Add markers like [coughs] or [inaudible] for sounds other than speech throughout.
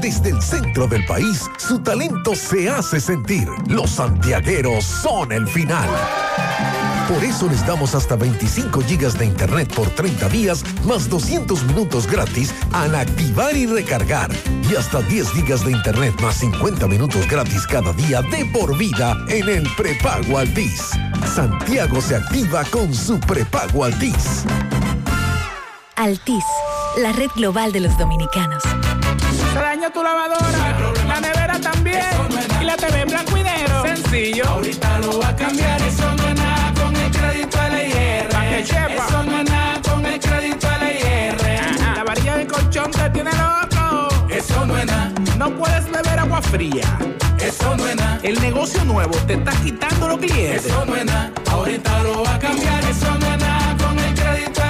Desde el centro del país, su talento se hace sentir. Los santiagueros son el final. Por eso les damos hasta 25 gigas de internet por 30 días, más 200 minutos gratis al activar y recargar. Y hasta 10 gigas de internet más 50 minutos gratis cada día de por vida en el prepago Altis. Santiago se activa con su prepago Altis. Altis, la red global de los dominicanos. Tu lavadora, la nevera también, y la TV en blanco y negro. Sencillo. Ahorita lo va a cambiar, eso no es nada con el crédito LIR. Eso no es nada con el crédito LIR. La varilla de colchón te tiene loco. Eso no es nada. No puedes beber agua fría. Eso no es nada. El negocio nuevo te está quitando los clientes. Eso no es nada. Ahorita lo va a cambiar, eso no es nada con el crédito LIR.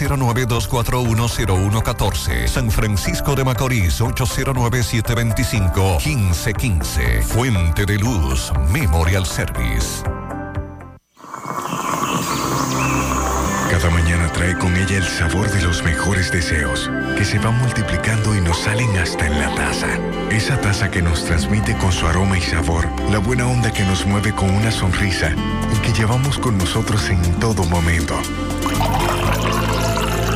809-241-0114. San Francisco de Macorís 809-725-1515. Fuente de Luz Memorial Service. Cada mañana trae con ella el sabor de los mejores deseos, que se van multiplicando y nos salen hasta en la taza. Esa taza que nos transmite con su aroma y sabor, la buena onda que nos mueve con una sonrisa y que llevamos con nosotros en todo momento.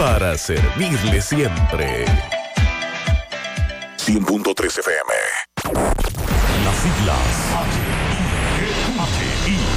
Para servirle siempre. 100.3 FM. Las siglas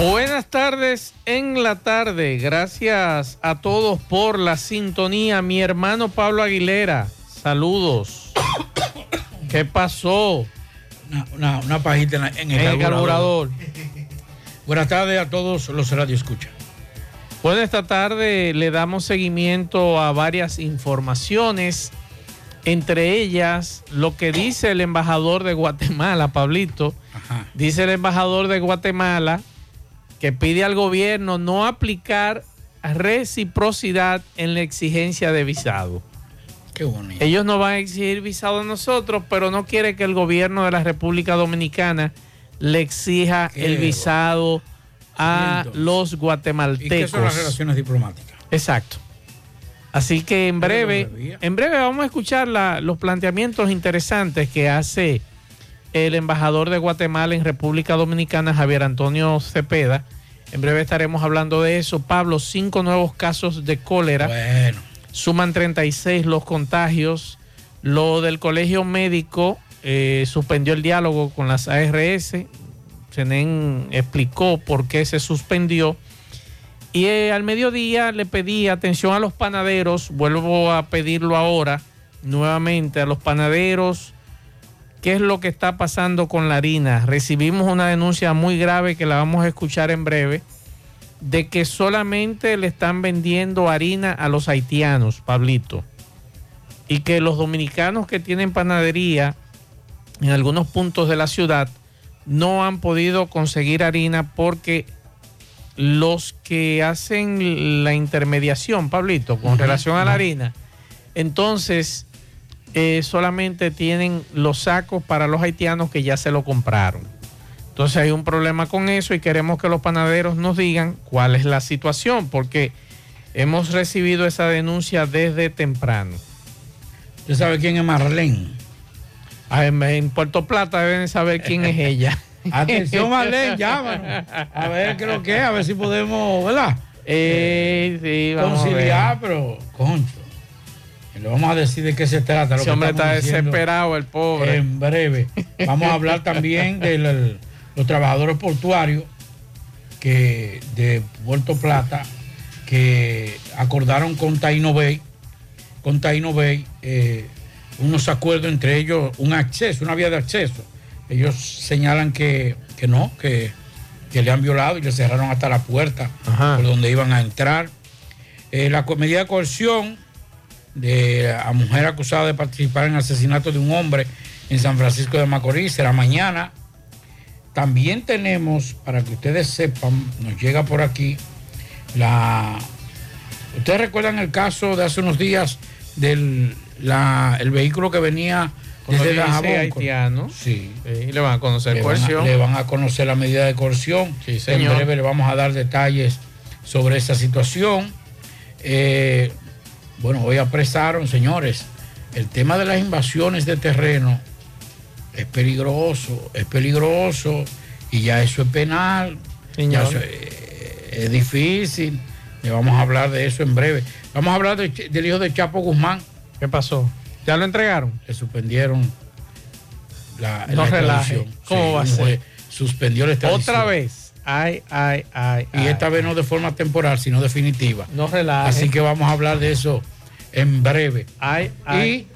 Buenas tardes en la tarde. Gracias a todos por la sintonía. Mi hermano Pablo Aguilera, saludos. [coughs] ¿Qué pasó? Una, una, una pajita en, la- en el, En el carburador. Buenas tardes a todos los radio escucha. Bueno, esta tarde le damos seguimiento a varias informaciones, entre ellas lo que dice el embajador de Guatemala, Pablito. Dice el embajador de Guatemala que pide al gobierno no aplicar reciprocidad en la exigencia de visado. Qué bonito. Ellos no van a exigir visado a nosotros, pero no quiere que el gobierno de la República Dominicana le exija Qué el visado a los ¿Y guatemaltecos. qué son las relaciones diplomáticas? Exacto. Así que en breve, en breve vamos a escuchar la- los planteamientos interesantes que hace el embajador de Guatemala en República Dominicana, Javier Antonio Cepeda. En breve estaremos hablando de eso. Pablo, cinco nuevos casos de cólera. Bueno. Suman 36 los contagios Lo del colegio médico eh, suspendió el diálogo con las ARS. Senen explicó por qué se suspendió. Y eh, al mediodía le pedí atención a los panaderos. Vuelvo a pedirlo ahora nuevamente a los panaderos. ¿Qué es lo que está pasando con la harina? Recibimos una denuncia muy grave que la vamos a escuchar en breve de que solamente le están vendiendo harina a los haitianos, Pablito. Y que los dominicanos que tienen panadería en algunos puntos de la ciudad no han podido conseguir harina porque los que hacen la intermediación, Pablito, con relación a la harina, entonces eh, solamente tienen los sacos para los haitianos que ya se lo compraron. Entonces hay un problema con eso y queremos que los panaderos nos digan cuál es la situación, porque hemos recibido esa denuncia desde temprano. ¿Usted sabe quién es Marlene? Ah, en, en Puerto Plata deben saber quién es ella. [laughs] Atención, Marlene, llámanos. A ver qué es lo que es, a ver si podemos, ¿verdad? Eh, sí, vamos a ver. Conciliar, pero, concho. Le vamos a decir de qué se trata. lo Ese que hombre está desesperado, el pobre. En breve. Vamos a hablar también de el- los trabajadores portuarios que de Puerto Plata que acordaron con Taino Bay, con Taino Bay, eh, unos acuerdos entre ellos, un acceso, una vía de acceso. Ellos señalan que, que no, que, que le han violado y le cerraron hasta la puerta Ajá. por donde iban a entrar. Eh, la medida de coerción de la mujer acusada de participar en el asesinato de un hombre en San Francisco de Macorís será mañana. También tenemos, para que ustedes sepan, nos llega por aquí la... Ustedes recuerdan el caso de hace unos días del la- el vehículo que venía desde dice Dajabón. haitiano, Sí. sí, le van a conocer Le van, a, coerción. le van a conocer la medida de coerción. Sí, señor. En breve le vamos a dar detalles sobre esa situación. Eh, bueno, hoy apresaron, señores, el tema de las invasiones de terreno es peligroso, es peligroso y ya eso es penal. Señor. Ya eso es, es difícil. Vamos a hablar de eso en breve. Vamos a hablar de del hijo de Chapo Guzmán. ¿Qué pasó? ¿Ya lo entregaron? Le suspendieron la, No la. ¿Cómo va a ser? Suspendió la extradición. Otra vez. Ay, ay, ay. Y ay. esta vez no de forma temporal, sino definitiva. No relaje. Así que vamos a hablar de eso en breve. Ay, ay.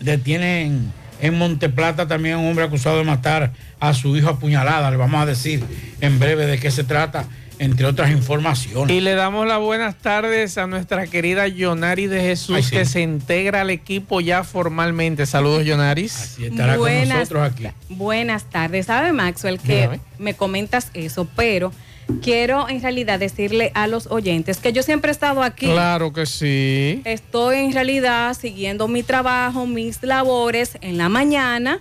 Y detienen en Monteplata también a un hombre acusado de matar a su hijo apuñalada. Le vamos a decir en breve de qué se trata, entre otras informaciones. Y le damos las buenas tardes a nuestra querida Yonari de Jesús, Ay, sí. que se integra al equipo ya formalmente. Saludos, Yonaris. Así estará con nosotros aquí. Buenas tardes. ¿Sabe, Maxwell, que Dígame. me comentas eso? Pero quiero en realidad decirle a los oyentes que yo siempre he estado aquí. Claro que sí. Estoy en realidad siguiendo mi trabajo, mis labores en la mañana,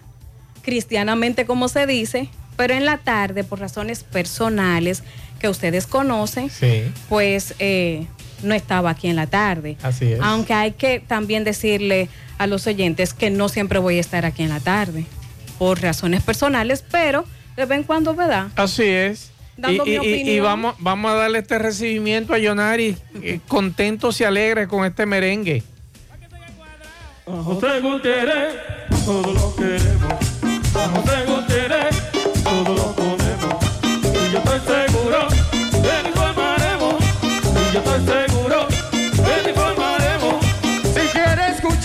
cristianamente como se dice, pero en la tarde, por razones personales que ustedes conocen, Sí. pues eh, no estaba aquí en la tarde. Así es. Aunque hay que también decirle a los oyentes que no siempre voy a estar aquí en la tarde, por razones personales, pero de vez en cuando, ¿verdad? Así es. Dando y, mi y- y- y opinión. vamos, vamos a darle este recibimiento a Yonari, eh, contentos y alegres con este merengue. José Gutiérrez, todo lo queremos. A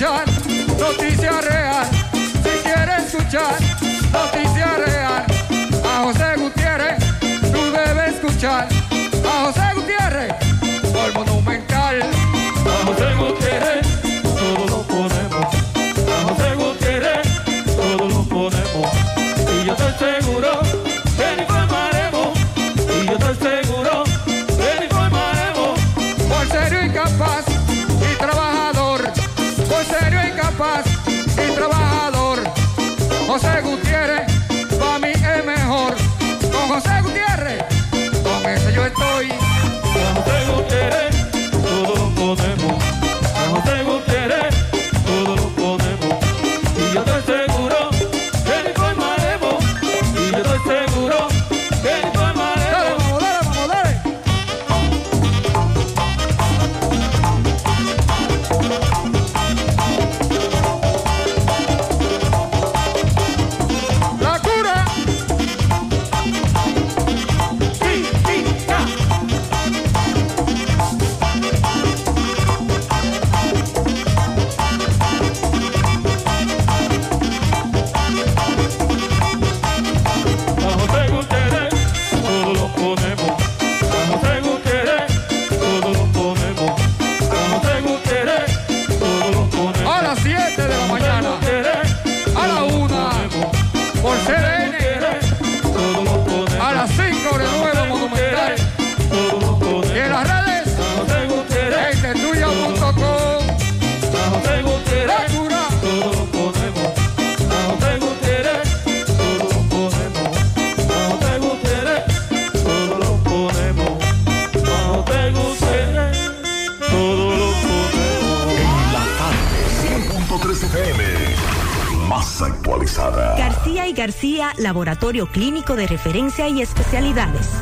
escuchar. Noticia real, si quiere escuchar noticia real, a José Gutiérrez, tú debes escuchar. García laboratorio clínico de referencia y especialidades.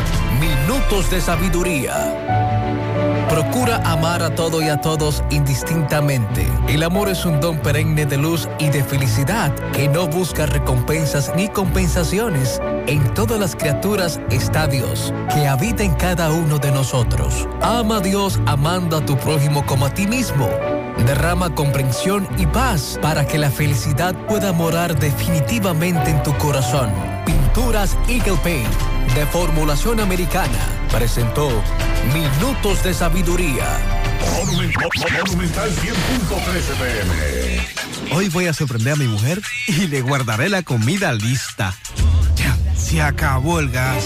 Minutos de Sabiduría. Procura amar a todo y a todos indistintamente. El amor es un don perenne de luz y de felicidad que no busca recompensas ni compensaciones. En todas las criaturas está Dios, que habita en cada uno de nosotros. Ama a Dios amando a tu prójimo como a ti mismo. Derrama comprensión y paz para que la felicidad pueda morar definitivamente en tu corazón. Pinturas Eagle Paint, de formulación americana, presentó Minutos de Sabiduría. Monumental 100.13 pm. Hoy voy a sorprender a mi mujer y le guardaré la comida lista. Ya, se acabó el gas.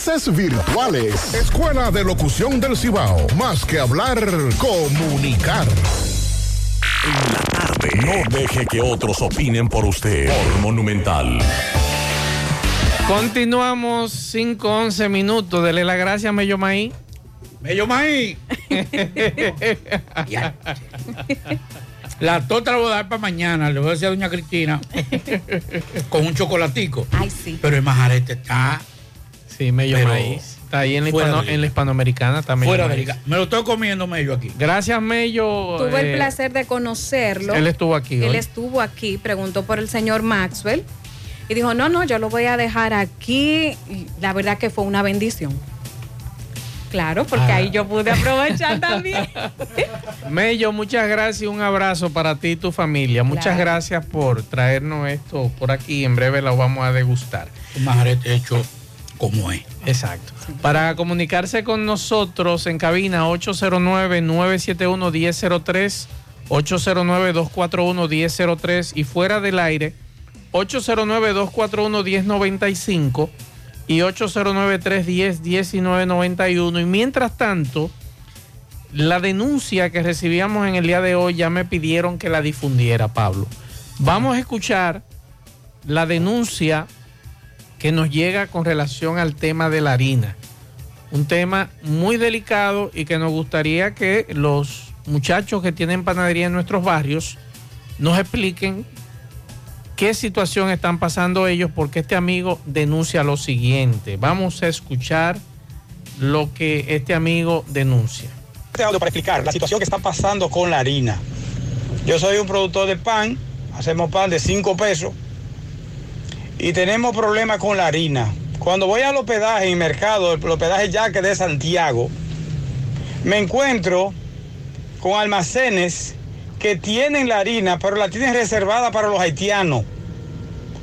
virtuales. Escuela de Locución del Cibao. Más que hablar, comunicar. En la tarde. No deje que otros opinen por usted. Por Monumental. Continuamos 5-11 minutos. Dele la gracia a Mello Maí. Mello Maí. [laughs] La torta la voy a dar para mañana, le voy a decir a doña Cristina, con un chocolatico. Ay, sí. Pero el majarete está Sí, Mello Pero Maíz. Está ahí en la, fuera hispano- de liga. en la hispanoamericana también. fuera de liga. Me lo estoy comiendo medio aquí. Gracias, Mello. Tuve eh, el placer de conocerlo. Él estuvo aquí Él hoy. estuvo aquí, preguntó por el señor Maxwell y dijo, no, no, yo lo voy a dejar aquí. Y la verdad que fue una bendición. Claro, porque Ah. ahí yo pude aprovechar también. [laughs] Mello, muchas gracias y un abrazo para ti y tu familia. Muchas Claro. gracias por traernos esto por aquí. En breve lo vamos a degustar. Un majarete hecho como es. Exacto. Para comunicarse con nosotros en cabina 809-971-1003, 809-241-1003 y fuera del aire 809-241-1095 y 809-310-1991. Y mientras tanto, la denuncia que recibíamos en el día de hoy ya me pidieron que la difundiera, Pablo. Vamos a escuchar la denuncia que nos llega con relación al tema de la harina. Un tema muy delicado y que nos gustaría que los muchachos que tienen panadería en nuestros barrios nos expliquen qué situación están pasando ellos, porque este amigo denuncia lo siguiente. Vamos a escuchar lo que este amigo denuncia. Este audio para explicar la situación que está pasando con la harina. Yo soy un productor de pan, hacemos pan de 5 pesos y tenemos problemas con la harina. Cuando voy al hospedaje en mercado, el hospedaje ya que de Santiago, me encuentro con almacenes que tienen la harina, pero la tienen reservada para los haitianos.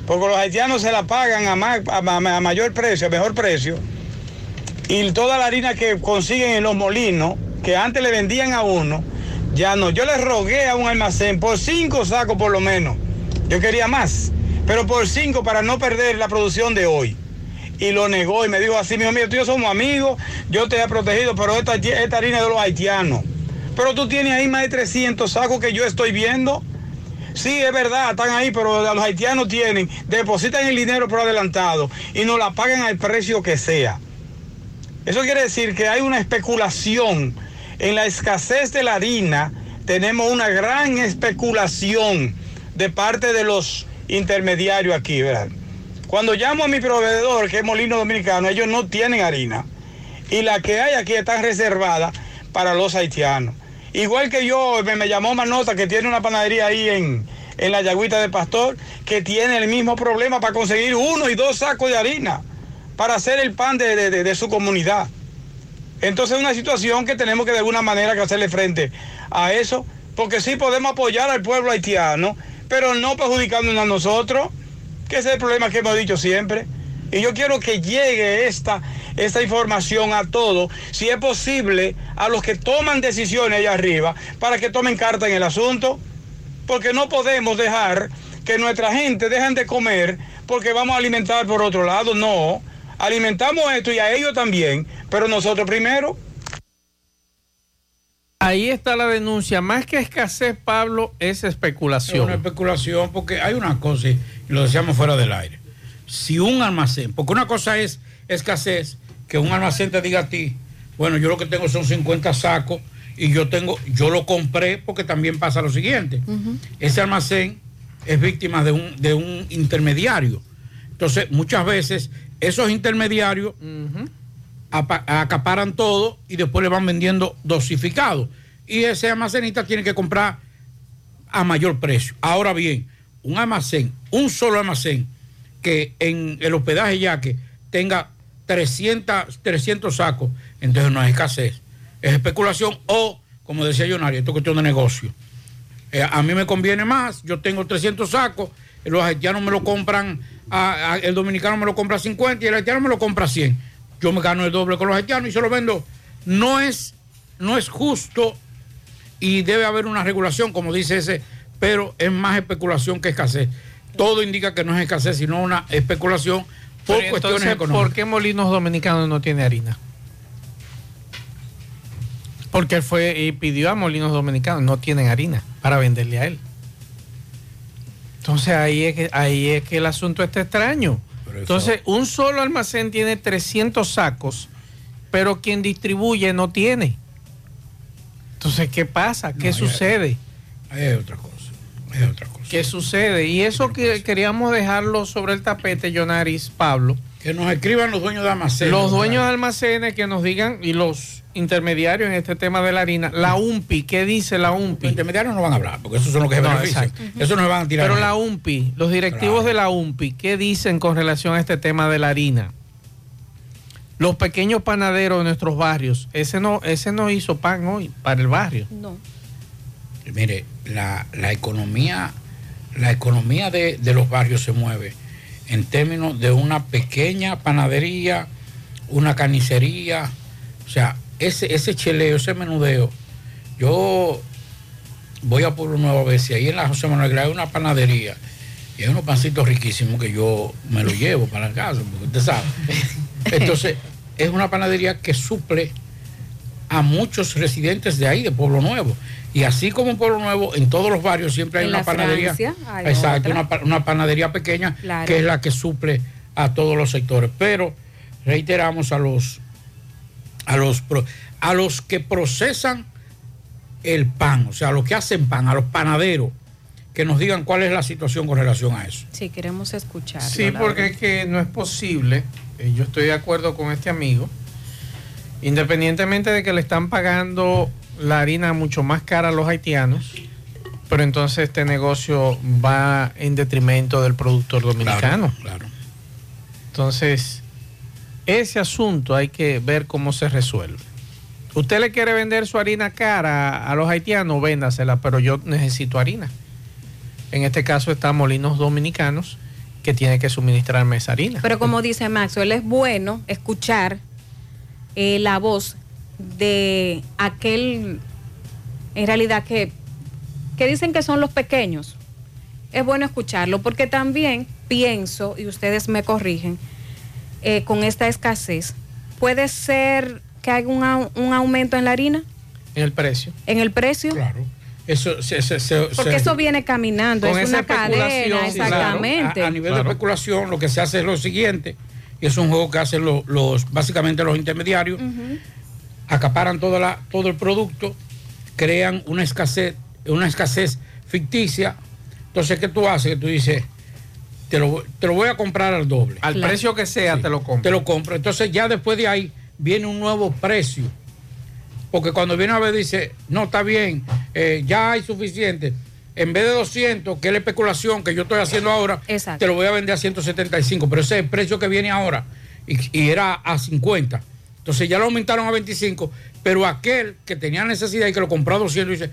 Porque los haitianos se la pagan a, a mayor precio, a mejor precio. Y toda la harina que consiguen en los molinos, que antes le vendían a uno, ya no. Yo le rogué a un almacén por cinco sacos por lo menos. Yo quería más, pero por cinco para no perder la producción de hoy. Y lo negó y me dijo así, mi hijo mío, tú y yo somos amigos, yo te he protegido, pero esta, esta harina de los haitianos. Pero tú tienes ahí más de 300 sacos que yo estoy viendo. Sí, es verdad, están ahí, pero los haitianos tienen, depositan el dinero por adelantado y nos la pagan al precio que sea. Eso quiere decir que hay una especulación. En la escasez de la harina tenemos una gran especulación de parte de los intermediarios aquí, ¿verdad? Cuando llamo a mi proveedor, que es Molino Dominicano, ellos no tienen harina. Y la que hay aquí está reservada para los haitianos. Igual que yo, me, me llamó Manota, que tiene una panadería ahí en, en la Yagüita de Pastor, que tiene el mismo problema para conseguir uno y dos sacos de harina para hacer el pan de, de- de- de su comunidad. Entonces es una situación que tenemos que de alguna manera que hacerle frente a eso, porque sí podemos apoyar al pueblo haitiano, pero no perjudicándonos a nosotros, que es el problema que hemos dicho siempre. Y yo quiero que llegue esta, esta información a todos, si es posible, a los que toman decisiones allá arriba, para que tomen carta en el asunto, porque no podemos dejar que nuestra gente dejen de comer porque vamos a alimentar por otro lado. No, alimentamos esto y a ellos también, pero nosotros primero. Ahí está la denuncia. Más que escasez, Pablo, es Es especulación. una especulación porque hay una cosa, y lo decíamos fuera del aire. Si un almacén, porque una cosa es escasez, que un almacén te diga a ti, bueno, yo lo que tengo son 50 sacos y yo tengo, yo lo compré porque también pasa lo siguiente. Ese almacén es víctima de un, de un intermediario. Entonces, muchas veces esos intermediarios acaparan todo y después le van vendiendo dosificado. Y ese almacenista tiene que comprar a mayor precio. Ahora bien, un almacén, un solo almacén que en el hospedaje ya que tenga 300, 300 sacos, entonces no es escasez, es especulación o, como decía Yonario, esto es cuestión de negocio. Eh, a mí me conviene más, yo tengo 300 sacos, los haitianos me lo compran, el dominicano me lo compra 50 y el haitiano me lo compra 100. Yo me gano el doble con los haitianos y se lo vendo. No es, no es justo y debe haber una regulación, como dice ese, pero es más especulación que escasez. Todo indica que no es escasez, sino una especulación por Pero cuestiones entonces, económicas. ¿por qué Molinos Dominicanos no tiene harina? Porque él fue y pidió a Molinos Dominicanos, no tienen harina para venderle a él. Entonces ahí es que, ahí es que el asunto está extraño. Entonces, un solo almacén tiene 300 sacos, pero quien distribuye no tiene. Entonces, ¿qué pasa? ¿Qué No, sucede? Ahí hay otra cosa. Hay otra cosa. ¿Qué sucede? Y eso que queríamos dejarlo sobre el tapete, Yonaris, Pablo. Que nos escriban los dueños de almacenes. Los dueños de almacenes que nos digan, y los intermediarios en este tema de la harina, la UMPI, ¿qué dice la UMPI? Los intermediarios no van a hablar, porque esos son los que se benefician. Eso no se van a tirar Pero la UMPI, los directivos de la UMPI, ¿qué dicen con relación a este tema de la harina? Los pequeños panaderos de nuestros barrios, ese no, ese no hizo pan hoy para el barrio. No. Mire, la, la economía, la economía de, de los barrios se mueve en términos de una pequeña panadería, una carnicería, o sea, ese, ese cheleo, ese menudeo. Yo voy a Pueblo Nuevo a ver si ahí en la José Manuel Grau hay una panadería y hay unos pancitos riquísimos que yo me los llevo para la casa, porque usted sabe. [laughs] Entonces, es una panadería que suple a muchos residentes de ahí, de Pueblo Nuevo. Y así como en Pueblo Nuevo, en todos los barrios siempre hay En una panadería. Francia hay exacto, una, pa- una panadería pequeña Claro. que es la que suple a todos los sectores. Pero reiteramos a los a los a los que procesan el pan, o sea, a los que hacen pan, a los panaderos, que nos digan cuál es la situación con relación a eso. Sí, queremos escuchar. Sí, porque es que no es posible, eh, yo estoy de acuerdo con este amigo, independientemente de que le están pagando la harina mucho más cara a los haitianos, pero entonces este negocio va en detrimento del productor dominicano. Claro. Entonces, ese asunto hay que ver cómo se resuelve. Usted le quiere vender su harina cara a los haitianos, véndasela, pero yo necesito harina. En este caso está Molinos Dominicanos, que tiene que suministrarme esa harina. Pero como dice Maxwell, es bueno escuchar eh, la voz de aquel, en realidad, que, que dicen que son los pequeños. Es bueno escucharlo porque también pienso, y ustedes me corrigen, eh, con esta escasez, puede ser que haya un, un aumento en la harina, En el precio. en el precio. Claro. Eso, se- se- se- Porque se- eso viene caminando, Con es esa una cadena, especulación, exactamente. claro, a, a nivel de especulación, lo que se hace es lo siguiente, y es un juego que hacen lo- los, básicamente los intermediarios, acaparan toda la, todo el producto, crean una escasez, una escasez ficticia. Entonces, ¿qué tú haces? Que tú dices, te lo, te lo voy a comprar al doble. Al Claro. precio que sea, te lo compro. Te lo compro. Entonces, ya después de ahí viene un nuevo precio. Porque cuando viene a ver, dice, no, está bien, eh, ya hay suficiente. En vez de 200, que es la especulación que yo estoy haciendo ahora, te lo voy a vender a 175. Pero ese es el precio que viene ahora. Y, y era a 50. Entonces ya lo aumentaron a 25. Pero aquel que tenía necesidad y que lo compró a 200, dice,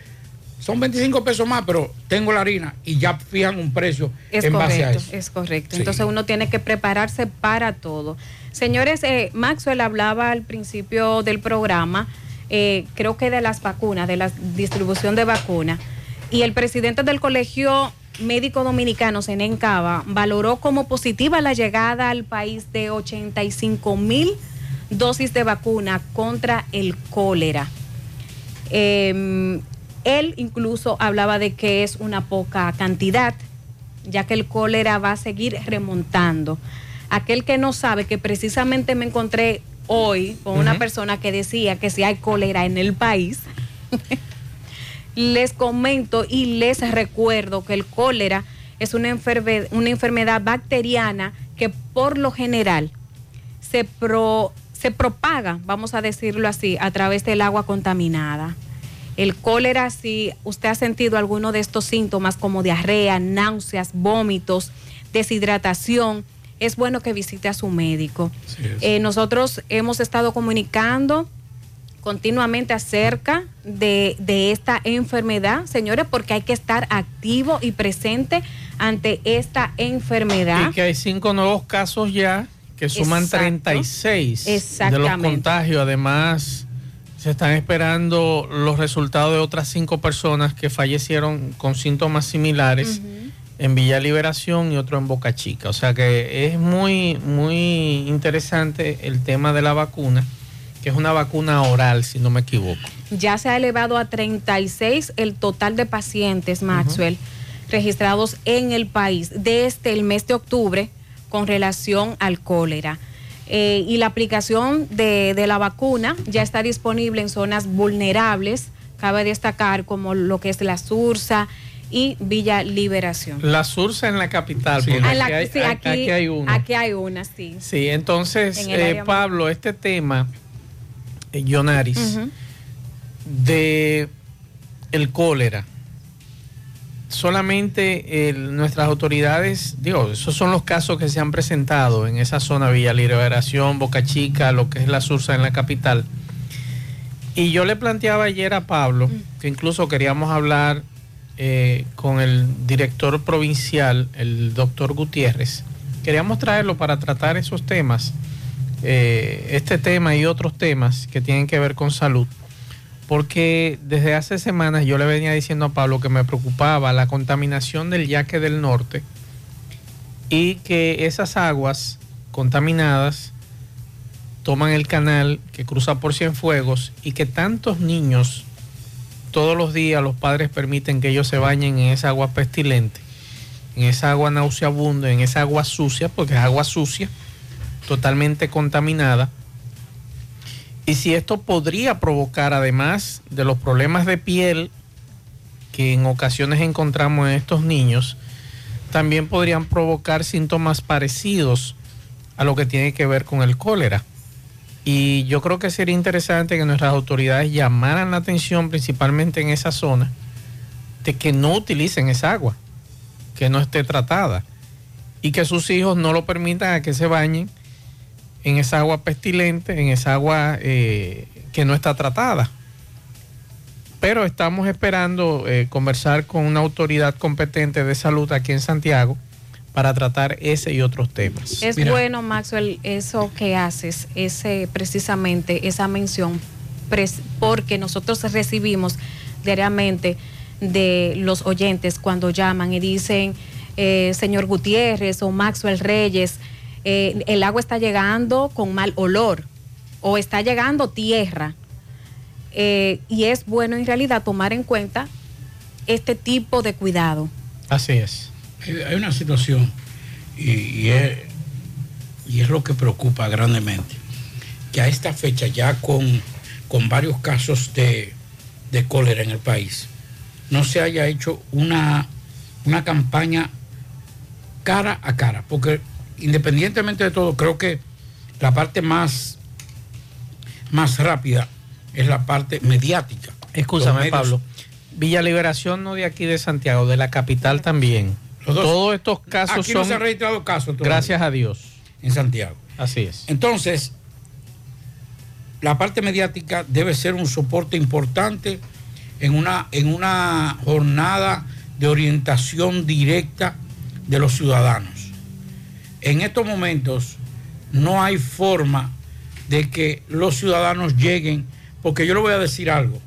son 25 pesos más, pero tengo la harina. Y ya fijan un precio Es en base a eso. es correcto. Sí. Entonces uno tiene que prepararse para todo. Señores, eh, Maxwell hablaba al principio del programa, eh, creo que de las vacunas, de la distribución de vacunas, y el presidente del Colegio Médico Dominicano, Senencaba, valoró como positiva la llegada al país de 85 mil dosis de vacuna contra el cólera. Eh, él incluso hablaba de que es una poca cantidad, ya que el cólera va a seguir remontando. Aquel que no sabe que precisamente me encontré hoy con una persona que decía que si hay cólera en el país, [laughs] les comento y les recuerdo que el cólera es una, una enfermedad bacteriana que por lo general se, pro- se propaga, vamos a decirlo así, a través del agua contaminada. El cólera, si usted ha sentido alguno de estos síntomas como diarrea, náuseas, vómitos, deshidratación, es bueno que visite a su médico. Eh, nosotros hemos estado comunicando continuamente acerca de, de esta enfermedad, señores, porque hay que estar activo y presente ante esta enfermedad. Y que hay cinco nuevos casos ya que suman Exacto. 36 de los contagios. Además, se están esperando los resultados de otras cinco personas que fallecieron con síntomas similares en Villa Liberación y otro en Boca Chica. O sea que es muy, muy interesante el tema de la vacuna, que es una vacuna oral, si no me equivoco. Ya se ha elevado a 36 el total de pacientes, Maxwell, registrados en el país desde el mes de octubre con relación al cólera. Eh, y la aplicación de, de la vacuna ya está disponible en zonas vulnerables, cabe destacar como lo que es la Sursa y Villa Liberación. La Sursa en la capital, porque Ah, la- aquí, hay, sí, aquí- aquí hay una. Aquí hay una, sí. Sí, entonces, En eh, Pablo, este tema, eh, Yonaris, de el cólera, solamente nuestras autoridades, digo, esos son los casos que se han presentado en esa zona Villa Liberación, Boca Chica, lo que es la Sursa en la capital. Y yo le planteaba ayer a Pablo, que incluso queríamos hablar eh, con el director provincial, el doctor Gutiérrez. Queríamos traerlo para tratar esos temas, eh, este tema y otros temas que tienen que ver con salud. Porque desde hace semanas yo le venía diciendo a Pablo que me preocupaba la contaminación del yaque del norte y que esas aguas contaminadas toman el canal que cruza por Cienfuegos y que tantos niños todos los días los padres permiten que ellos se bañen en esa agua pestilente, en esa agua nauseabunda, en esa agua sucia, porque es agua sucia, totalmente contaminada. Y si esto podría provocar, además de los problemas de piel que en ocasiones encontramos en estos niños también podrían provocar síntomas parecidos a lo que tiene que ver con el cólera. Y yo creo que sería interesante que nuestras autoridades llamaran la atención, principalmente en esa zona, de que no utilicen esa agua, que no esté tratada y que sus hijos no lo permitan a que se bañen en esa agua pestilente, en esa agua eh, que no está tratada. Pero estamos esperando eh, conversar con una autoridad competente de salud aquí en Santiago para tratar ese y otros temas. Es bueno, Maxwell, eso que haces, ese precisamente esa mención, porque nosotros recibimos diariamente de los oyentes cuando llaman y dicen, eh, señor Gutiérrez o Maxwell Reyes, eh, el agua está llegando con mal olor o está llegando tierra. Eh, y es bueno en realidad tomar en cuenta este tipo de cuidado. Así es. Hay, hay una situación y, y es, y es lo que preocupa grandemente, que a esta fecha ya con, con varios casos de, de cólera en el país, no se haya hecho una, una campaña cara a cara, porque independientemente de todo, creo que la parte más, más rápida es la parte mediática. Escúchame, medios- Pablo. Villa Liberación no de aquí de Santiago, de la capital también. Todos estos casos Aquí son... no se han registrado casos todavía. Gracias a Dios. En Santiago. Así es. Entonces, la parte mediática debe ser un soporte importante en una, en una jornada de orientación directa de los ciudadanos. En estos momentos no hay forma de que los ciudadanos lleguen, porque yo le voy a decir algo.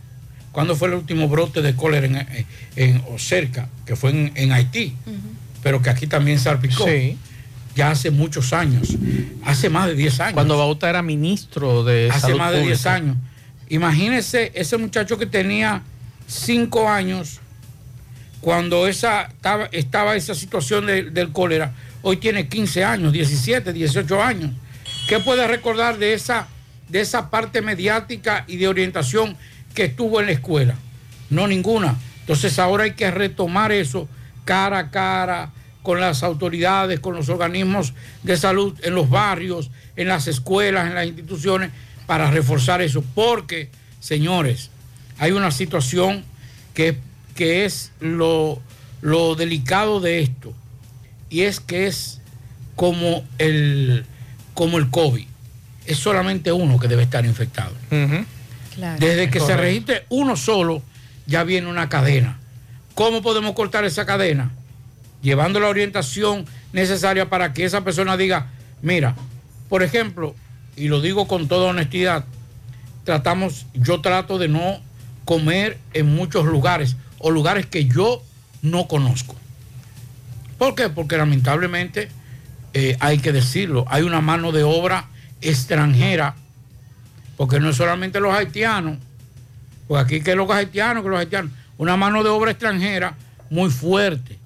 ¿Cuándo fue el último brote de cólera en, en- o cerca? Que fue en, en Haití, pero que aquí también salpicó. Sí. Ya hace muchos años, hace más de 10 años. Cuando Bauta era ministro de hace Salud más de 10 Pública. años. Imagínese ese muchacho que tenía 5 años cuando esa, estaba, estaba esa situación de- del cólera. Hoy tiene 15 años, 17, 18 años. ¿Qué puede recordar de esa, de esa parte mediática y de orientación que estuvo en la escuela? No ninguna. Entonces ahora hay que retomar eso cara a cara con las autoridades, con los organismos de salud en los barrios, en las escuelas, en las instituciones, para reforzar eso. Porque, señores, hay una situación que, que es lo, lo delicado de esto. Y es que es como el, como el COVID. Es solamente uno que debe estar infectado. Desde que se registre uno solo, ya viene una cadena. ¿Cómo podemos cortar esa cadena? Llevando la orientación necesaria para que esa persona diga, mira, por ejemplo, y lo digo con toda honestidad, tratamos, yo trato de no comer en muchos lugares o lugares que yo no conozco. ¿Por qué? Porque lamentablemente eh, hay que decirlo, hay una mano de obra extranjera, porque no es solamente los haitianos, pues aquí que los haitianos, que los haitianos, una mano de obra extranjera muy fuerte.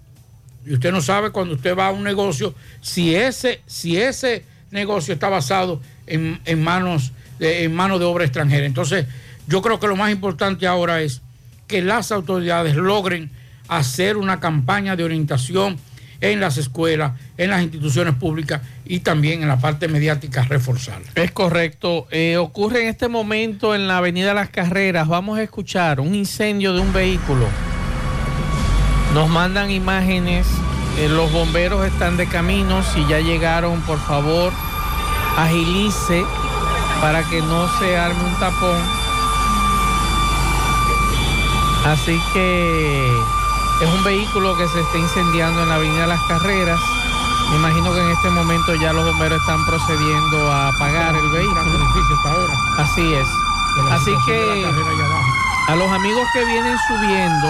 Y usted no sabe cuando usted va a un negocio si ese, si ese negocio está basado en, en manos de, en mano de obra extranjera. Entonces, yo creo que lo más importante ahora es que las autoridades logren hacer una campaña de orientación en las escuelas, en las instituciones públicas y también en la parte mediática reforzarla. Es correcto. Eh, ocurre en este momento en la Avenida Las Carreras. Vamos a escuchar un incendio de un vehículo. Nos mandan imágenes. eh, los bomberos están de camino. Si ya llegaron, por favor, agilice para que no se arme un tapón. Así que es un vehículo que se está incendiando en la Avenida Las Carreras. Me imagino que en este momento ya los bomberos están procediendo a apagar el vehículo. Así es. Así que a los amigos que vienen subiendo,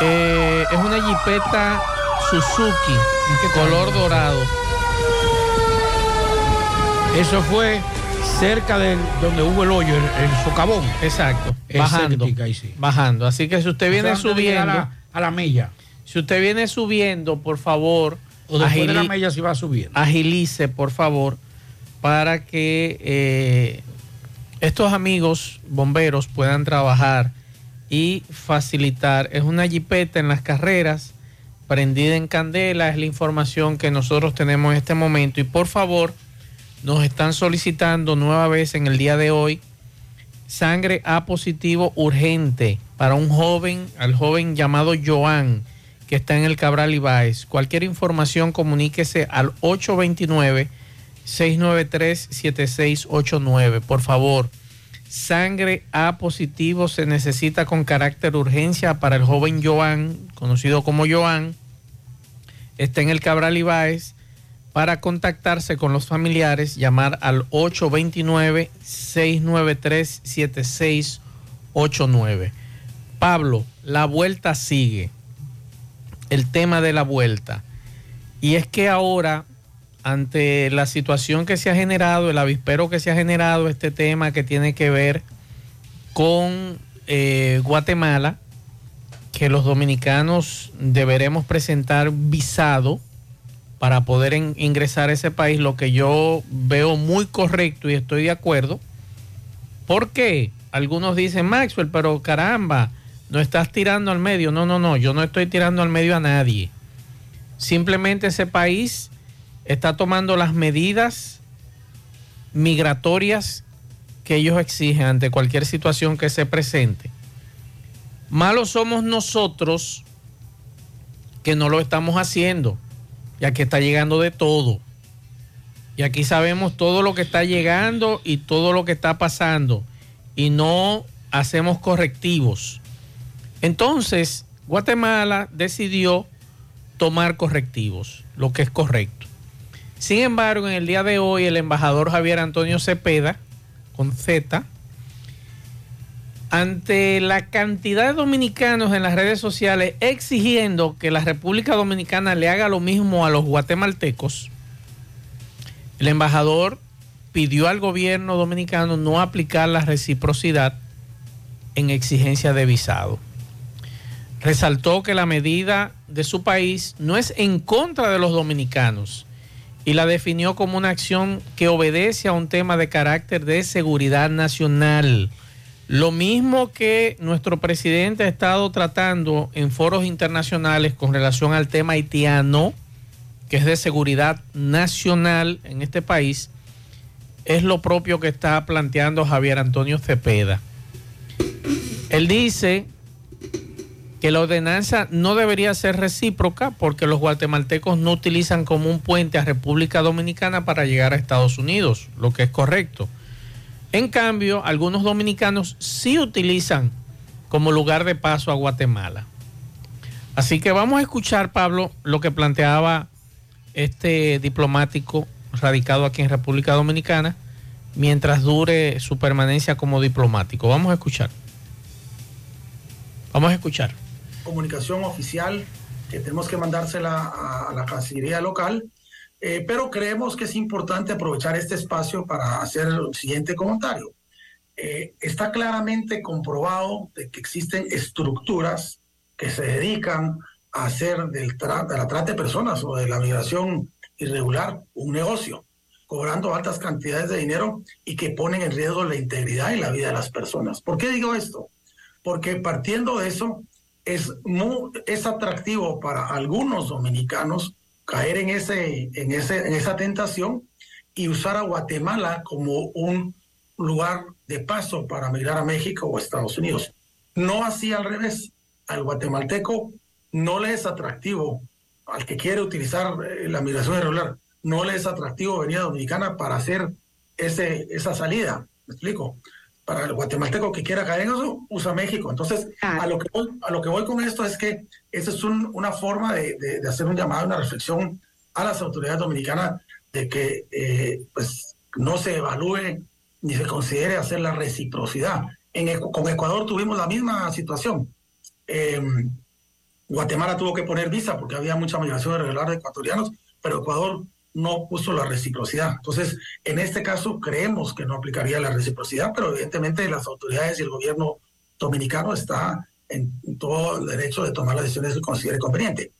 eh, es una jipeta Suzuki, color dorado. Eso fue cerca de donde hubo el hoyo, el, el socavón. Exacto. Bajando. cerquita ahí, sí. Bajando. Así que si usted viene sea, subiendo. a, a la milla. Si usted viene subiendo, por favor. O después de la milla si va subiendo. Agilice, por favor, para que eh, estos amigos bomberos puedan trabajar y facilitar. Es una jipeta en las carreras, prendida en candela, es la información que nosotros tenemos en este momento. Y por favor, nos están solicitando nueva vez en el día de hoy sangre A positivo urgente para un joven, al joven llamado Joan, que está en el Cabral Ibáez. Cualquier información comuníquese al 829-693-7689. Por favor, sangre A positivo se necesita con carácter urgencia para el joven Joan, conocido como Joan. Está en el Cabral Ibáez. Para contactarse con los familiares, llamar al 829-693-7689. Pablo, la vuelta sigue. El tema de la vuelta. Y es que ahora, ante la situación que se ha generado, el avispero que se ha generado, este tema que tiene que ver con eh, Guatemala, que los dominicanos deberemos presentar visado para poder ingresar a ese país, lo que yo veo muy correcto y estoy de acuerdo. ¿Por qué? Algunos dicen, Maxwell, pero caramba, no estás tirando al medio. No, no, no, yo no estoy tirando al medio a nadie. Simplemente ese país está tomando las medidas migratorias que ellos exigen ante cualquier situación que se presente. Malos somos nosotros que no lo estamos haciendo y aquí está llegando de todo. Y aquí sabemos todo lo que está llegando y todo lo que está pasando. Y no hacemos correctivos. Entonces, Guatemala decidió tomar correctivos, lo que es correcto. Sin embargo, en el día de hoy, el embajador Javier Antonio Cepeda, con Z, ante la cantidad de dominicanos en las redes sociales exigiendo que la República Dominicana le haga lo mismo a los guatemaltecos, el embajador pidió al gobierno dominicano no aplicar la reciprocidad en exigencia de visado. Resaltó que la medida de su país no es en contra de los dominicanos y la definió como una acción que obedece a un tema de carácter de seguridad nacional. Lo mismo que nuestro presidente ha estado tratando en foros internacionales con relación al tema haitiano, que es de seguridad nacional en este país, es lo propio que está planteando Javier Antonio Cepeda. Él dice que la ordenanza no debería ser recíproca porque los guatemaltecos no utilizan como un puente a República Dominicana para llegar a Estados Unidos, lo que es correcto. En cambio, algunos dominicanos sí utilizan como lugar de paso a Guatemala. Así que vamos a escuchar, Pablo, lo que planteaba este diplomático radicado aquí en República Dominicana mientras dure su permanencia como diplomático. Vamos a escuchar. Vamos a escuchar. comunicación oficial que tenemos que mandársela a, la Cancillería local, eh, pero creemos que es importante aprovechar este espacio para hacer el siguiente comentario. Eh, está claramente comprobado de que existen estructuras que se dedican a hacer del tra- de la trata de personas o de la migración irregular un negocio, cobrando altas cantidades de dinero y que ponen en riesgo la integridad y la vida de las personas. ¿Por qué digo esto? Porque partiendo de eso, es, muy, es atractivo para algunos dominicanos caer en, ese, en, ese, en esa tentación y usar a Guatemala como un lugar de paso para migrar a México o Estados Unidos. No así al revés. Al guatemalteco no le es atractivo, al que quiere utilizar eh, la migración irregular, no le es atractivo venir a Dominicana para hacer ese, esa salida. ¿Me explico? Para el guatemalteco que quiera caer en eso, usa México. Entonces, a lo que voy, a lo que voy con esto es que esa es un- una forma de, de- de hacer un llamado, una reflexión a las autoridades dominicanas de que eh, pues, no se evalúe ni se considere hacer la reciprocidad. En, con Ecuador tuvimos la misma situación. Eh, Guatemala tuvo que poner visa porque había mucha migración irregular de ecuatorianos, pero Ecuador no puso la reciprocidad. Entonces, en este caso creemos que no aplicaría la reciprocidad, pero evidentemente las autoridades y el gobierno dominicano está en todo el derecho de tomar las decisiones que considere conveniente.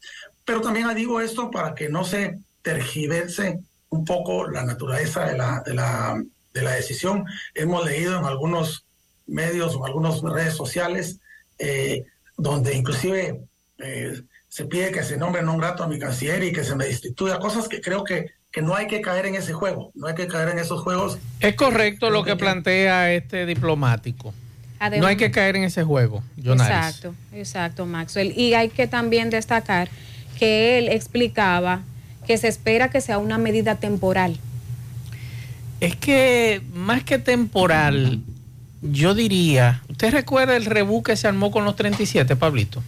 Pero también digo esto para que no se tergiverse un poco la naturaleza de la, de la, de la decisión. Hemos leído en algunos medios o en algunas redes sociales eh, donde inclusive eh, se pide que se nombre non grato a mi canciller y que se me destituya, cosas que creo que, que no hay que caer en ese juego, no hay que caer en esos juegos. Es correcto lo que plantea este diplomático. Además- no hay que caer en ese juego, Jonaris. Exacto, exacto, Maxwell. Y hay que también destacar que él explicaba que se espera que sea una medida temporal. Es que más que temporal, yo diría, ¿usted recuerda el rebú que se armó con los 37, Pablito?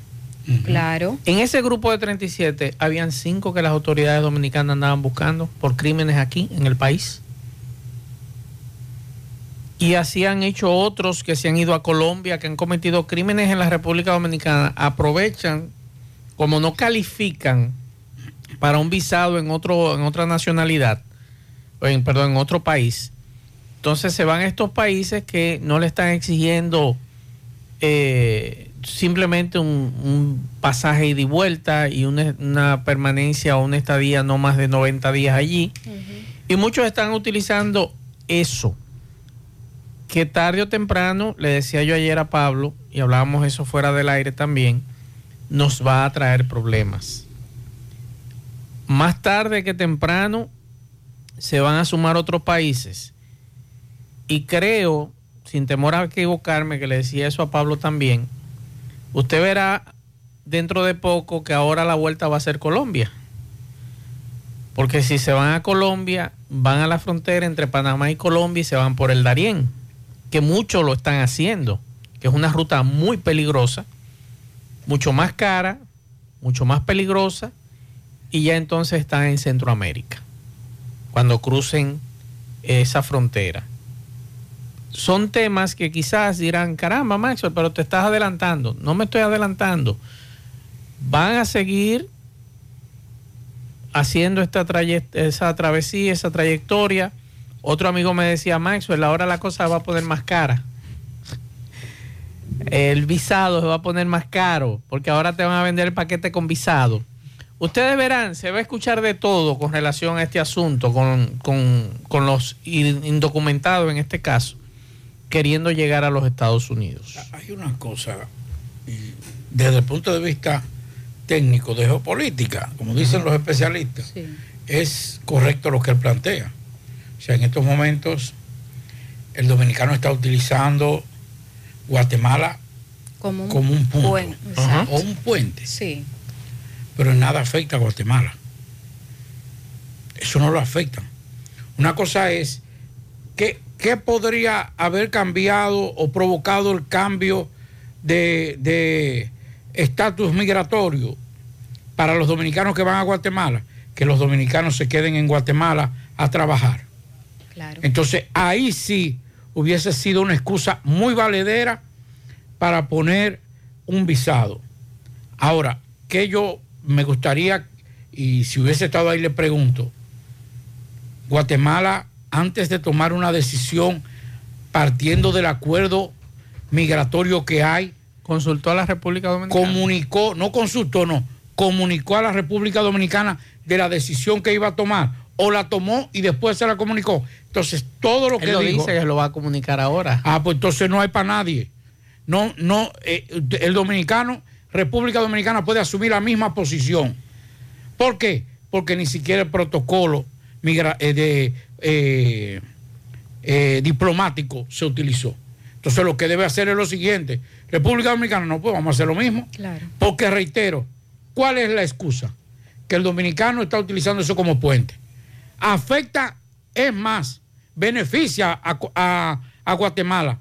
Claro. En ese grupo de 37 habían cinco que las autoridades dominicanas andaban buscando por crímenes aquí en el país. Y así han hecho otros que se han ido a Colombia, que han cometido crímenes en la República Dominicana. Aprovechan, como no califican para un visado en, otro, en otra nacionalidad, en, perdón, en otro país. Entonces se van a estos países que no le están exigiendo eh, simplemente un, un pasaje ida y vuelta y una, una permanencia o una estadía no más de 90 días allí. Y muchos están utilizando eso, que tarde o temprano, le decía yo ayer a Pablo, y hablábamos eso fuera del aire también, nos va a traer problemas. Más tarde que temprano se van a sumar otros países. Y creo, sin temor a equivocarme, que le decía eso a Pablo también, usted verá dentro de poco que ahora la vuelta va a ser Colombia. Porque si se van a Colombia, van a la frontera entre Panamá y Colombia y se van por el Darién, que muchos lo están haciendo, que es una ruta muy peligrosa, mucho más cara, mucho más peligrosa, y ya entonces están en Centroamérica, cuando crucen esa frontera. Son temas que quizás dirán, caramba, Maxwell, pero te estás adelantando. No me estoy adelantando. Van a seguir haciendo esta esa travesía, esa trayectoria. Otro amigo me decía, Maxwell, ahora la cosa va a poner más cara. El visado se va a poner más caro, porque ahora te van a vender el paquete con visado. Ustedes verán, se va a escuchar de todo con relación a este asunto, con, con- con los in- indocumentados en este caso, queriendo llegar a los Estados Unidos. Hay una cosa, desde el punto de vista técnico de geopolítica, como dicen los especialistas, es correcto lo que él plantea. O sea, en estos momentos el dominicano está utilizando Guatemala Como un, como un punto o un puente, Sí. pero en nada afecta a Guatemala. Eso no lo afecta. Una cosa es que ¿qué podría haber cambiado o provocado el cambio de de estatus migratorio para los dominicanos que van a Guatemala? Que los dominicanos se queden en Guatemala a trabajar. Claro. Entonces ahí sí hubiese sido una excusa muy valedera para poner un visado. Ahora, que yo me gustaría, y si hubiese estado ahí le pregunto, Guatemala, antes de tomar una decisión partiendo del acuerdo migratorio que hay, consultó a la República Dominicana. Comunicó, no consultó, no, comunicó a la República Dominicana de la decisión que iba a tomar, o la tomó y después se la comunicó. Entonces, todo lo que Él lo dijo, dice que lo va a comunicar ahora. Ah, pues entonces no hay para nadie. No, no, eh, el dominicano, República Dominicana puede asumir la misma posición. ¿Por qué? Porque ni siquiera el protocolo migra- eh, de, eh, eh, diplomático se utilizó. Entonces lo que debe hacer es lo siguiente. República Dominicana, no, pues vamos a hacer lo mismo. Claro. Porque reitero, ¿cuál es la excusa? Que el dominicano está utilizando eso como puente. Afecta, es más, beneficia a, a- a Guatemala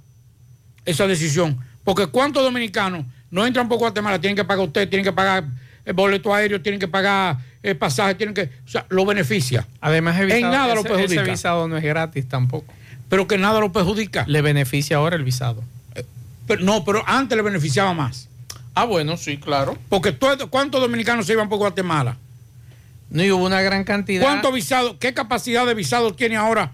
esa decisión. Porque ¿cuántos dominicanos no entran por Guatemala? Tienen que pagar usted, tienen que pagar el boleto aéreo, tienen que pagar el pasaje, tienen que... O sea, lo beneficia. Además, el visado- en nada lo ese- perjudica. Ese visado no es gratis tampoco. Pero que nada lo perjudica. Le beneficia ahora el visado. Pero, no, pero antes le beneficiaba más. Ah, bueno, sí, claro. Porque todo- ¿cuántos dominicanos se iban por Guatemala? No, y hubo una gran cantidad. ¿Cuántos visados, qué capacidad de visados tiene ahora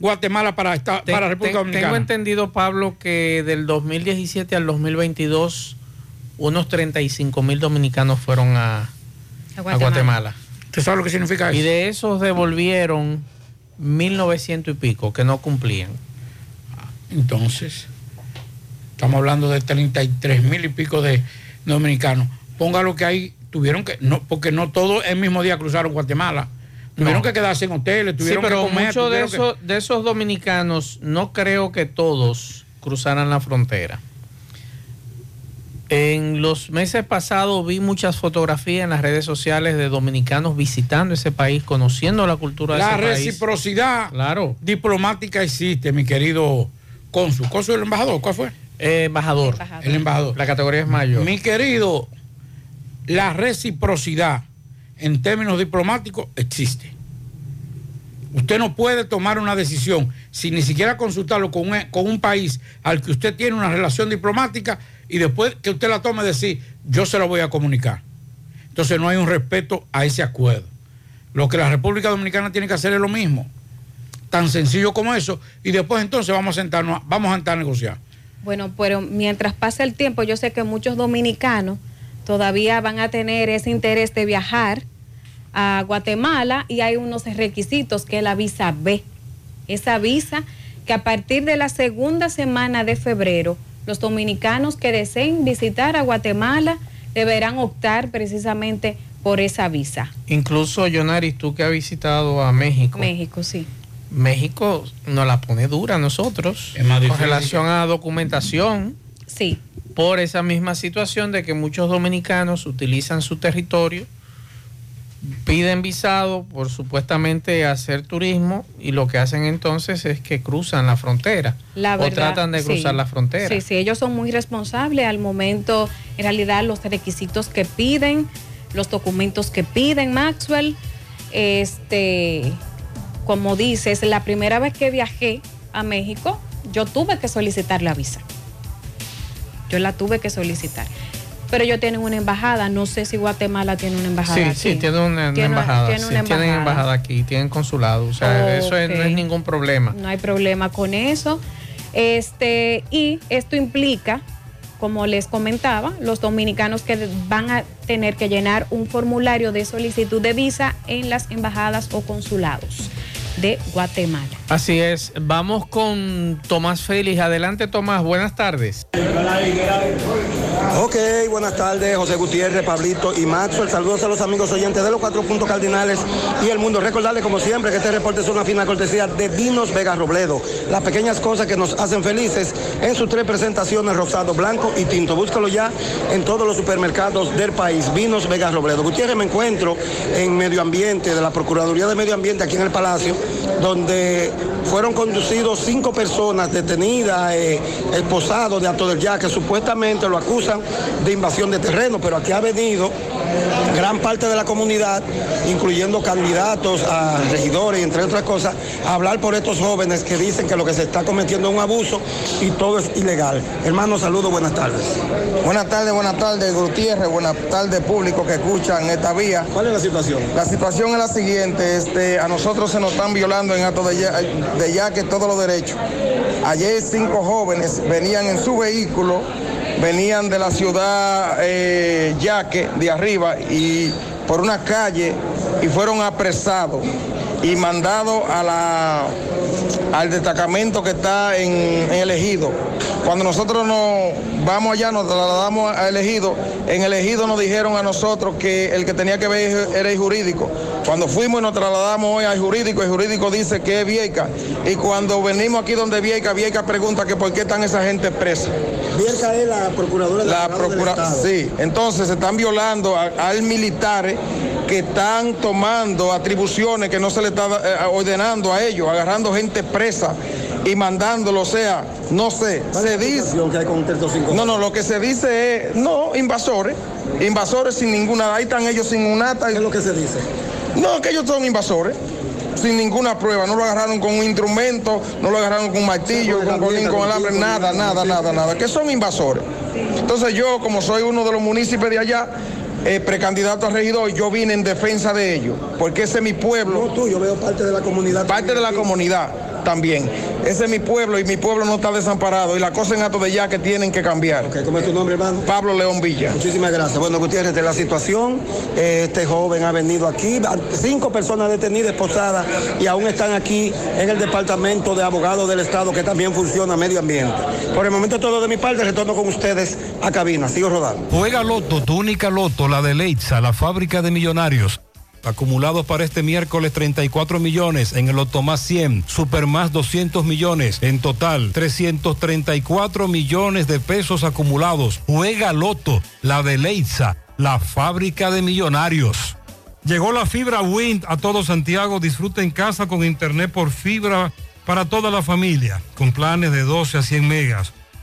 Guatemala para, esta, Te- para República te- Dominicana? Tengo entendido, Pablo, que del 2017 al 2022 unos 35 mil dominicanos fueron a, a Guatemala. ¿Usted sabe lo que significa eso? Y de esos devolvieron 1.900 y pico que no cumplían. Entonces, estamos hablando de 33 mil y pico de dominicanos. Ponga lo que hay, tuvieron que, no, porque no todos el mismo día cruzaron Guatemala. Tuvieron No. que quedarse en hoteles, Sí, tuvieron pero que comer. muchos de tuvieron que- esos, de esos dominicanos no creo que todos cruzaran la frontera. En los meses pasados vi muchas fotografías en las redes sociales de dominicanos visitando ese país, conociendo la cultura de La ese país. reciprocidad diplomática existe, mi querido cónsul. ¿Cónsul el embajador? ¿Cuál fue? embajador. El embajador. La categoría es mayor. Mi querido, la reciprocidad en términos diplomáticos existe. Usted no puede tomar una decisión sin ni siquiera consultarlo con un, con un país al que usted tiene una relación diplomática y después que usted la tome decir, yo se lo voy a comunicar. Entonces no hay un respeto a ese acuerdo. Lo que la República Dominicana tiene que hacer es lo mismo. Tan sencillo como eso. Y después entonces vamos a sentarnos, vamos a sentar a negociar. Bueno, pero mientras pasa el tiempo, yo sé que muchos dominicanos todavía van a tener ese interés de viajar a Guatemala y hay unos requisitos que es la visa B. Esa visa que a partir de la segunda semana de febrero, los dominicanos que deseen visitar a Guatemala deberán optar precisamente por esa visa. Incluso, Yonaris, tú que has visitado a México. México, sí. México nos la pone dura a nosotros más con difícil relación a documentación. Sí. Por esa misma situación de que muchos dominicanos utilizan su territorio, piden visado por supuestamente hacer turismo y lo que hacen entonces es que cruzan la frontera La o tratan de sí. cruzar la frontera. Sí, sí, ellos son muy responsables al momento, en realidad los requisitos que piden, los documentos que piden Maxwell, este, como dices, la primera vez que viajé a México, yo tuve que solicitar la visa. Yo la tuve que solicitar. Pero ellos tienen una embajada, no sé si Guatemala tiene una embajada. Sí, aquí. sí, tienen una, una Tiene- embajada. tiene sí, una Tienen embajada. embajada aquí, tienen consulado. O sea, eso es- no es ningún problema. No hay problema con eso. Este, y esto implica, como les comentaba, los dominicanos que van a tener que llenar un formulario de solicitud de visa en las embajadas o consulados de Guatemala. Así es. Vamos con Tomás Félix. Adelante, Tomás. Buenas tardes. Ok, buenas tardes, José Gutiérrez, Pablito y Maxwell. Saludos a los amigos oyentes de los cuatro puntos cardinales y el mundo. Recordarles, como siempre, que este reporte es una fina cortesía de Vinos Vega Robledo. Las pequeñas cosas que nos hacen felices en sus tres presentaciones, rosado, blanco y tinto. Búscalo ya en todos los supermercados del país. Vinos Vega Robledo. Gutiérrez, me encuentro en Medio Ambiente, de la Procuraduría de Medio Ambiente aquí en el Palacio, donde fueron conducidos cinco personas detenidas, eh, esposados de Alto del Ya, que supuestamente lo acusan de invasión de terreno, pero aquí ha venido gran parte de la comunidad, incluyendo candidatos a regidores entre otras cosas, a hablar por estos jóvenes que dicen que lo que se está cometiendo es un abuso y todo es ilegal. Hermano, saludos, buenas tardes. Buenas tardes, buenas tardes, Gutiérrez, buenas tardes, público que escuchan esta vía. ¿Cuál es la situación? La situación es la siguiente, este, a nosotros se nos están violando en acto de ya, de ya que todos los derechos. Ayer cinco jóvenes venían en su vehículo, venían de la ciudad eh, Yaque, de arriba, y por una calle, y fueron apresados y mandados a la, al destacamento que está en, en el ejido. Cuando nosotros nos vamos allá, nos trasladamos a elegido, en el ejido nos dijeron a nosotros que el que tenía que ver era el jurídico. Cuando fuimos y nos trasladamos hoy al jurídico, el jurídico dice que es Vieca. Y cuando venimos aquí donde Vieca, Vieca pregunta que por qué están esa gente presa. Vieca es la procuradora de La Abogado del procura Estado. sí, entonces se están violando al militares que están tomando atribuciones que no se le está eh, ordenando a ellos, agarrando gente presa y mandándolo, o sea, no sé, se dice que hay con estos cinco No, no, lo que se dice es no, invasores, invasores sin ninguna, ahí están ellos sin un ata. ¿Qué es lo que se dice? No, que ellos son invasores. Sin ninguna prueba, no lo agarraron con un instrumento, no lo agarraron con un martillo, con colín, con alambre, nada, nada, nada, nada, que son invasores. Entonces yo, como soy uno de los municipios de allá, eh, precandidato a regidor, yo vine en defensa de ellos, porque ese es mi pueblo. No tú, yo veo parte de la comunidad. Parte de la comunidad. También. Ese es mi pueblo y mi pueblo no está desamparado. Y la cosa en Ato de Ya que tienen que cambiar. ¿Cómo es tu nombre, hermano? Pablo León Villa. Muchísimas gracias. Bueno, Gutiérrez, de la situación, este joven ha venido aquí, cinco personas detenidas, esposadas, y aún están aquí en el Departamento de Abogados del Estado, que también funciona medio ambiente. Por el momento todo de mi parte, retorno con ustedes a cabina. Sigo rodando. Juega Loto, tu única Loto, la de Leitza, la fábrica de millonarios. Acumulados para este miércoles 34 millones, en el Loto más 100, Super más 200 millones, en total 334 millones de pesos acumulados. Juega Loto, la de Leitza, la fábrica de millonarios. Llegó la fibra Wind a todo Santiago, disfruta en casa con internet por fibra para toda la familia, con planes de 12 a 100 megas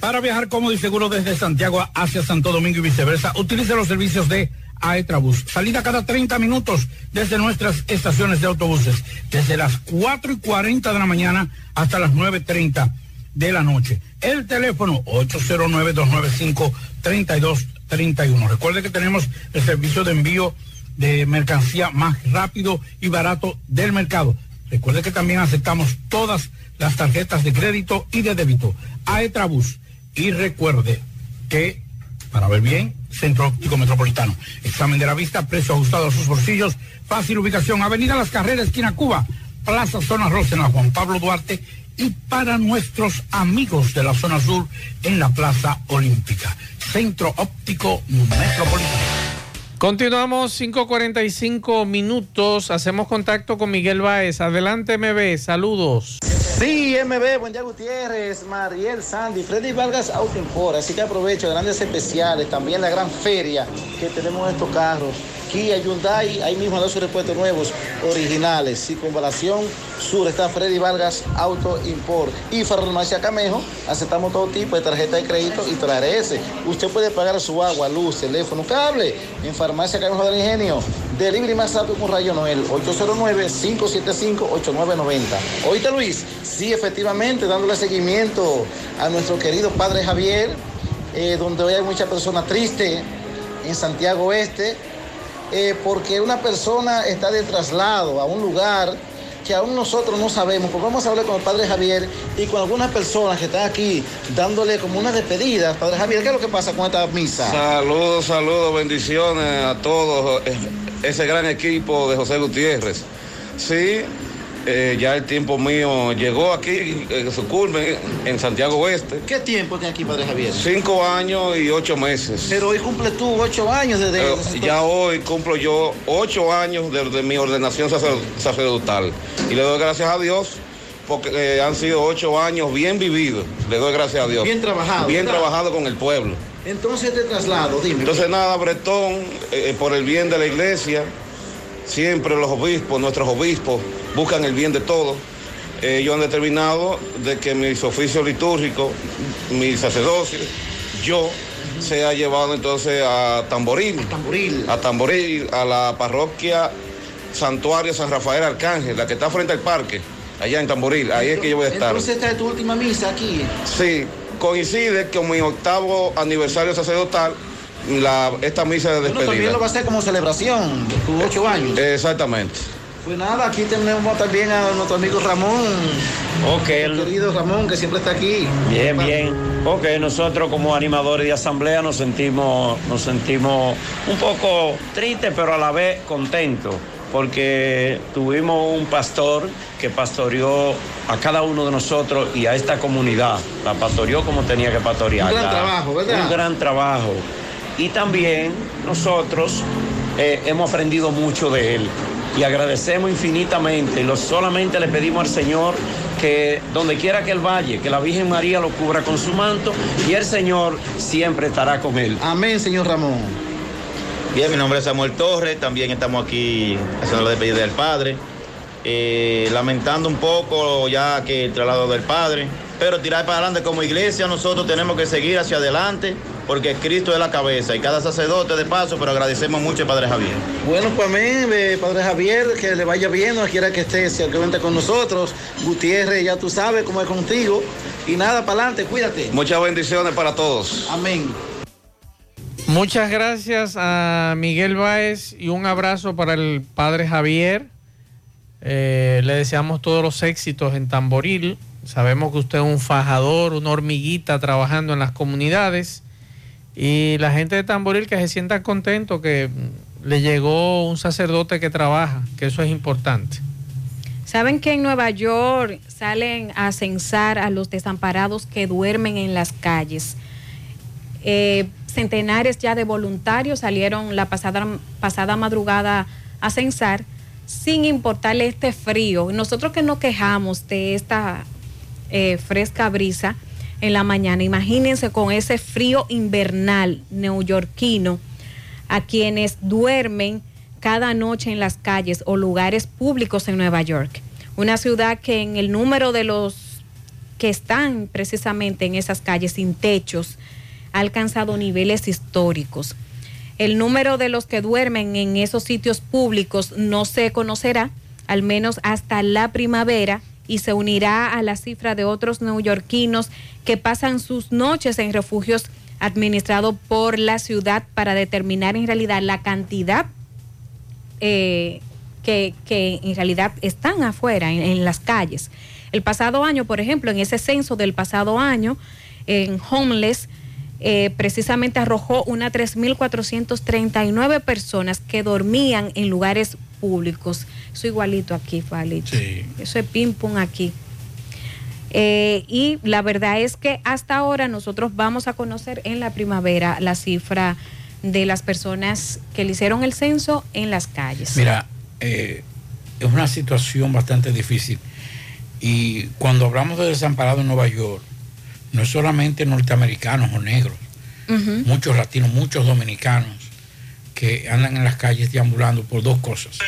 Para viajar cómodo y seguro desde Santiago hacia Santo Domingo y viceversa, utilice los servicios de Aetrabús. Salida cada 30 minutos desde nuestras estaciones de autobuses, desde las 4 y 40 de la mañana hasta las 9.30 de la noche. El teléfono 809-295-3231. Recuerde que tenemos el servicio de envío de mercancía más rápido y barato del mercado. Recuerde que también aceptamos todas las tarjetas de crédito y de débito. Aetrabús. Y recuerde que, para ver bien, Centro Óptico Metropolitano. Examen de la vista, precio ajustado a sus bolsillos, fácil ubicación, Avenida Las Carreras, esquina Cuba, Plaza Zona Rosa en la Juan Pablo Duarte y para nuestros amigos de la zona sur en la Plaza Olímpica. Centro Óptico Metropolitano. Continuamos 5.45 minutos. Hacemos contacto con Miguel Báez. Adelante, MB. Saludos. Sí, MB, buen día Gutiérrez, Mariel Sandy, Freddy Vargas Auto Import. Así que aprovecho grandes especiales, también la gran feria que tenemos en estos carros. Kia, Hyundai, ahí mismo dos repuestos nuevos, originales. Circunvalación Sur está Freddy Vargas Auto Import. Y Farmacia Camejo, aceptamos todo tipo de tarjeta de crédito y TRS. Usted puede pagar su agua, luz, teléfono, cable en Farmacia Camejo del Ingenio. Delivery más rápido con Rayo Noel, 809-575-8990. Oíste Luis, sí, efectivamente, dándole seguimiento a nuestro querido padre Javier, eh, donde hoy hay mucha persona triste en Santiago Oeste, eh, porque una persona está de traslado a un lugar que aún nosotros no sabemos, porque vamos a hablar con el padre Javier y con algunas personas que están aquí dándole como una despedida. Padre Javier, ¿qué es lo que pasa con esta misa? Saludos, saludos, bendiciones a todos, eh, ese gran equipo de José Gutiérrez. Sí, eh, ya el tiempo mío llegó aquí, en su culmen, en Santiago Oeste. ¿Qué tiempo tiene aquí, Padre Javier? Cinco años y ocho meses. Pero hoy cumple tú ocho años desde... Eh, ya hoy cumplo yo ocho años desde mi ordenación sacer- sacerdotal. Y le doy gracias a Dios porque eh, han sido ocho años bien vividos. Le doy gracias a Dios. Bien trabajado, Bien ¿verdad? trabajado con el pueblo. Entonces este traslado, dime. Entonces nada, Bretón, eh, por el bien de la iglesia, siempre los obispos, nuestros obispos, buscan el bien de todos. Eh, Ellos han determinado de que mis oficios litúrgicos, mi sacerdocio, yo sea llevado entonces a Tamboril. Tamboril. A Tamboril, a la parroquia Santuario San Rafael Arcángel, la que está frente al parque, allá en Tamboril. Ahí es que yo voy a estar. Entonces esta es tu última misa aquí. Sí, coincide con mi octavo aniversario sacerdotal, la, esta misa de Bueno, también despedida. lo va a hacer como celebración, tus ocho años. Exactamente. Pues nada, aquí tenemos también a nuestro amigo Ramón. Ok. Querido Ramón, que siempre está aquí. Bien, bien. Ok, nosotros como animadores de asamblea nos sentimos, nos sentimos un poco tristes, pero a la vez contentos, porque tuvimos un pastor que pastoreó a cada uno de nosotros y a esta comunidad. La pastoreó como tenía que pastorear. Un gran trabajo, ¿verdad? Un gran trabajo. Y también nosotros eh, hemos aprendido mucho de él y agradecemos infinitamente. Lo, solamente le pedimos al Señor que donde quiera que él vaya, que la Virgen María lo cubra con su manto y el Señor siempre estará con él. Amén, señor Ramón. Bien, mi nombre es Samuel Torres, también estamos aquí haciendo la despedida del Padre, Eh, lamentando un poco ya que el traslado del Padre, pero tirar para adelante como iglesia nosotros tenemos que seguir hacia adelante porque Cristo es la cabeza y cada sacerdote de paso, pero agradecemos mucho al Padre Javier. Bueno, pues amén, eh, Padre Javier, que le vaya bien, no quiera que esté ciertamente con nosotros. Gutiérrez, ya tú sabes cómo es contigo. Y nada, para adelante, cuídate. Muchas bendiciones para todos. Amén. Muchas gracias a Miguel Báez y un abrazo para el padre Javier. Eh, le deseamos todos los éxitos en Tamboril. Sabemos que usted es un fajador, una hormiguita trabajando en las comunidades. Y la gente de Tamboril que se sienta contento que le llegó un sacerdote que trabaja, que eso es importante. Saben que en Nueva York salen a censar a los desamparados que duermen en las calles. Eh, centenares ya de voluntarios salieron la pasada, pasada madrugada a censar sin importarle este frío. Nosotros que nos quejamos de esta eh, fresca brisa en la mañana, imagínense con ese frío invernal neoyorquino a quienes duermen cada noche en las calles o lugares públicos en Nueva York. Una ciudad que en el número de los que están precisamente en esas calles sin techos ha alcanzado niveles históricos. El número de los que duermen en esos sitios públicos no se conocerá, al menos hasta la primavera, y se unirá a la cifra de otros neoyorquinos que pasan sus noches en refugios administrados por la ciudad para determinar en realidad la cantidad eh, que, que en realidad están afuera, en, las calles. El pasado año, por ejemplo, en ese censo del pasado año, en Homeless, eh, precisamente arrojó una 3.439 personas que dormían en lugares públicos. Eso igualito aquí, Falito. Eso es ping pong aquí. Eh, y la verdad es que hasta ahora nosotros vamos a conocer en la primavera la cifra de las personas que le hicieron el censo en las calles. Mira, eh, es una situación bastante difícil. Y cuando hablamos de desamparado en Nueva York, no es solamente norteamericanos o negros, Ujú. muchos latinos, muchos dominicanos que andan en las calles deambulando por dos cosas.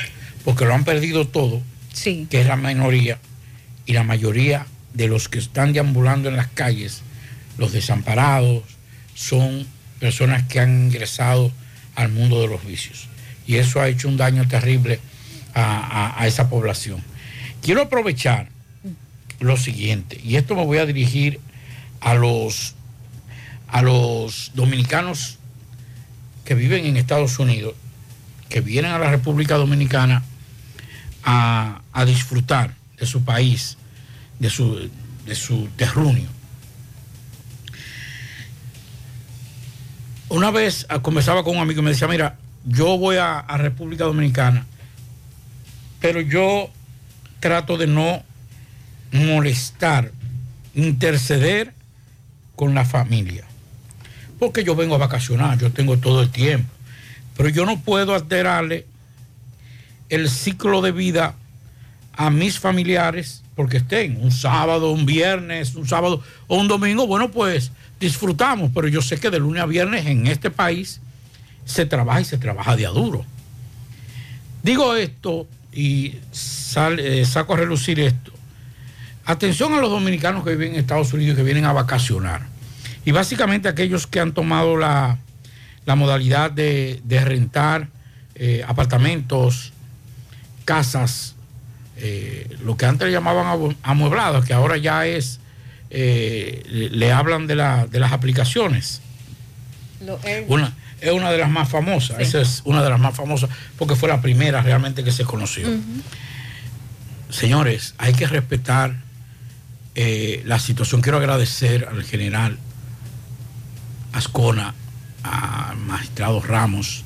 Porque lo han perdido todo, Sí. que es la minoría, y la mayoría de los que están deambulando en las calles, los desamparados, son personas que han ingresado al mundo de los vicios. Y eso ha hecho un daño terrible a, a- a esa población. Quiero aprovechar lo siguiente, y esto me voy a dirigir a los, a los dominicanos que viven en Estados Unidos, que vienen a la República Dominicana a, disfrutar de su país, de su, de su terruño. Una vez conversaba con un amigo y me decía, mira, yo voy a, a República Dominicana, pero yo trato de no molestar, interceder con la familia. Porque yo vengo a vacacionar, yo tengo todo el tiempo. Pero yo no puedo alterarle el ciclo de vida a mis familiares porque estén un sábado, un viernes, un sábado o un domingo. Bueno, pues disfrutamos, pero yo sé que de lunes a viernes en este país se trabaja y se trabaja de a duro. Digo esto y eh, saco a relucir esto. Atención a los dominicanos que viven en Estados Unidos y que vienen a vacacionar. Y básicamente aquellos que han tomado la, la modalidad de, de rentar eh, apartamentos, casas, eh, lo que antes le llamaban amu- amueblados, que ahora ya es, eh, le, hablan de, la- de las aplicaciones. Lo- Una, es una de las más famosas, Sí. esa es una de las más famosas, porque fue la primera realmente que se conoció. Señores, hay que respetar eh, la situación. Quiero agradecer al general Ascona, al magistrado Ramos,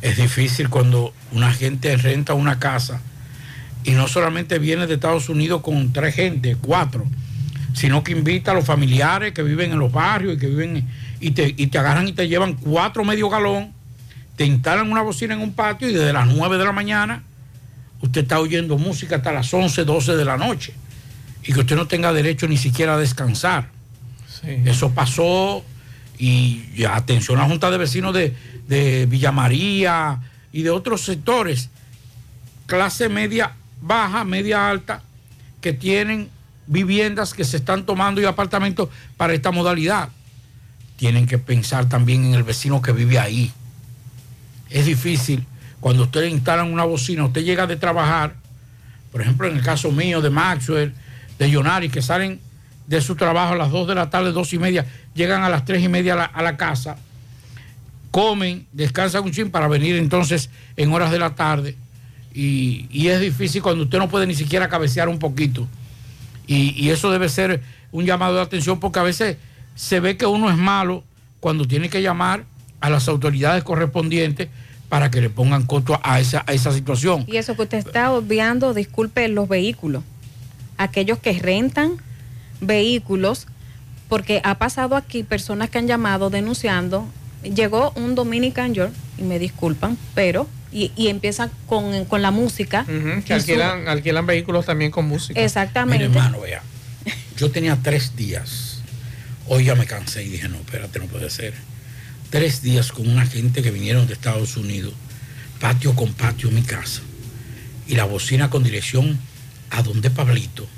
Es difícil cuando una gente renta una casa y no solamente viene de Estados Unidos con tres gente, cuatro, sino que invita a los familiares que viven en los barrios y que viven y te, y te agarran y te llevan cuatro medio galón, te instalan una bocina en un patio y desde las 9 de la mañana usted está oyendo música hasta las 11, 12 de la noche y que usted no tenga derecho ni siquiera a descansar. Eso pasó y, y atención a la Junta de Vecinos de, de Villa María y de otros sectores, clase media baja, media alta, que tienen viviendas que se están tomando y apartamentos para esta modalidad. Tienen que pensar también en el vecino que vive ahí. Es difícil cuando ustedes instalan una bocina, usted llega de trabajar, por ejemplo, en el caso mío de Maxwell, de Yonari, que salen de su trabajo a las 2 de la tarde, dos y media, llegan a las 3 y media a la casa, comen, descansan un chin para venir entonces en horas de la tarde. Y, y es difícil cuando usted no puede ni siquiera cabecear un poquito. Y, y eso debe ser un llamado de atención porque a veces se ve que uno es malo cuando tiene que llamar a las autoridades correspondientes para que le pongan costo a esa, a esa situación. Y eso que usted está obviando, disculpe, los vehículos. Aquellos que rentan vehículos, porque ha pasado aquí personas que han llamado denunciando. Llegó un Dominican York, y me disculpan, pero, y, y empieza con, con la música. Que su- alquilan, alquilan vehículos también con música. Exactamente. Mire, hermano, vea. [laughs] Yo tenía tres días. Hoy ya me cansé y dije, no, espérate, no puede ser. Tres días con una gente que vinieron de Estados Unidos, patio con patio en mi casa. Y la bocina con dirección a donde Pablito.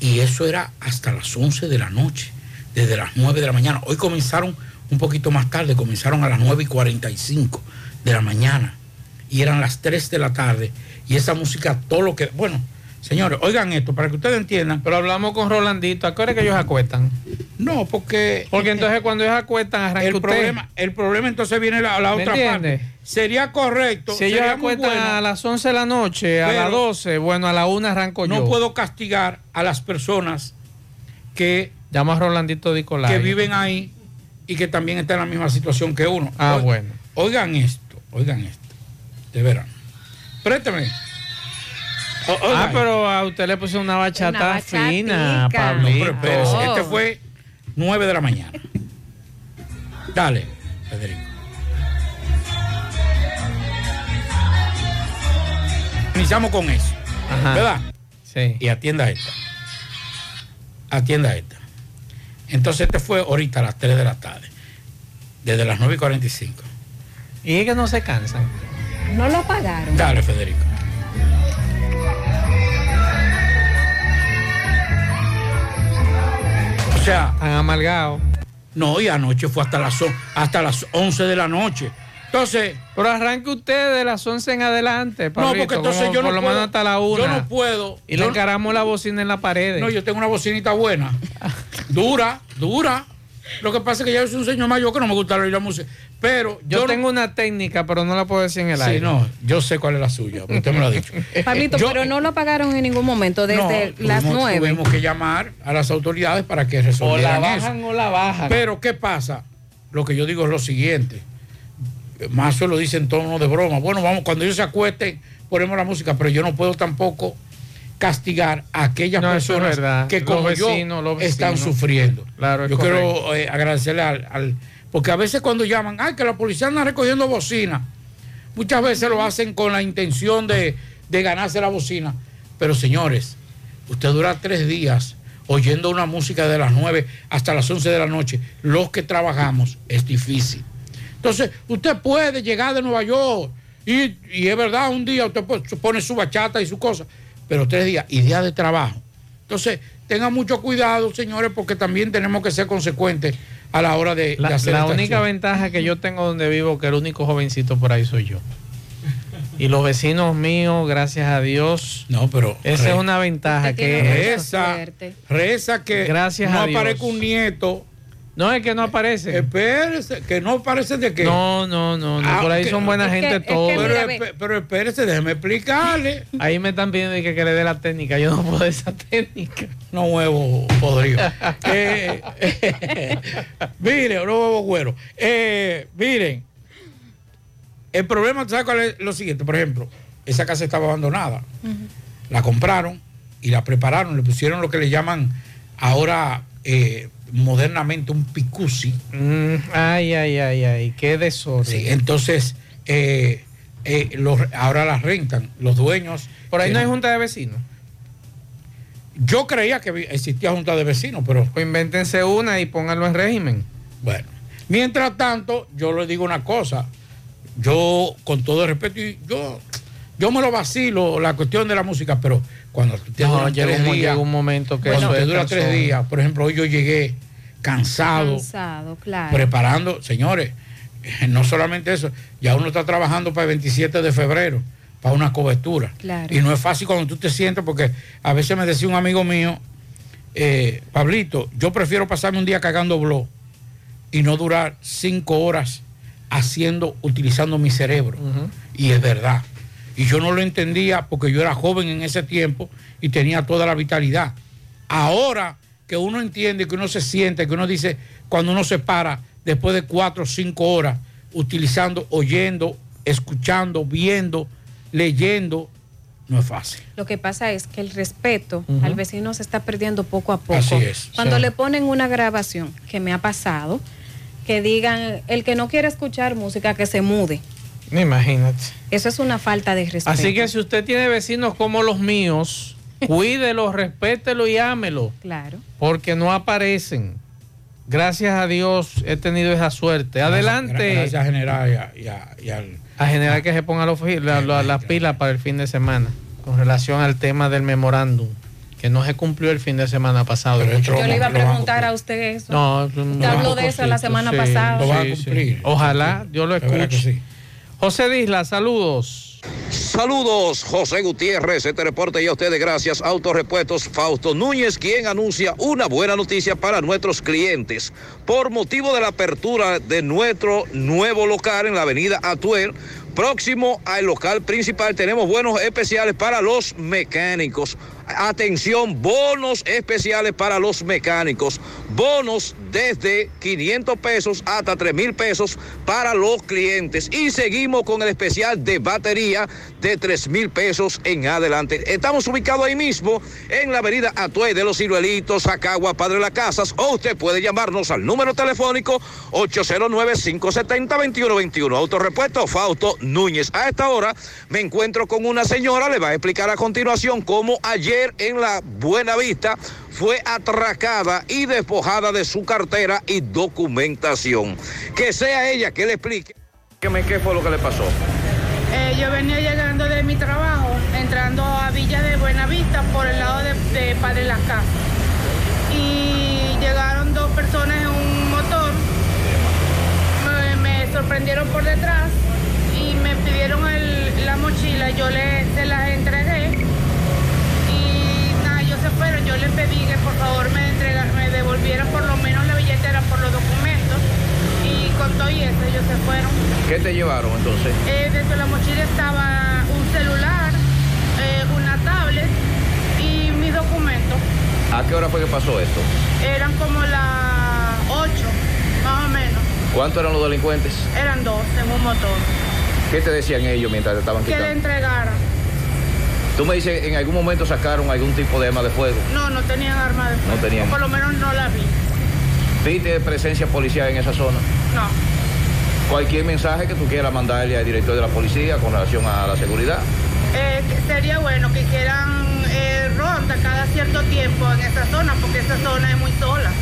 Y eso era hasta las 11 de la noche, desde las 9 de la mañana. Hoy comenzaron un poquito más tarde, comenzaron a las 9 y 45 de la mañana. Y eran las 3 de la tarde. Y esa música, todo lo que... Bueno, señores, oigan esto, para que ustedes entiendan. Pero hablamos con Rolandito, ¿a qué hora que ellos acuestan? No, porque... Porque entonces cuando ellos acuestan, arranca el usted. problema, el problema entonces viene la, la ¿Me otra entiende? parte. Sería correcto. Si ellos sería acuestan bueno, a las 11 de la noche, a las 12, bueno, a la 1 arranco yo. No puedo castigar a las personas que, Llama a Rolandito Dicolay. que viven ahí y que también están en la misma situación que uno. Ah, bueno. Oigan esto, oigan esto. De veras. Préstame. O- Ah, pero a usted le puse una bachata Una fina, No, Pablito. pero espérese, Oh. este fue 9 de la mañana. Dale, Federico. Iniciamos con eso. Ajá. ¿Verdad? Sí. Y atienda esta. Atienda esta. Entonces este fue ahorita a las 3 de la tarde. Desde las 9 y 45. Y es que no se cansan. No lo pagaron. Dale, Federico. O sea, Han amargado. no, y anoche fue hasta las, hasta las 11 de la noche. Entonces, Pero arranque usted de las 11 en adelante, no, porque entonces como yo no por lo puedo. hasta la 1. Yo no puedo. Y le no- encaramos la bocina en la pared. No, yo tengo una bocinita buena. [laughs] Dura, dura. Lo que pasa es que ya soy un señor mayor que no me gusta oír la música. Pero Yo no- tengo una técnica, pero no la puedo decir en el Sí, aire. no, yo sé cuál es la suya, usted me lo ha dicho. [laughs] Pablito, Yo- pero no lo pagaron en ningún momento, desde No, las 9. Tuvimos que llamar a las autoridades para que O la resolvieran bajan eso. o la bajan. Pero, ¿qué pasa? Lo que yo digo es lo siguiente. Más lo dice en tono de broma. Bueno, vamos, cuando ellos se acuesten, ponemos la música, pero yo no puedo tampoco castigar a aquellas No, eso es personas que Los como vecinos, yo los están sufriendo. Claro, es yo correcto. quiero eh, agradecerle al, al- Porque a veces cuando llaman, ay, que la policía anda recogiendo bocina, muchas veces lo hacen con la intención de, de ganarse la bocina. Pero señores, usted dura tres días oyendo una música de las 9 hasta las 11 de la noche. Los que trabajamos es difícil. Entonces, usted puede llegar de Nueva York y, y es verdad, un día usted pues, pone su bachata y su cosa, pero tres días y días de trabajo. Entonces, tengan mucho cuidado, señores, porque también tenemos que ser consecuentes a la hora de, de La, hacer la esta única acción. ventaja que yo tengo donde vivo, que el único jovencito por ahí soy yo. Y los vecinos míos, gracias a Dios. No, pero Esa re- es una ventaja que Reza, reza que Gracias no a Dios. aparezca un nieto. No es que no aparece. Espérese, que no aparece de qué. No, no, no, no. Ah, por ahí que- son buena es que- gente es que todos. Pero, mira, pero espérese, déjeme explicarle. Ahí me están pidiendo que, que le dé la técnica. Yo no puedo esa técnica. No huevo podrido. [laughs] Eh, eh, miren, no huevo güero. Eh, miren, El problema, ¿sabes cuál es lo siguiente? Por ejemplo, esa casa estaba abandonada. La compraron y la prepararon, le pusieron lo que le llaman ahora eh, modernamente un picusi. Mm, ay, ay, ay, ay, qué desorden. Sí, entonces, eh, eh, los- ahora las rentan los dueños. Por ahí no hay junta de vecinos. Yo creía que existía junta de vecinos, pero. Pues invéntense una y pónganlo en régimen. Bueno, mientras tanto, yo le digo una cosa. Yo, con todo el respeto, y yo, yo me lo vacilo la cuestión de la música, pero cuando te No, llega un- días, llega un momento que cuando te dura tres días, por ejemplo, hoy yo llegué cansado, Cansado, claro. preparando, señores, eh, no solamente eso, ya uno está trabajando para el 27 de febrero, para una cobertura. Claro. Y no es fácil cuando tú te sientes, porque a veces me decía un amigo mío, eh, Pablito, yo prefiero pasarme un día cagando blog y no durar cinco horas haciendo, utilizando mi cerebro. Y es verdad. Y yo no lo entendía porque yo era joven en ese tiempo y tenía toda la vitalidad. Ahora que uno entiende, que uno se siente, que uno dice, cuando uno se para después de cuatro o cinco horas, utilizando, oyendo, escuchando, viendo, leyendo, no es fácil. Lo que pasa es que el respeto al vecino se está perdiendo poco a poco. Así es. Cuando Sí. le ponen una grabación, que me ha pasado, que digan, el que no quiere escuchar música, que se mude. Imagínate. Eso es una falta de respeto. Así que si usted tiene vecinos como los míos, [laughs] cuídelo, respételo y ámelo. Claro. Porque no aparecen. Gracias a Dios he tenido esa suerte. Adelante. Gracias a General y, a- y a- y al... A general que se ponga los fi- la- la- las pilas para el fin de semana con relación al tema del memorándum que no se cumplió el fin de semana pasado. Yo le iba a preguntar a usted eso. No, Usted habló de eso la semana pasada. Ojalá, yo lo escucho. José Disla, saludos. Saludos, José Gutiérrez. Este reporte ya a ustedes gracias Autorepuestos Fausto Núñez, quien anuncia una buena noticia para nuestros clientes. Por motivo de la apertura de nuestro nuevo local en la avenida Atuel, próximo al local principal, tenemos buenos especiales para los mecánicos. Atención, bonos especiales para los mecánicos. Bonos desde 500 pesos hasta 3 mil pesos para los clientes. Y seguimos con el especial de batería de 3 mil pesos en adelante. Estamos ubicados ahí mismo en la avenida Atuey de los Ciruelitos, Acagua, Padre Las Casas. O usted puede llamarnos al número telefónico 809-570-2121. Autorepuesto Fausto Núñez. A esta hora me encuentro con una señora. Le va a explicar a continuación cómo ayer en la Buena Vista fue atracada y despojada de su cartera y documentación. Que sea ella que le explique. ¿Qué fue lo que le pasó? Eh, yo venía llegando de mi trabajo, entrando a Villa de Buenavista por el lado de, de Padre Las Casas. Y llegaron dos personas en un motor, me, me sorprendieron por detrás y me pidieron el- la mochila, yo le, se las entregué. Se fueron, yo les pedí que por favor me, entrega- me devolvieran por lo menos la billetera por los documentos. Y con todo y eso ellos se fueron. ¿Qué te llevaron entonces? Eh, dentro de la mochila estaba un celular, eh, una tablet y mis documentos. ¿A qué hora fue que pasó esto? Eran como las 8, más o menos. ¿Cuántos eran los delincuentes? Eran dos en un motor. ¿Qué te decían ellos mientras te estaban Que le quitando? Tú me dices, ¿en algún momento sacaron algún tipo de arma de fuego? No, no tenían arma de fuego. No tenían. O por lo menos no la vi. ¿Viste presencia policial en esa zona? No. Cualquier mensaje que tú quieras mandarle al director de la policía con relación a la seguridad. Eh, sería bueno que hicieran eh, ronda cada cierto tiempo en esa zona, porque esa zona es muy sola.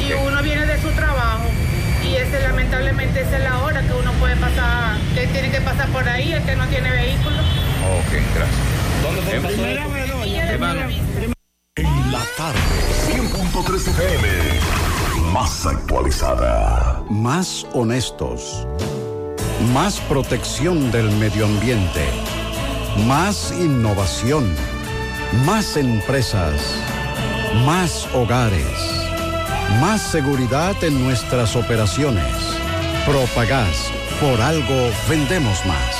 Y uno viene de su trabajo y ese lamentablemente esa es la hora que uno puede pasar, que tiene que pasar por ahí, el que no tiene vehículo. Ok, gracias. ¿Dónde fue Hermano. En la tarde, 100.3 FM. Más actualizada. Más honestos. Más protección del medio ambiente. Más innovación. Más empresas. Más hogares. Más seguridad en nuestras operaciones. Propagás. Por algo vendemos más.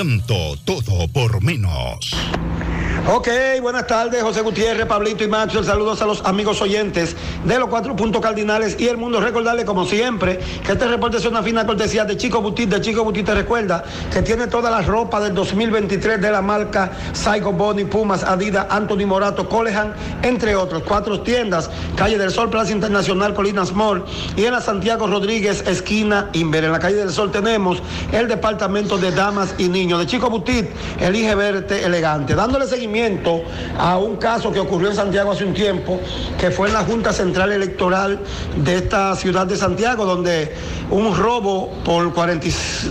Encanto, todo por menos. Ok, buenas tardes, José Gutiérrez, Pablito y Macho. Saludos a los amigos oyentes de los cuatro puntos cardinales y el mundo. Recordarle, como siempre, que este reporte es una fina cortesía de Chico Butit. De Chico Butit te recuerda que tiene toda la ropa del 2023 de la marca Saigo Boni, Pumas, Adidas, Anthony Morato, Colehan, entre otros. Cuatro tiendas, Calle del Sol, Plaza Internacional, Colinas Mall y en la Santiago Rodríguez, esquina Inver. En la Calle del Sol tenemos el departamento de damas y niños. De Chico Butit, elige verte elegante. Dándole seguimiento a un caso que ocurrió en Santiago hace un tiempo, que fue en la Junta Central Electoral de esta ciudad de Santiago, donde un robo por 40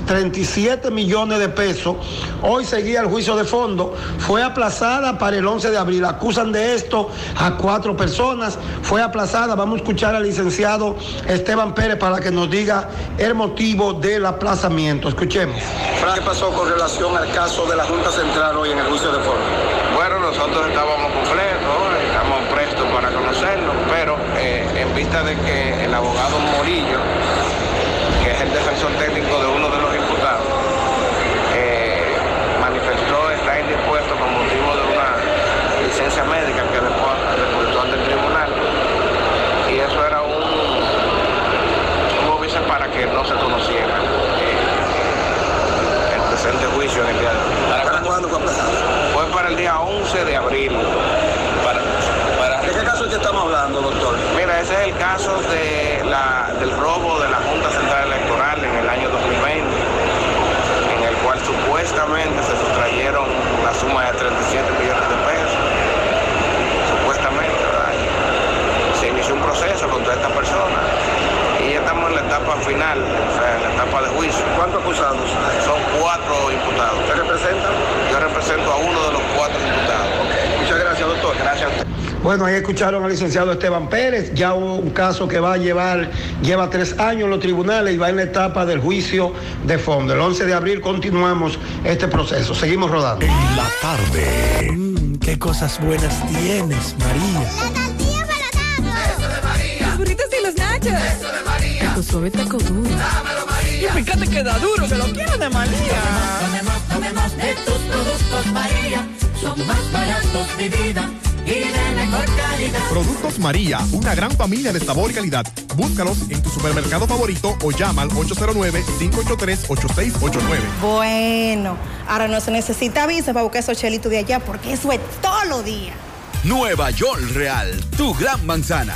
37 millones de pesos, hoy seguía el juicio de fondo, fue aplazada para el 11 de abril. Acusan de esto a cuatro personas, fue aplazada. Vamos a escuchar al licenciado Esteban Pérez para que nos diga el motivo del aplazamiento. Escuchemos. ¿Qué pasó con relación al caso de la Junta Central hoy en el juicio de fondo? Bueno, nosotros estábamos completos, estamos prestos para conocerlo, pero eh, en vista de que el abogado Morillo, que es el defensor técnico de uno de los imputados, eh, manifestó estar indispuesto con motivo de una licencia médica que después reportó ante el tribunal, y eso era un, un óbice para que no se conociera eh, el presente juicio en el día de hoy. ¿Para cuándo fue aplazado? Fue para el día 11 de abril. Para, para... ¿De qué caso es que estamos hablando, doctor? Mira, ese es el caso de la, del robo de la Junta Central Electoral en el año 2020, en el cual supuestamente se sustrayeron la suma de 37 millones de pesos. Supuestamente, ¿verdad? Se inició un proceso contra esta persona y ya estamos en la etapa final, o sea, en la etapa de juicio. ¿Cuántos acusados? Son cuatro imputados. ¿Qué representan? Yo represento a uno de los cuatro imputados. Muchas gracias, doctor. Gracias a usted. Bueno, ahí escucharon al licenciado Esteban Pérez, ya hubo un caso que va a llevar, lleva tres años en los tribunales y va en la etapa del juicio de fondo. El 11 de abril continuamos este proceso. Seguimos rodando. En la tarde. Mm, qué cosas buenas tienes, María. La tortilla para Eso de María. Los burritos y los nachos. Eso de María. Tu suave taco duro. Dámelo, María. Y fíjate que da duro, que lo quiero de María. Tomemos, tomemos de tus productos, María. Son más baratos de vida y de mejor calidad. Productos María, una gran familia de sabor y calidad. Búscalos en tu supermercado favorito o llama al 809-583-8689. Bueno, ahora no se necesita visa para buscar esos chelitos de allá porque eso es todo lo día. Nueva York Real, tu gran manzana.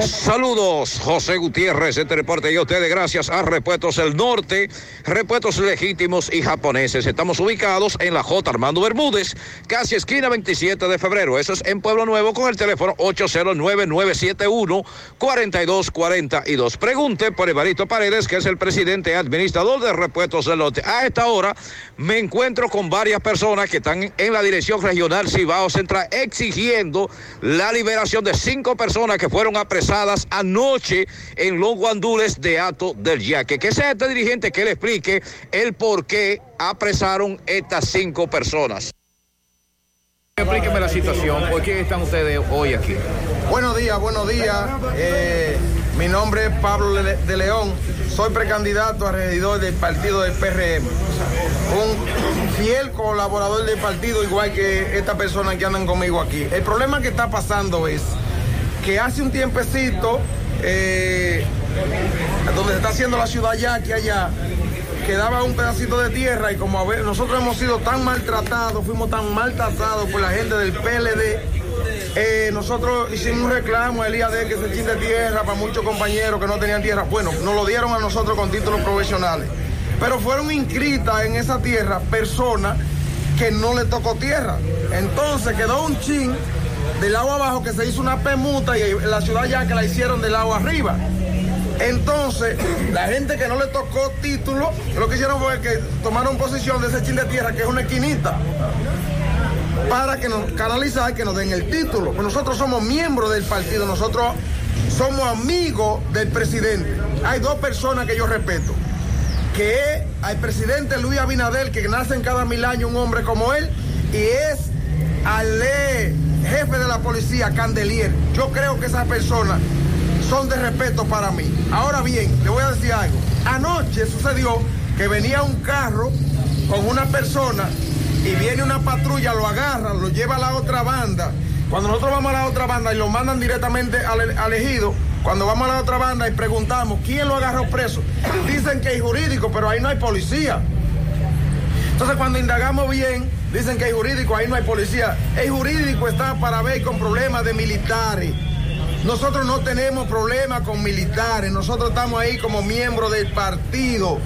Saludos, José Gutiérrez, este reporte y ustedes gracias a Repuestos El Norte, repuestos legítimos y japoneses. Estamos ubicados en la J. Armando Bermúdez, casi esquina 27 de febrero. Eso es en Pueblo Nuevo con el teléfono 809-971-4242. Pregunte por Evaristo Paredes, que es el presidente administrador de Repuestos El Norte. A esta hora me encuentro con varias personas que están en la dirección regional Cibao Central exigiendo la liberación de cinco personas que fueron apresadas anoche en los guandules de Ato del Yaque. Que sea este dirigente que le explique el por qué apresaron estas cinco personas. Explíqueme la situación, ¿por qué están ustedes hoy aquí? Buenos días, buenos días. Eh, mi nombre es Pablo de León. Soy precandidato a regidor del partido del PRM. Un fiel colaborador del partido, igual que estas personas que andan conmigo aquí. El problema que está pasando es que hace un tiempecito, eh, donde se está haciendo la ciudad ya, que allá, quedaba un pedacito de tierra y como a ver, nosotros hemos sido tan maltratados, fuimos tan maltratados por la gente del PLD, eh, nosotros hicimos un reclamo al IAD que se chiste tierra para muchos compañeros que no tenían tierra. Bueno, nos lo dieron a nosotros con títulos profesionales. Pero fueron inscritas en esa tierra personas que no le tocó tierra. Entonces quedó un chin del agua abajo que se hizo una permuta y la ciudad ya que la hicieron del agua arriba. Entonces, la gente que no le tocó título, lo que hicieron fue que tomaron posición de ese chin de tierra, que es una esquinita, para que nos canalizar, que nos den el título. Pues nosotros somos miembros del partido, nosotros somos amigos del presidente. Hay dos personas que yo respeto, que es al presidente Luis Abinader, que nace en cada mil años un hombre como él, y es al eh, jefe de la policía, Candelier. Yo creo que esas personas son de respeto para mí. Ahora bien, le voy a decir algo. Anoche sucedió que venía un carro con una persona y viene una patrulla, lo agarra, lo lleva a la otra banda. Cuando nosotros vamos a la otra banda y lo mandan directamente al, al ejido, cuando vamos a la otra banda y preguntamos quién lo agarró preso, dicen que es jurídico, pero ahí no hay policía. Entonces cuando indagamos bien, dicen que es jurídico, ahí no hay policía. El jurídico está para ver con problemas de militares. Nosotros no tenemos problemas con militares, nosotros estamos ahí como miembros del partido.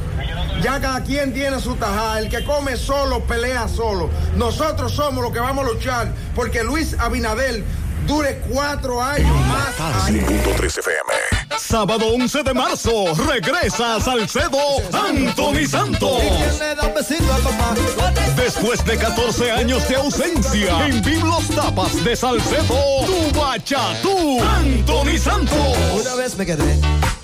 Ya cada quien tiene su tajada, el que come solo pelea solo. Nosotros somos los que vamos a luchar porque Luis Abinadel dure cuatro años más. 5.3 FM. Sábado 11 de marzo, regresa a Salcedo Anthony Santos. Después de 14 años de ausencia, en Biblos Tapas de Salcedo, tu bachatú, Anthony Santos. Una vez me quedé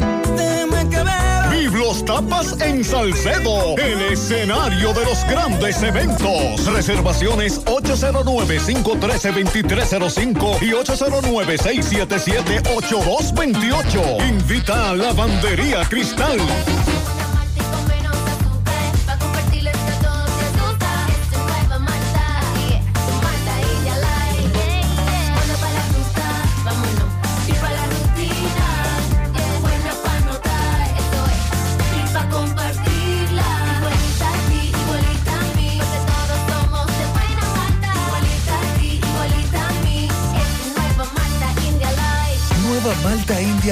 Biblos Tapas en Salcedo. El escenario de los grandes eventos. Reservaciones 809-513-2305 y 809-677-8228. Invita a Lavandería Cristal.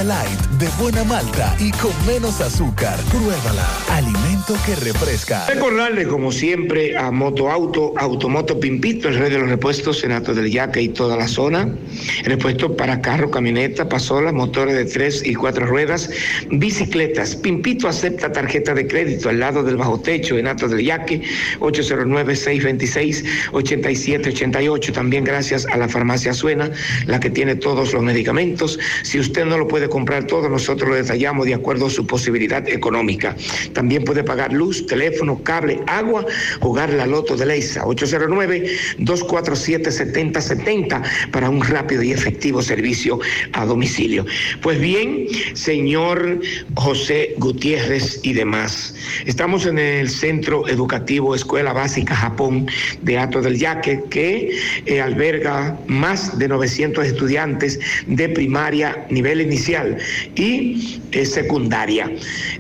Light de buena malta y con menos azúcar. Pruébala. Alimento que refresca. Recordarle, como siempre, a Moto Auto, Automoto Pimpito, el rey de los repuestos, Senato del Yaque y toda la zona. Repuestos para carro, camioneta, pasola, motores de tres y cuatro ruedas, bicicletas. Pimpito acepta tarjeta de crédito al lado del bajo techo, Senato del Yaque, 809-626-8788. También gracias a la farmacia Suena, la que tiene todos los medicamentos. Si usted no lo puede comprar todo, nosotros lo detallamos de acuerdo a su posibilidad económica. También puede pagar luz, teléfono, cable, agua, jugar la loto de Leisa, 809-247-7070 para un rápido y efectivo servicio a domicilio. Pues bien, señor José Gutiérrez y demás, estamos en el Centro Educativo Escuela Básica Japón de Ato del Yaque, que eh, alberga más de 900 estudiantes de primaria nivel inicial y eh, secundaria.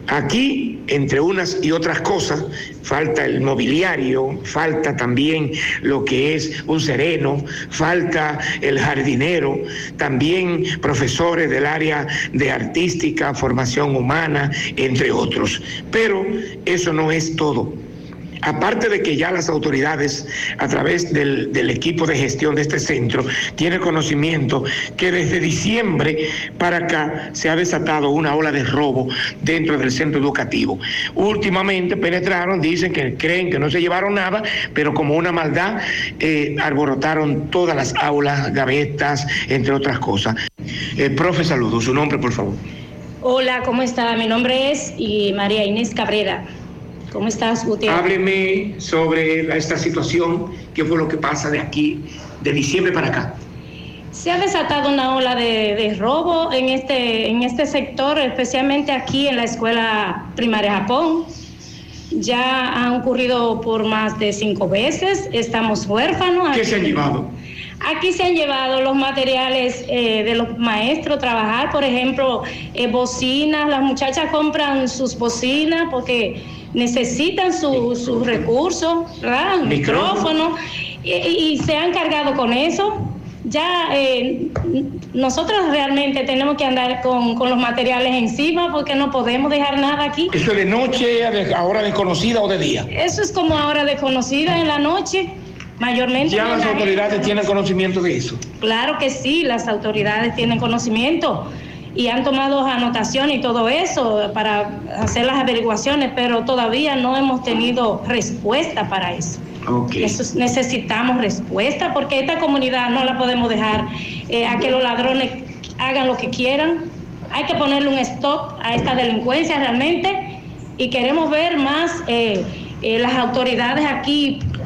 Aquí, entre unas y otras cosas, falta el mobiliario, falta también lo que es un sereno, falta el jardinero, también profesores del área de artística, formación humana, entre otros. Pero eso no es todo. Aparte de que ya las autoridades, a través del, equipo de gestión de este centro, tienen conocimiento que desde diciembre para acá se ha desatado una ola de robo dentro del centro educativo. Últimamente penetraron, dicen que creen que no se llevaron nada, pero como una maldad, eh, todas las aulas, gavetas, entre otras cosas. Eh, profe, saludos. Su nombre, por favor. Hola, ¿cómo está? Mi nombre es y María Inés Cabrera. ¿Cómo estás, Gutiérrez? Hábleme sobre esta situación, qué fue lo que pasa de aquí, de diciembre para acá. Se ha desatado una ola de, de, robo en este, en este sector, especialmente aquí en la escuela primaria Japón. Ya han ocurrido por más de cinco veces, estamos huérfanos. ¿Qué se han llevado? Aquí se han llevado los materiales eh, de los maestros trabajar, por ejemplo, eh, bocinas. Las muchachas compran sus bocinas porque necesitan sus su recursos, ¿verdad? micrófono, y, y, se han cargado con eso. ya eh, nosotros realmente tenemos que andar con, con los materiales encima porque no podemos dejar nada aquí. ¿Eso es de noche, a hora desconocida o de día? Eso es como ahora desconocida en la noche, mayormente. ¿Ya las la- autoridades tienen conocimiento de eso? Claro que sí, las autoridades tienen conocimiento y han tomado anotación y todo eso para hacer las averiguaciones, pero todavía no hemos tenido respuesta para eso. Eso es- necesitamos respuesta porque esta comunidad no la podemos dejar eh, a que los ladrones hagan lo que quieran. Hay que ponerle un stop a esta delincuencia realmente y queremos ver más eh, eh, las autoridades aquí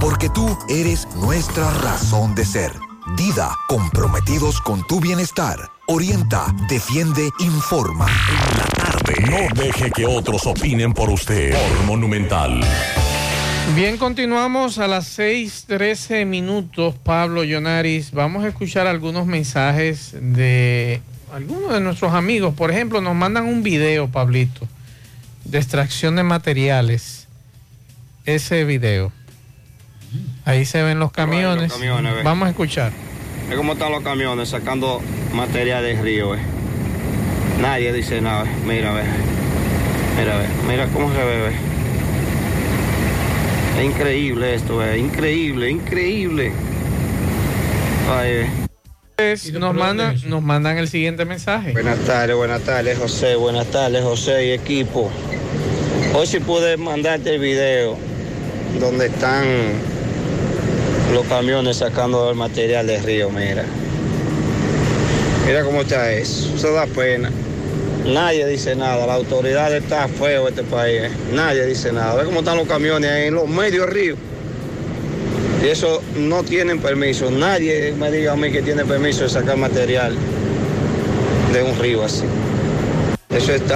porque tú eres nuestra razón de ser. Dida, comprometidos con tu bienestar. Orienta, defiende, informa. No deje que otros opinen por usted. Por Monumental. Bien, continuamos a las 6:13 minutos, Pablo Yonaris. Vamos a escuchar algunos mensajes de algunos de nuestros amigos. Por ejemplo, nos mandan un video, Pablito, de extracción de materiales. Ese video. Ahí se ven los camiones. camiones, ve. Vamos a escuchar. Es como están los camiones sacando material del río, eh. Nadie dice nada. Mira, ve. Mira, ve. Mira cómo se ve, ve. Es increíble esto, es increíble, increíble. Ay, ve. Pues, Nos mandan, nos mandan el siguiente mensaje. Buenas tardes, buenas tardes, José. Buenas tardes, José y equipo. Hoy sí pude mandarte el video donde están los camiones sacando el material del río, mira. Mira cómo está eso. Eso da pena. Nadie dice nada. La autoridad está feo este país. eh. Nadie dice nada. Ve cómo están los camiones ahí en los medios del río. Y eso no tienen permiso. Nadie me diga a mí que tiene permiso de sacar material de un río así. Eso está.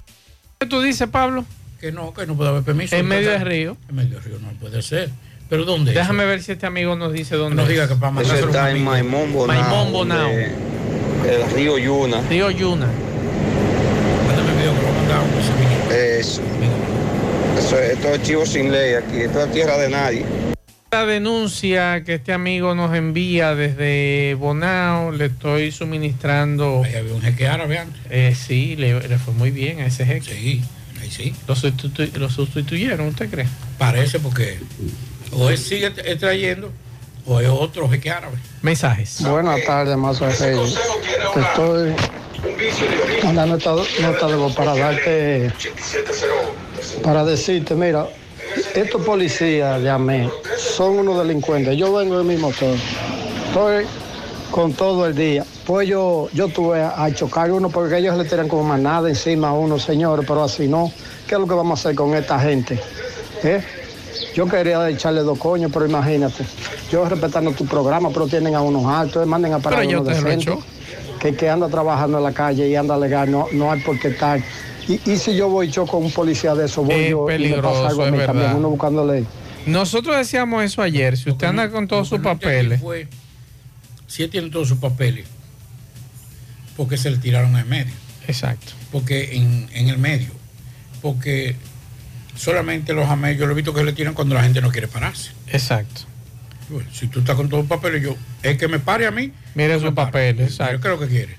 ¿Qué tú dices, Pablo? Que no, que no puede haber permiso. En medio del río. En medio del río no puede ser. ¿Pero dónde? Déjame ver si este amigo nos dice dónde. No es. diga que para Eso a un está en. Maimón Bonao. Maimón Bonao. El río Yuna. Río Yuna. Eso. Eso esto es chivo sin ley aquí. Esto es tierra de nadie. La denuncia que este amigo nos envía desde Bonao, le estoy suministrando. Ahí había un jeque árabe antes. Eh, sí, le, le fue muy bien a ese jeque. Sí, ahí sí. ¿Lo, sustitu- lo sustituyeron, usted cree? Parece porque o él sigue t- trayendo o es otro jeque árabe. Mensajes. Buenas tardes, Mazo Reyes. Te estoy mandando esta nota de voz para darte, para decirte, mira, estos policías de AME son unos delincuentes. Yo vengo de mi motor, estoy con todo el día. Pues yo, yo tuve a, a chocar uno porque ellos le tiran como manada encima a uno, señores, pero así no. ¿Qué es lo que vamos a hacer con esta gente? ¿Eh? Yo quería echarle dos coños, pero imagínate. Yo respetando tu programa, pero tienen a unos altos, manden a parar Pero a yo uno te lo decente. echo. Que, que anda trabajando en la calle y anda legal, no, no hay por qué estar. Y, y si yo voy yo con un policía de eso, voy Es yo y me peligroso, pasa algo a es mí también, verdad. uno buscándole. Nosotros decíamos eso ayer. Si usted anda con todos sus papeles. Fue, si él tiene todos sus papeles, porque se le tiraron en medio. Exacto. Porque en, en el medio. Porque solamente los AME, yo lo he visto que le tiran cuando la gente no quiere pararse. Exacto. Bueno, si tú estás con todos los papeles, yo, es que me pare a mí. Mire yo sus me paro. papeles, exacto. ¿Qué es lo que quiere?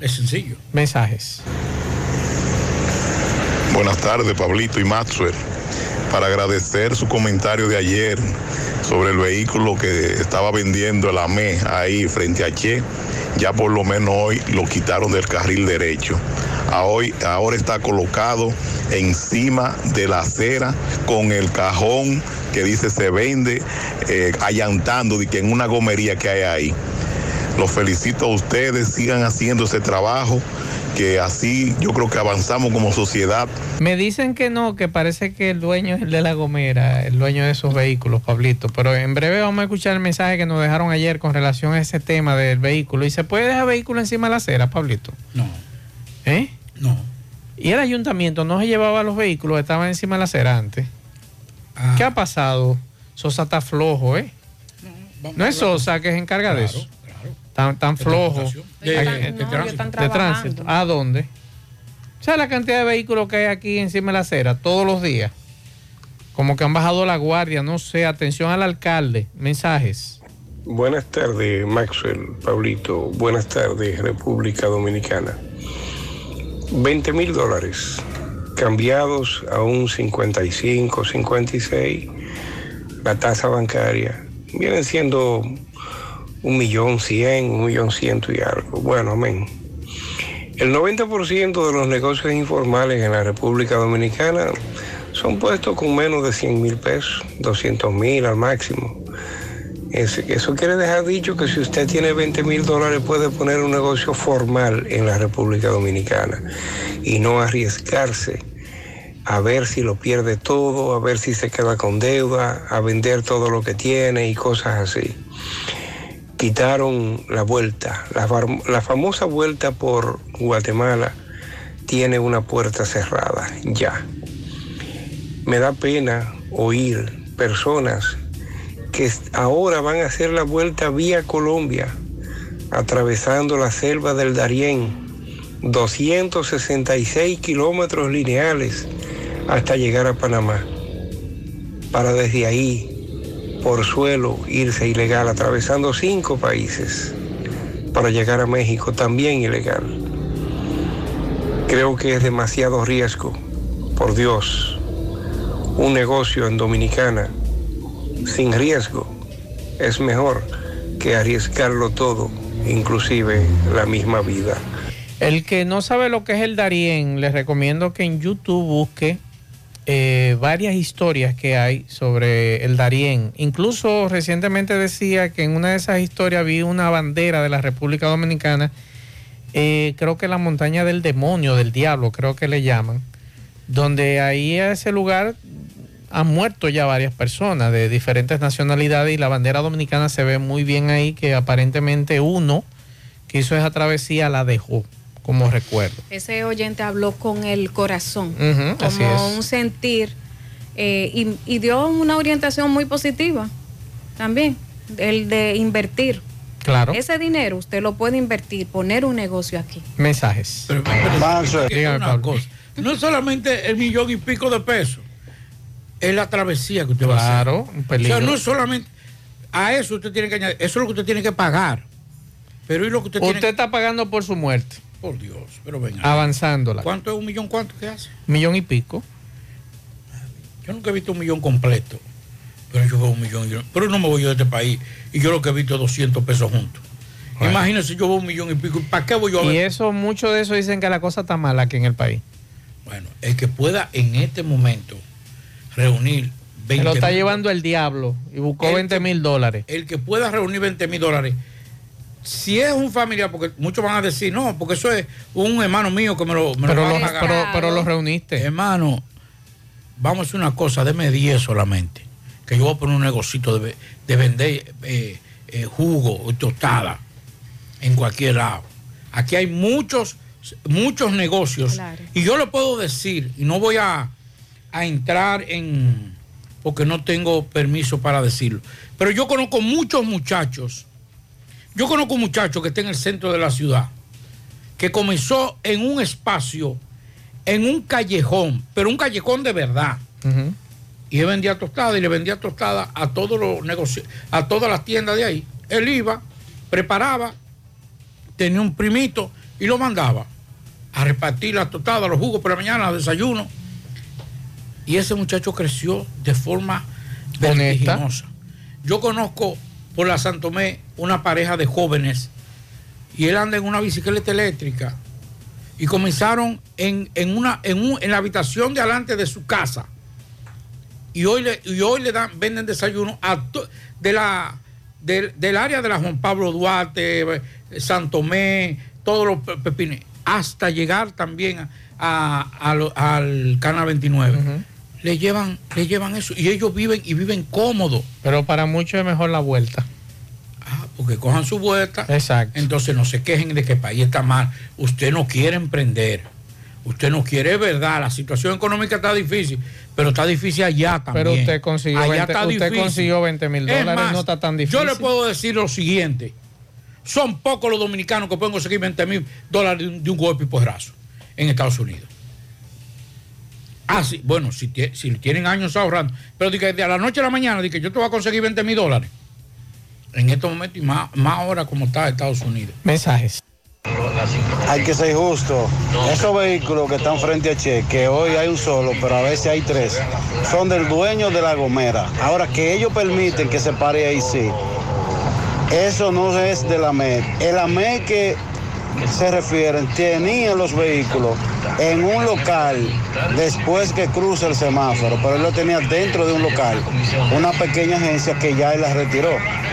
Es sencillo. Mensajes. Buenas tardes, Pablito y Maxwell. Para agradecer su comentario de ayer sobre el vehículo que estaba vendiendo el AME ahí frente a Che, ya por lo menos hoy lo quitaron del carril derecho. Hoy, ahora está colocado encima de la acera con el cajón que dice se vende, eh, allantando de que en una gomería que hay ahí. Los felicito a ustedes, sigan haciendo ese trabajo porque así yo creo que avanzamos como sociedad. Me dicen que no, que parece que el dueño es el de la Gomera, el dueño de esos vehículos, Pablito. Pero en breve vamos a escuchar el mensaje que nos dejaron ayer con relación a ese tema del vehículo. ¿Y se puede dejar vehículo encima de la acera, Pablito? No. ¿Eh? No. ¿Y el ayuntamiento no se llevaba los vehículos, estaban encima de la acera antes? Ah. ¿Qué ha pasado? Sosa está flojo, ¿eh? No, es Sosa que se encarga de eso. Tan, tan flojo. De- de tránsito. ¿A dónde? ¿Sabes la cantidad de vehículos que hay aquí encima de la acera todos los días? Como que han bajado la guardia, no sé. Atención al alcalde. Mensajes. Buenas tardes, Maxwell, Pablito. Buenas tardes, República Dominicana. 20 mil dólares cambiados a un 55, 56. La tasa bancaria vienen siendo un millón cien, un millón ciento y algo. Bueno, amén. El 90% de los negocios informales en la República Dominicana son puestos con menos de 100 mil pesos, 200 mil al máximo. Es- eso quiere dejar dicho que si usted tiene 20 mil dólares puede poner un negocio formal en la República Dominicana y no arriesgarse a ver si lo pierde todo, a ver si se queda con deuda, a vender todo lo que tiene y cosas así. Quitaron la vuelta, la, fam- la famosa vuelta por Guatemala tiene una puerta cerrada ya. Me da pena oír personas que ahora van a hacer la vuelta vía Colombia, atravesando la selva del Darién, 266 kilómetros lineales hasta llegar a Panamá, para desde ahí, por suelo, irse ilegal, atravesando cinco países, para llegar a México, también ilegal. Creo que es demasiado riesgo, por Dios, un negocio en Dominicana sin riesgo es mejor que arriesgarlo todo, inclusive la misma vida. El que no sabe lo que es el Darién, les recomiendo que en YouTube busque eh, varias historias que hay sobre el Darién. Incluso recientemente decía que en una de esas historias vi una bandera de la República Dominicana, eh, creo que la montaña del demonio, del diablo, creo que le llaman, donde ahí a ese lugar han muerto ya varias personas de diferentes nacionalidades y la bandera dominicana se ve muy bien ahí que aparentemente uno que hizo esa travesía la dejó como recuerdo. Ese oyente habló con el corazón, Ujú, así como es. un sentir, eh, y, y dio una orientación muy positiva también, el de invertir. Claro. Ese dinero usted lo puede invertir, poner un negocio aquí. Mensajes. Dígame, Dígame, una Pablo. cosa. No es solamente el millón y pico de pesos, es la travesía que usted va a hacer. Claro, un peligro. O sea, no es solamente. A eso usted tiene que añadir. Eso es lo que usted tiene que pagar. Pero ¿y lo que usted, Usted tiene está pagando por su muerte, Por Dios, pero venga. avanzándola. ¿Cuánto es un millón? ¿Cuánto que hace? Millón y pico. Yo nunca he visto un millón completo. Pero yo veo un millón. y pero no me voy yo de este país. Y yo lo que he visto es 200 pesos juntos. Imagínese, yo veo un millón y pico. ¿Para qué voy yo a ver? Y eso, mucho de eso dicen que la cosa está mala aquí en el país. Bueno, el que pueda en este momento reunir Se 20 lo está mil- llevando el diablo y buscó El 20 mil dólares. el que pueda reunir 20 mil dólares, si es un familiar, porque muchos van a decir, no, porque eso es un hermano mío que me lo, me lo Pero va a lo, pagar". pero, pero lo reuniste. Hermano, vamos a hacer una cosa, deme 10 solamente, que yo voy a poner un negocito de, de vender eh, eh, jugo o tostada en cualquier lado. Aquí hay muchos, muchos negocios Claro. y yo lo puedo decir y no voy a, a entrar en, porque no tengo permiso para decirlo, pero yo conozco muchos muchachos, yo conozco un muchacho que está en el centro de la ciudad, que comenzó en un espacio, en un callejón, pero un callejón de verdad. Y él vendía tostada y le vendía tostada a todos los negocios, a todas las tiendas de ahí. Él iba, preparaba, tenía un primito y lo mandaba a repartir las tostadas, los jugos por la mañana, desayuno. Y ese muchacho creció de forma vertiginosa. Yo conozco por la Santomé una pareja de jóvenes y él anda en una bicicleta eléctrica y comenzaron en, en una, en, un- en la habitación de adelante de su casa y hoy le, y hoy le dan, venden desayuno a de la, del, área de la Juan Pablo Duarte, Santomé, todos los pe- pepines, hasta llegar también a- al Canal 29. Le llevan, le llevan eso y ellos viven y viven cómodos. Pero para muchos es mejor la vuelta. Ah, porque cojan su vuelta. Exacto. Entonces no se quejen de que el país está mal. Usted no quiere emprender. Usted no quiere, es verdad, la situación económica está difícil, pero está difícil allá también. Pero usted consiguió Allá 20 está usted consiguió 20 mil Es dólares, más, no está tan difícil. Yo le puedo decir lo siguiente. Son pocos los dominicanos que pueden conseguir 20 mil dólares de un, de un golpe y porrazo en Estados Unidos. Ah, sí, bueno, si, si tienen años ahorrando. Pero de, que de a la noche a la mañana, de que yo te voy a conseguir 20 mil dólares. En estos momentos y más, más ahora como está Estados Unidos. Mensajes. Hay que ser justo. Esos vehículos que están frente a Che, que hoy hay un solo, pero a veces hay tres, son del dueño de la Gomera. Ahora que ellos permiten que se pare ahí, sí. Eso no es de la MED. El AMED que se refieren tenían los vehículos en un local después que cruza el semáforo, pero él lo tenía dentro de un local, una pequeña agencia que ya él la retiró.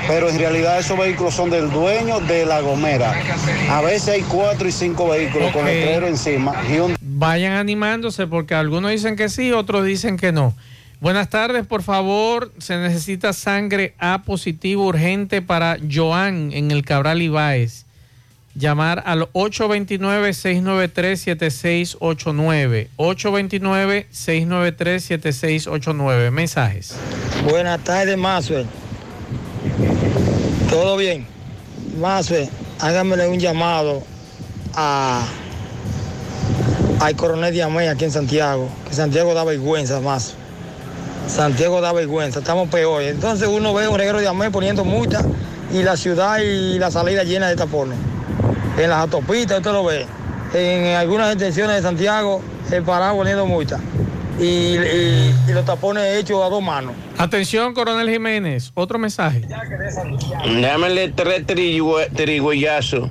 Pero en realidad esos vehículos son del dueño de la Gomera. A veces hay cuatro y cinco vehículos con Ok. letrero encima y un Vayan animándose porque algunos dicen que sí, otros dicen que no. Buenas tardes, por favor. Se necesita sangre A positivo urgente para Joan en el Cabral Ibáez. Llamar al 829-693-7689. 829-693-7689. Mensajes. Buenas tardes, Maxwell. ¿Todo bien? Maxwell, hágamele un llamado a al coronel Diamé aquí en Santiago, que Santiago da vergüenza más. Santiago da vergüenza, estamos peor. Entonces uno ve un reguero de Diamé poniendo multa y la ciudad y la salida llena de tapones. En las autopistas, usted lo ve. En algunas extensiones de Santiago, el parado poniendo multa. Y, y- y los tapones hechos a dos manos. Atención, coronel Jiménez. Otro mensaje. Dámele tres trigüe- trigüeyazos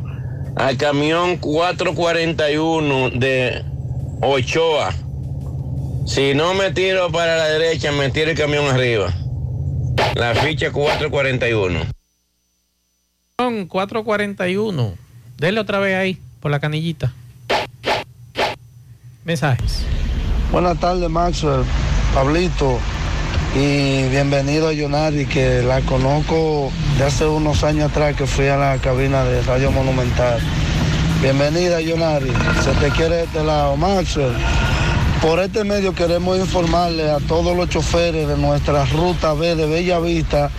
al camión 441 de Ochoa. Si no me tiro para la derecha, me tiro el camión arriba. La ficha 441. Son 441. Dele otra vez ahí, por la canillita. Mensajes. Buenas tardes, Maxwell, Pablito, y bienvenido a Yonari, que la conozco de hace unos años atrás que fui a la cabina de Radio Monumental. Bienvenida, Yonari, se te quiere de este lado, Maxwell. Por este medio queremos informarle a todos los choferes de nuestra ruta B de Bella Vista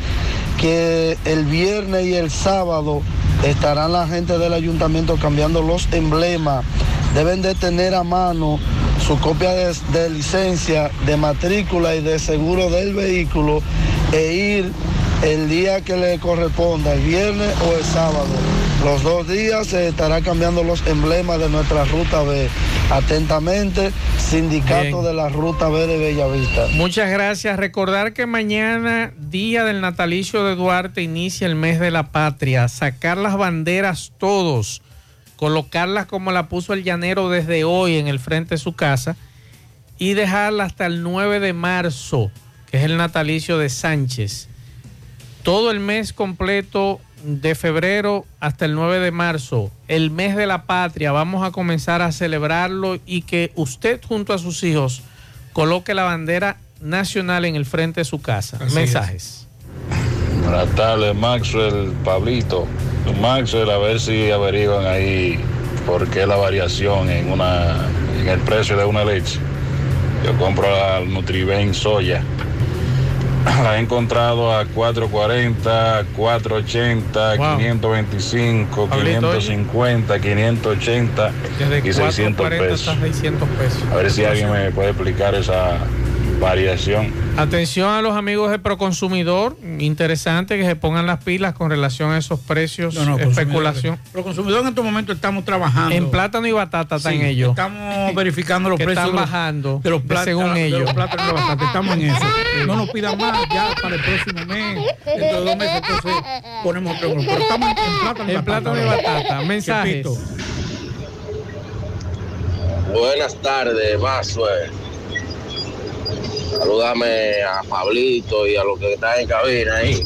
que el viernes y el sábado estarán la gente del ayuntamiento cambiando los emblemas. Deben de tener a mano su copia de, de licencia, de matrícula y de seguro del vehículo e ir el día que le corresponda, el viernes o el sábado. Los dos días se estará cambiando los emblemas de nuestra ruta B. Atentamente, Sindicato Bien. de la Ruta B de Bellavista. Muchas gracias. Recordar que mañana, día del natalicio de Duarte, inicia el mes de la patria. Sacar las banderas todos, colocarlas como la puso el llanero desde hoy en el frente de su casa y dejarla hasta el 9 de marzo, que es el natalicio de Sánchez. Todo el mes completo de febrero hasta el 9 de marzo, el mes de la patria, vamos a comenzar a celebrarlo y que usted junto a sus hijos coloque la bandera nacional en el frente de su casa. Así Mensajes. Buenas tardes, Maxwell, Pablito. Maxwell, a ver si averiguan ahí por qué la variación en una en el precio de una leche. Yo compro la Nutriben soya. [clears throat] La he encontrado a 440, 480, Wow. 525, Pablito, oye. 550, 580 Desde y 600 440 pesos. hasta 600 pesos. A ver si alguien me puede explicar esa variación. Atención a los amigos de Proconsumidor, interesante que se pongan las pilas con relación a esos precios, No, no, especulación. Los consumidores en estos momentos estamos trabajando. En plátano y batata están Sí, ellos. Estamos verificando los Que precios están bajando, de los de plátanos, según de ellos. los plátanos y la batata. Estamos en eso. No nos pidan más ya para el próximo mes. Dentro de dos meses entonces ponemos otro. Pero estamos en, en plátano batata. plátano y batata. Mensajes. Buenas tardes, Maxwell. Saludame a Pablito y a los que están en cabina ahí.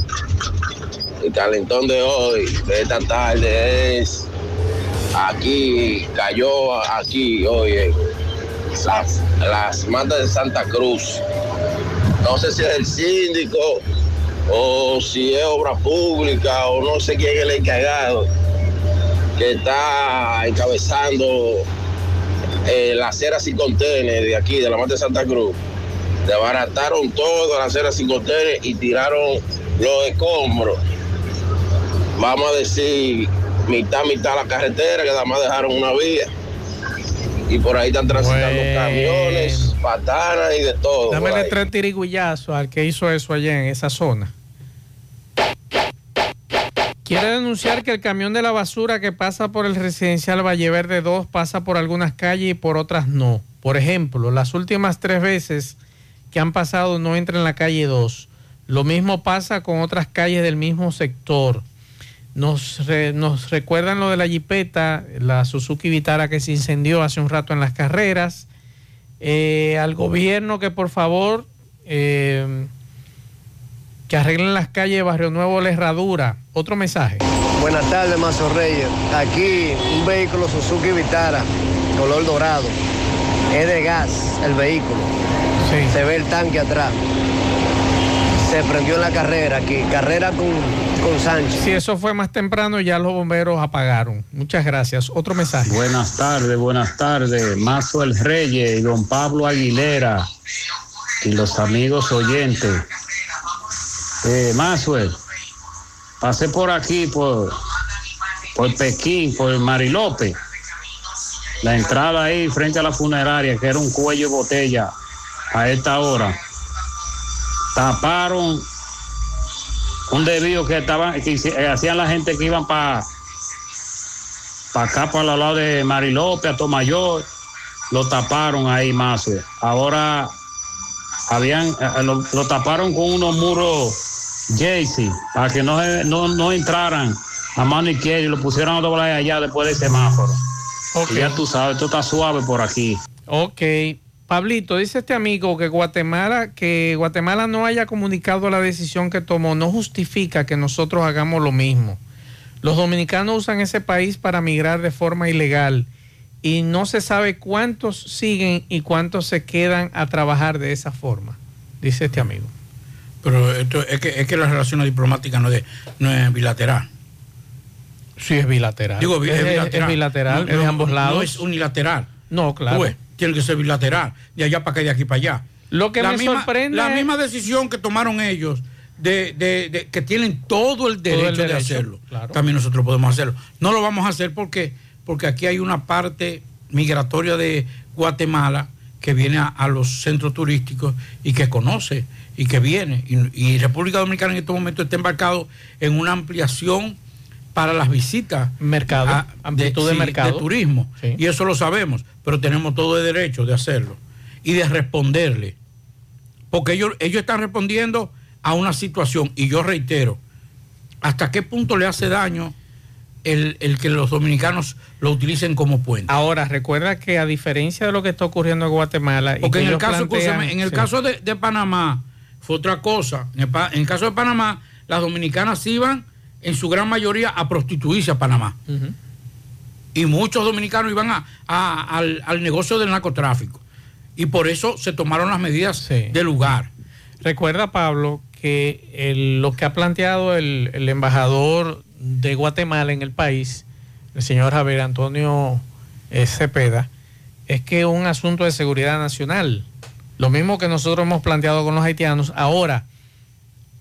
El calentón de hoy, de esta tarde, es aquí cayó, aquí, oye, las, las matas de Santa Cruz. No sé si es el síndico o si es obra pública o no sé quién es el encargado que está encabezando eh, las aceras sin contener de aquí, de la mata de Santa Cruz. Desbarataron todas las aceras sin contener y tiraron los escombros. Vamos a decir, mitad, mitad la carretera, que además dejaron una vía. Y por ahí están transitando camiones, patanas y de todo. Dámele tres tirigullazos al que hizo eso allá en esa zona. Quiere denunciar que el camión de la basura que pasa por el residencial Valle Verde 2 pasa por algunas calles y por otras no. Por ejemplo, las últimas tres veces que han pasado no entra en la calle 2. Lo mismo pasa con otras calles del mismo sector. Nos, re- nos recuerdan lo de la jipeta, la Suzuki Vitara que se incendió hace un rato en las carreras. Eh, al gobierno que por favor eh, que arreglen las calles de Barrio Nuevo La Herradura. Otro mensaje. Buenas tardes, Mazo Reyes. Aquí un vehículo Suzuki Vitara, color dorado. Es de gas el vehículo. Se ve el tanque atrás. Se prendió en la carrera aquí, carrera con, con Sánchez. Si eso fue más temprano, ya los bomberos apagaron. Muchas gracias. Otro mensaje. Buenas tardes, buenas tardes. Mazo el Reyes y don Pablo Aguilera y los amigos oyentes. Eh, Maxwell, pasé por aquí, por, por Pekín, por Marilope. La entrada ahí frente a la funeraria, que era un cuello de botella a esta hora. Taparon un desvío que estaban, que eh, hacían la gente que iban para para acá, para el lado de Marilope, a Tomayor, lo taparon ahí más. eh. Ahora habían, eh, lo, lo taparon con unos muros Jaycee para que no, no, no entraran a mano izquierda y lo pusieron a doblar allá después del semáforo. Y ya tú sabes, esto está suave por aquí. Ok. Pablito, dice este amigo que Guatemala, que Guatemala no haya comunicado la decisión que tomó, no justifica que nosotros hagamos lo mismo. Los dominicanos usan ese país para migrar de forma ilegal y no se sabe cuántos siguen y cuántos se quedan a trabajar de esa forma, dice este amigo. Pero esto es que, es que la relación diplomática no es, no es bilateral. Sí, es bilateral. Digo, es, bilateral. es bilateral, es de ambos lados. No es unilateral. No, claro. Pues, tiene que ser bilateral. De allá para acá y de aquí para allá. Lo que la me misma, sorprende La misma decisión que tomaron ellos, de, de- de- que tienen todo el Todo el derecho, de hacerlo. claro. También nosotros podemos hacerlo. No lo vamos a hacer porque, porque aquí hay una parte migratoria de Guatemala que viene a, a los centros turísticos y que conoce y que viene. Y, y República Dominicana en este momento está embarcado en una ampliación para las visitas Mercado, a- amplitud de mercado. turismo. Y eso lo sabemos, pero tenemos todo el derecho de hacerlo y de responderle. Porque ellos, ellos están respondiendo a una situación, y yo reitero, ¿hasta qué punto le hace daño el, el que los dominicanos lo utilicen como puente? Ahora, recuerda que a diferencia de lo que está ocurriendo en Guatemala, y Porque que en el caso, plantean- escúchame, en el sí. caso de, de Panamá fue otra cosa. En el, en el caso de Panamá, las dominicanas iban en su gran mayoría a prostituirse a Panamá. Y muchos dominicanos iban a- a- al, al negocio del narcotráfico. Y por eso se tomaron las medidas de lugar. Recuerda, Pablo, que el- lo que ha planteado el, el embajador de Guatemala en el país, el señor Javier Antonio eh, Cepeda, es que es un asunto de seguridad nacional. Lo mismo que nosotros hemos planteado con los haitianos. Ahora,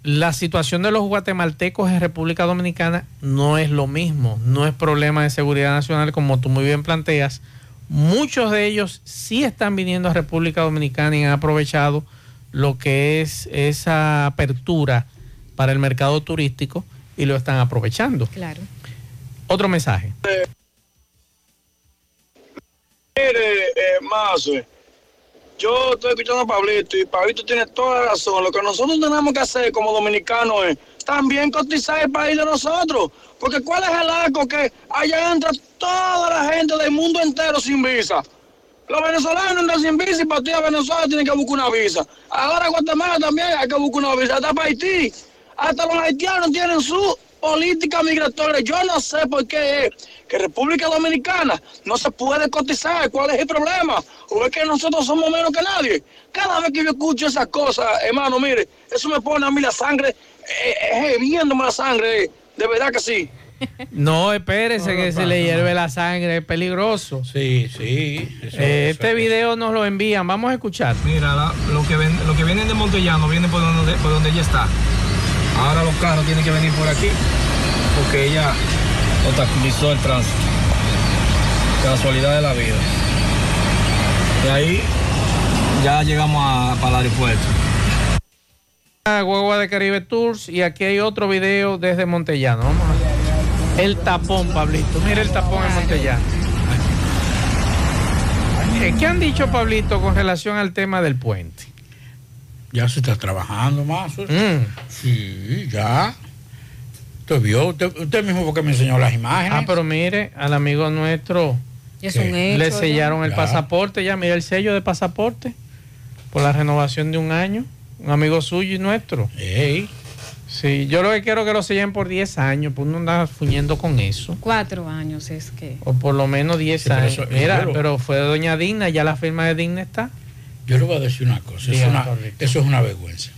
la situación de los guatemaltecos en República Dominicana no es lo mismo, no es problema de seguridad nacional como tú muy bien planteas. Muchos de ellos sí están viniendo a República Dominicana y han aprovechado lo que es esa apertura para el mercado turístico y lo están aprovechando. Claro. Otro mensaje. Mire, eh, Mazo, yo estoy escuchando a Pablito y Pablito tiene toda la razón. Lo que nosotros tenemos que hacer como dominicanos es también cotizar el país de nosotros. Porque ¿cuál es el arco que allá entra toda la gente del mundo entero sin visa? Los venezolanos entran sin visa y para ti a Venezuela tienen que buscar una visa. Ahora Guatemala también hay que buscar una visa. Hasta para Haití. Hasta los haitianos tienen su política migratoria. Yo no sé por qué es que República Dominicana no se puede cotizar. ¿Cuál es el problema? ¿O es que nosotros somos menos que nadie? Cada vez que yo escucho esas cosas, hermano, mire, eso me pone a mí la sangre, eh, eh, viéndome la sangre, eh, de verdad que sí. [laughs] No, espérese No, que se le hierve la sangre, es peligroso. Sí, sí. Eh, este video nos lo envían, vamos a escuchar. Mira, la- lo, que ven, lo que vienen de Montellano viene por donde, por donde ella está. Ahora los carros tienen que venir por aquí porque ella obstaculizó el tránsito. Casualidad de la vida. De ahí ya llegamos a- para el aeropuerto. Guagua de Caribe Tours y aquí hay otro video desde Montellano. El tapón, Pablito. Mira el tapón en Montellano. Eh, ¿Qué han dicho, Pablito, con relación al tema del puente? Ya se está trabajando más. Mm. Sí, ya. Usted vio, usted, usted mismo porque me enseñó las imágenes. Ah, pero mire, al amigo nuestro Es un hecho, le ya. sellaron el Ya. pasaporte, ya mira el sello de pasaporte por la renovación de un año. Un amigo suyo y nuestro. Sí, yo lo que quiero es que lo sellen por 10 años, pues uno anda fuñendo con eso. Cuatro años es que. O por lo menos 10 Sí, pero años. eso- Mira, pero- pero fue de Doña Digna, ya la firma de Digna está. Yo le voy a decir una cosa, es una- eso es una vergüenza.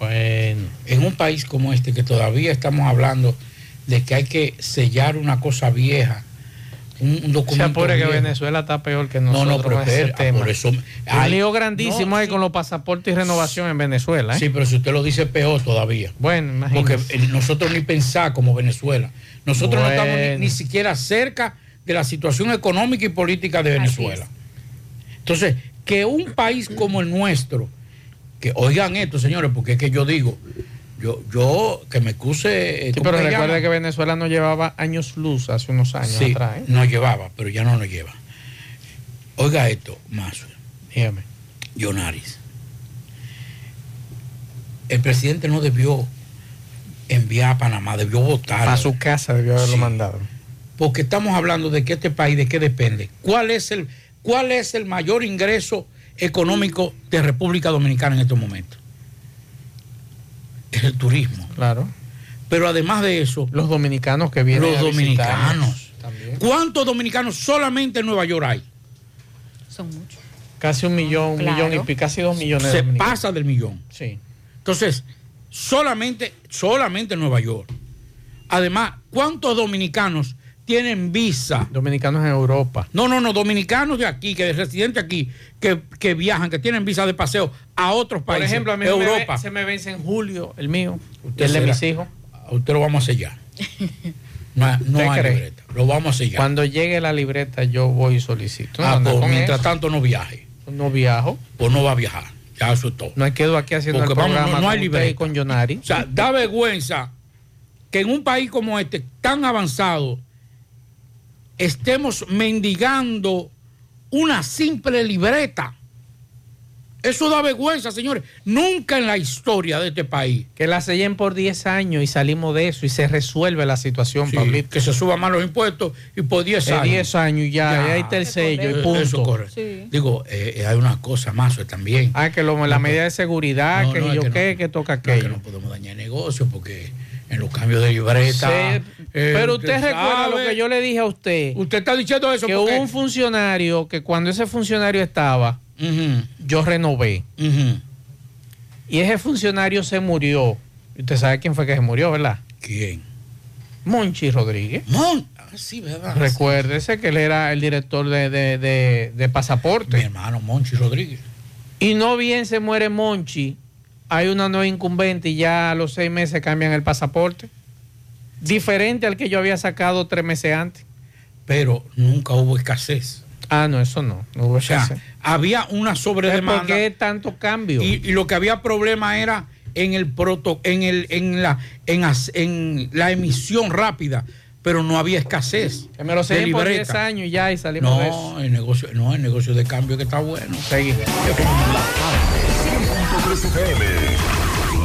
Bueno. En un país como este que todavía estamos hablando de que hay que sellar una cosa vieja, un, un Se documento apure que. Venezuela está peor que No, nosotros no, pero con ese tema. por eso- un Ay, lío grandísimo no, hay con los pasaportes y renovación en Venezuela. ¿eh? Sí, pero si usted lo dice peor todavía. Bueno, Porque imagínese. eh, nosotros ni pensar como Venezuela. Nosotros no estamos ni siquiera cerca de la situación económica y política de Venezuela. Entonces, que un país como el nuestro, que oigan esto, señores, porque es que yo digo, yo, yo que me excuse. eh, Sí, ¿cómo pero recuerda llama? que Venezuela no llevaba años luz hace unos años Sí, atrás. ¿eh? no llevaba, pero ya no lo lleva. Oiga esto, Mazo. Dígame. Yonaris. El presidente no debió enviar a Panamá, debió votar. A su casa debió haberlo Sí. mandado. Porque estamos hablando de que este país, de qué depende. ¿Cuál es el, cuál es el mayor ingreso económico de República Dominicana en estos momentos? Es el turismo. Claro. Pero además de eso, Los dominicanos que vienen los a dominicanos. también. ¿Cuántos dominicanos solamente en Nueva York hay? Son muchos. Casi un millón, un millón y pico, casi dos millones de Se pasa del millón. Sí. Entonces, solamente, solamente en Nueva York. Además, ¿cuántos dominicanos tienen visa? Dominicanos en Europa. No, no, no, dominicanos de aquí, que residentes aquí, que, que viajan, que tienen visa de paseo a otros Por países. ejemplo, a mí se me Europa. ve- se me vence en julio el mío, Usted el de mis hijos. A usted lo vamos a sellar. [laughs] No, hay- no ¿Usted hay cree? libreta. Lo vamos a sellar. Cuando llegue la libreta, yo voy y solicito. Ah, No, pues, mientras eso. tanto no viaje. No viajo. Pues no va a viajar. Ya eso es todo. No quedo aquí haciendo Porque el vamos, programa no, no hay libreta. con Yonari. O sea, da vergüenza que en un país como este, tan avanzado, estemos mendigando una simple libreta. Eso da vergüenza, señores. Nunca en la historia de este país. Que la sellen por 10 años y salimos de eso y se resuelve la situación, Sí, Pablito. que se suban más los impuestos y por 10 De años. 10 años ya, ya ahí está el sello y punto. Eso corre. Digo, eh, eh, hay una cosa más también. Ah, que lo, la No, medida de seguridad, no, que no, yo que que toca No, que aquello. no podemos dañar el negocio porque en los cambios de libreta. Eh, pero usted recuerda lo que yo le dije a usted. Usted está diciendo eso que porque. hubo un funcionario que cuando ese funcionario estaba, yo renové. Y ese funcionario se murió. Usted sabe quién fue que se murió, ¿verdad? ¿Quién? Monchi Rodríguez. Mon, ah, sí, ¿verdad? Recuérdese que él era el director de, de, de- de pasaporte. Mi hermano Monchi Rodríguez. Y no bien se muere Monchi, hay una nueva incumbente y ya a los seis meses cambian el pasaporte. Diferente al que yo había sacado tres meses antes. Pero nunca hubo escasez. Ah, no, eso no. No hubo O sea, escasez. había una sobredemanda. ¿Por qué tanto cambio? Y, y lo que había problema era en el proto, en el, en la, en, la emisión rápida, pero no había escasez. Que me lo sellen por libreta. 10 años y ya y salimos de eso. No, el negocio, no, el negocio de cambio que está bueno. Seguí. 100.3 FM,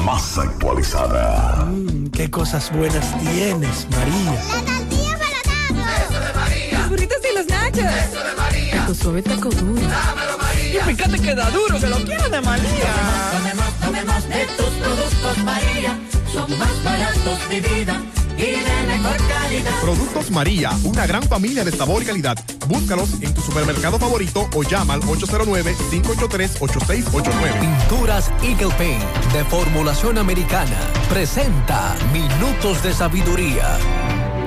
más actualizada. Mm, qué cosas buenas tienes, María. Eso de María. Los burritos y los nachos. Eso de María. Tu suave taco duro. Dámelo, María. Y fíjate que da duro, que lo quiero de María. Tomemos, tomemos de tus productos, María. Son más baratos de vida. Y de mejor calidad. Productos María, una gran familia de sabor y calidad. Búscalos en tu supermercado favorito o llama al 809-583-8689. Pinturas Eagle Paint de formulación americana presenta Minutos de Sabiduría.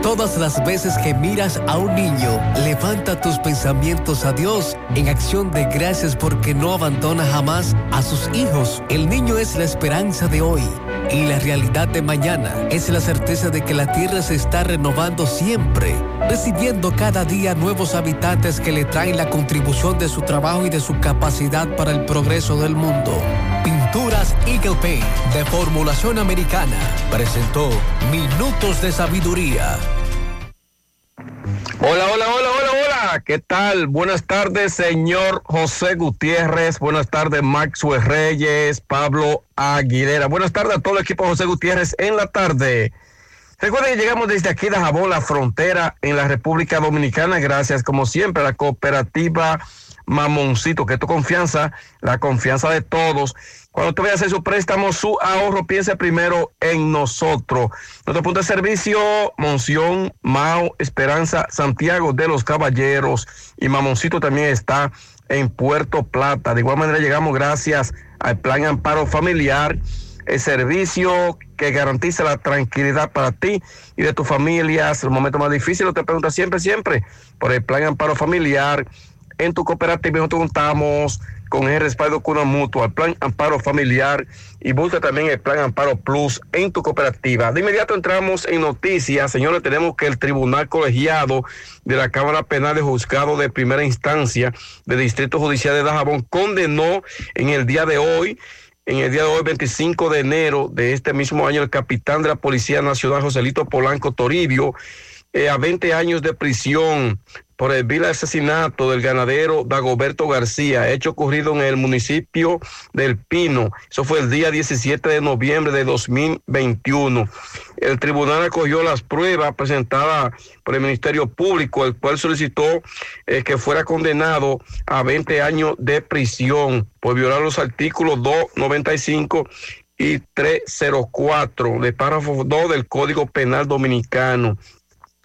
Todas las veces que miras a un niño, levanta tus pensamientos a Dios en acción de gracias porque no abandona jamás a sus hijos. El niño es la esperanza de hoy y la realidad de mañana es la certeza de que la tierra se está renovando siempre, recibiendo cada día nuevos habitantes que le traen la contribución de su trabajo y de su capacidad para el progreso del mundo. Pinturas Eagle Paint de formulación americana presentó Minutos de Sabiduría. Hola, hola, hola, hola, hola. ¿Qué tal? Buenas tardes, señor José Gutiérrez. Buenas tardes, Maxwell Reyes, Pablo Aguilera. Buenas tardes a todo el equipo José Gutiérrez en la tarde. Recuerden que llegamos desde aquí de Jabón, la frontera en la República Dominicana. Gracias, como siempre, a la cooperativa Mamoncito, que es tu confianza, la confianza de todos. Cuando te vaya a hacer su préstamo, su ahorro, piense primero en nosotros. Nuestro punto de servicio, Monción, Mao, Esperanza, Santiago de los Caballeros y Mamoncito también está en Puerto Plata. De igual manera llegamos gracias al Plan Amparo Familiar, el servicio que garantiza la tranquilidad para ti y de tus familias. El momento más difícil, te pregunta siempre, siempre, por el Plan Amparo Familiar. En tu cooperativa nosotros contamos con el respaldo con una mutua, el plan Amparo Familiar y busca también el plan Amparo Plus en tu cooperativa. De inmediato entramos en noticias, señores, tenemos que el Tribunal Colegiado de la Cámara Penal de Juzgado de Primera Instancia del Distrito Judicial de Dajabón condenó en el día de hoy en el día de hoy, 25 de enero de este mismo año, el capitán de la Policía Nacional, Joselito Polanco Toribio, eh, a 20 años de prisión por el vil asesinato del ganadero Dagoberto García, hecho ocurrido en el municipio del Pino. Eso fue el día 17 de noviembre de 2021. El tribunal acogió las pruebas presentadas por el Ministerio Público, el cual solicitó eh, que fuera condenado a 20 años de prisión por violar los artículos 295 y 304 de párrafo 2 del Código Penal Dominicano.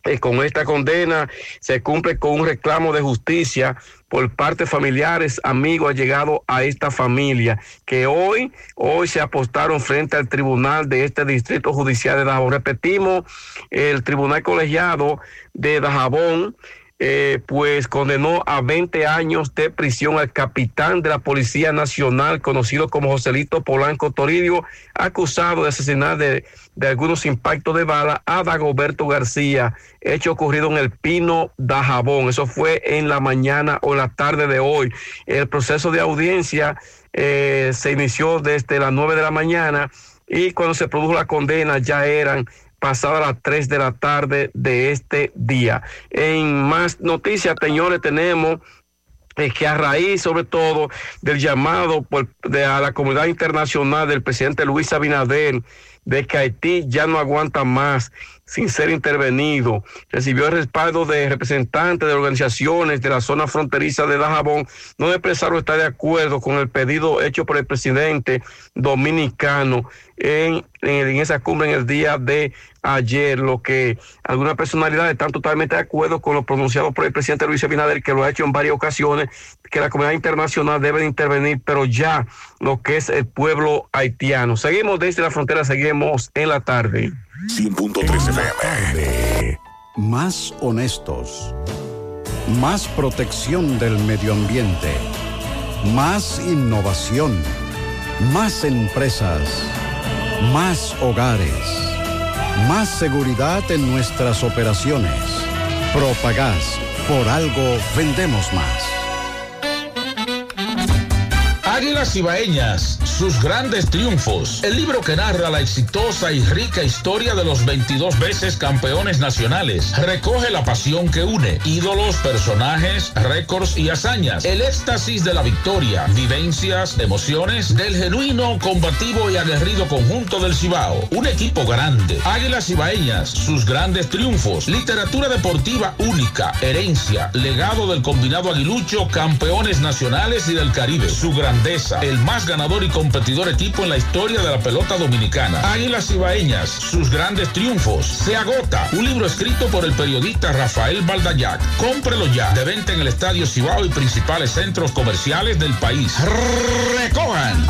Eh, con esta condena se cumple con un reclamo de justicia por parte de familiares, amigos llegado a esta familia, que hoy, hoy se apostaron frente al tribunal de este distrito judicial de Dajabón. Repetimos, el tribunal colegiado de Dajabón eh, pues condenó a 20 años de prisión al capitán de la Policía Nacional, conocido como Joselito Polanco Toribio, acusado de asesinar de, de algunos impactos de bala a Dagoberto García, hecho ocurrido en el Pino Dajabón. Eso fue en la mañana o la tarde de hoy. El proceso de audiencia eh, se inició desde las 9 de la mañana y cuando se produjo la condena ya eran pasada las 3 de la tarde de este día. En más noticias, señores, tenemos eh, que a raíz sobre todo del llamado por, de, a la comunidad internacional del presidente Luis Abinader de que Haití ya no aguanta más sin ser intervenido. Recibió el respaldo de representantes de organizaciones de la zona fronteriza de Dajabón. No expresaron estar de acuerdo con el pedido hecho por el presidente dominicano en, en, esa cumbre en el día de ayer, lo que algunas personalidades están totalmente de acuerdo con lo pronunciado por el presidente Luis Abinader, que lo ha hecho en varias ocasiones, que la comunidad internacional debe intervenir, pero ya lo que es el pueblo haitiano. Seguimos desde la frontera, seguimos en la tarde. 100.3 FM. Más honestos. Más protección del medio ambiente. Más innovación. Más empresas. Más hogares. Más seguridad en nuestras operaciones. Propagás. Por algo vendemos más. Águilas Ibaeñas, sus grandes triunfos. El libro que narra la exitosa y rica historia de los 22 veces campeones nacionales. Recoge la pasión que une, ídolos, personajes, récords y hazañas. El éxtasis de la victoria, vivencias, emociones del genuino, combativo y aguerrido conjunto del Cibao. Un equipo grande. Águilas Ibaeñas, sus grandes triunfos. Literatura deportiva única, herencia, legado del combinado aguilucho, campeones nacionales y del Caribe. Su grandeza, el más ganador y competitivo competidor equipo en la historia de la pelota dominicana. Águilas Ibaeñas, sus grandes triunfos. Se agota. Un libro escrito por el periodista Rafael Baldayac. Cómprelo ya. De venta en el Estadio Cibao y principales centros comerciales del país. Recojan.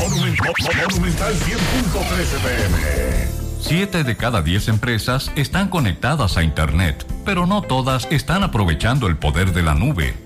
Monumental 100.13 pm. Siete de cada diez empresas están conectadas a Internet, pero no todas están aprovechando el poder de la nube.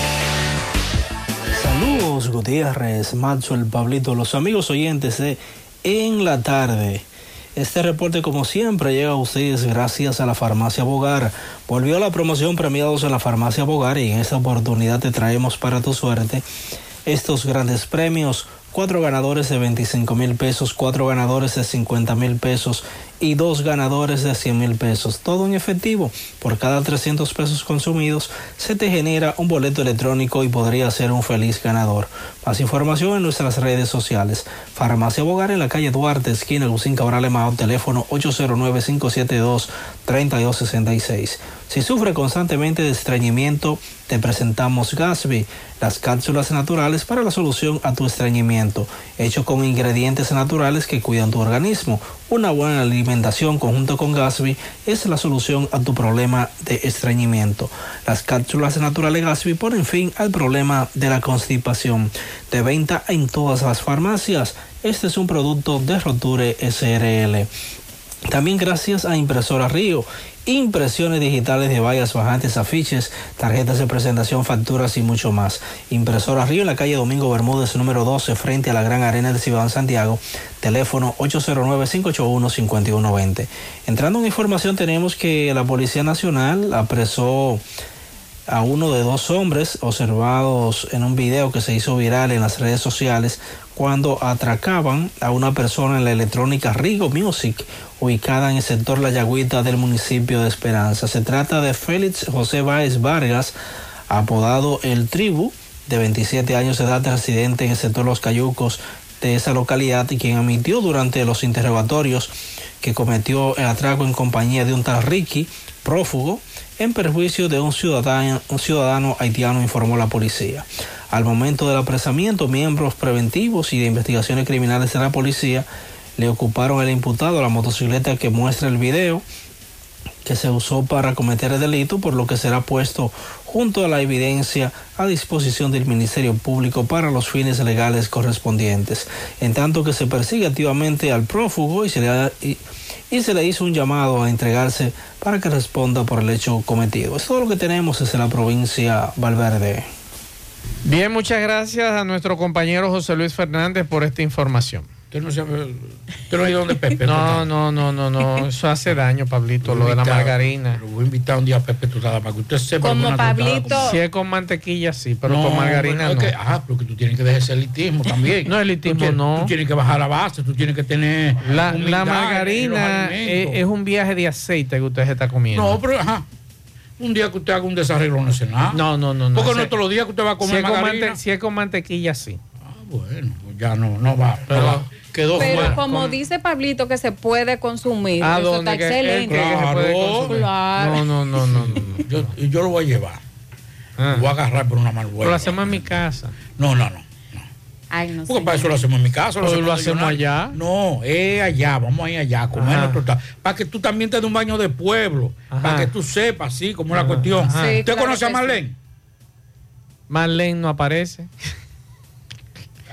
Gutiérrez, Macho, el Pablito, los amigos oyentes de En la Tarde. Este reporte, como siempre, llega a ustedes gracias a la Farmacia Bogar. Volvió la promoción premiados en la Farmacia Bogar y en esta oportunidad te traemos para tu suerte estos grandes premios. Cuatro ganadores de 25 mil pesos, cuatro ganadores de 50 mil pesos y dos ganadores de 100 mil pesos. Todo en efectivo. Por cada 300 pesos consumidos se te genera un boleto electrónico y podría ser un feliz ganador. Más información en nuestras redes sociales. Farmacia Bogar en la calle Duarte, esquina Lucín Cabral Emao, teléfono 809-572-3266. Si sufre constantemente de estreñimiento, te presentamos Gasby, las cápsulas naturales para la solución a tu estreñimiento, hecho con ingredientes naturales que cuidan tu organismo. Una buena alimentación conjunto con Gasby es la solución a tu problema de estreñimiento. Las cápsulas naturales Gasby ponen fin al problema de la constipación. De venta en todas las farmacias. Este es un producto de Roture SRL. También gracias a Impresora Río impresiones digitales de vallas bajantes, afiches, tarjetas de presentación, facturas y mucho más. Impresora Río en la calle Domingo Bermúdez, número 12, frente a la Gran Arena de Ciudad Santiago, teléfono 809-581-5120. Entrando en información, tenemos que la Policía Nacional apresó a uno de dos hombres observados en un video que se hizo viral en las redes sociales cuando atracaban a una persona en la electrónica Rigo Music, ubicada en el sector La Yagüita del municipio de Esperanza. Se trata de Félix José Báez Vargas, apodado El Tribu, de 27 años de edad, residente en el sector Los Cayucos de esa localidad y quien admitió durante los interrogatorios que cometió el atraco en compañía de un tal Ricky, prófugo, en perjuicio de un ciudadano, ciudadano haitiano, informó la policía. Al momento del apresamiento, miembros preventivos y de investigaciones criminales de la policía le ocuparon al imputado la motocicleta que muestra el video que se usó para cometer el delito, por lo que será puesto junto a la evidencia a disposición del Ministerio Público para los fines legales correspondientes, en tanto que se persigue activamente al prófugo y se le, y, se le hizo un llamado a entregarse para que responda por el hecho cometido. Es todo lo que tenemos desde la provincia Valverde. Bien, muchas gracias a nuestro compañero José Luis Fernández por esta información. Usted no sabe, usted no ha ido donde Pepe. No, no, no, no, no, eso hace daño, Pablito, lo de la margarina. Lo voy a invitar un día a Pepe Tostada para que usted sepa. Como Pablito. tostada Si es con mantequilla, sí, pero No, con margarina bueno, no. es que- ah, porque tú tienes que dejar ese elitismo también. [laughs] No, elitismo Tú tienes- no. Tú tienes que bajar la base, tú tienes que tener. La, margarina es, es un viaje de aceite que usted se está comiendo. No, pero ajá. Un día que usted haga un desarreglo nacional. No, no, no. no. Porque no todos los días que usted va a si comer es, con margarina. mante- si es con mantequilla, sí. Bueno, pues ya no, no va. Pero- no va. Quedó Pero como dice Pablito que se puede consumir, ¿A eso está Que- excelente. que- que? Claro. No, no, no, no. no. Yo, yo lo voy a llevar. Lo voy a agarrar por una mal Pero lo hacemos en mi casa. No, no, no. Ay, no Porque para eso lo hacemos en mi casa. Lo en hacemos Millonario. allá. No, es allá. Vamos a ir allá a comer nuestro Para que tú también te des un baño de pueblo. Ajá. Para que tú sepas, así, como es la cuestión. Sí, ¿Usted claro conoce a Marlene? Marlene no aparece.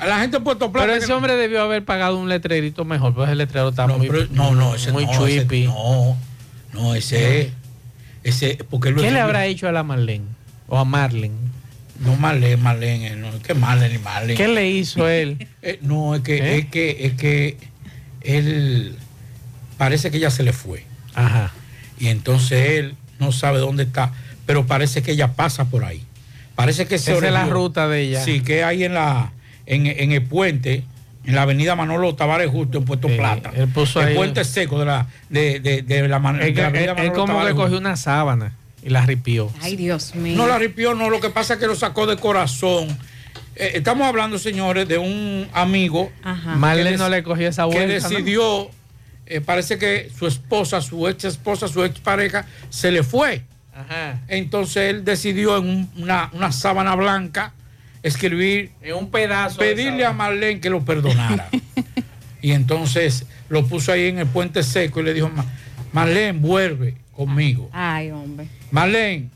A la gente en Puerto Plata. Pero ese hombre debió haber pagado un letrerito mejor, pues el letrero está No, muy, pero- no, no, ese muy no, ese- chuipi. no, no, ese, ese, porque él lo ¿Qué le habrá hecho a la Marlene? O a Marlene. No, Marlene, Marlene, no, es que Marlene Marlene. ¿Qué le hizo él? [laughs] Eh, no, es que, ¿Eh? es que, es que él, parece que ella se le fue. Ajá. Y entonces él no sabe dónde está, pero parece que ella pasa por ahí. Parece que se Esa es la ruta de ella. Sí, que hay en la en, en el puente, en la avenida Manolo Tavares Justo en Puerto Plata. él puso el ahí- puente seco de la de, de, de la, de que la él, avenida él Manolo como que Tavares cogió Justo. una sábana y la ripió. Ay, Dios mío. No la ripió, no, lo que pasa es que lo sacó de corazón. Eh, estamos hablando, señores, de un amigo Marlene que no le cogió esa que vuelta, ¿no? decidió, eh, parece que su esposa, su ex esposa, su ex pareja, se le fue. Entonces él decidió en un- una, una sábana blanca escribir en un pedazo. pedirle a Marlene que lo perdonara. [laughs] y entonces lo puso ahí en el puente seco y le dijo, "Ma- Marlene, vuelve conmigo. Ay, hombre. Marlene,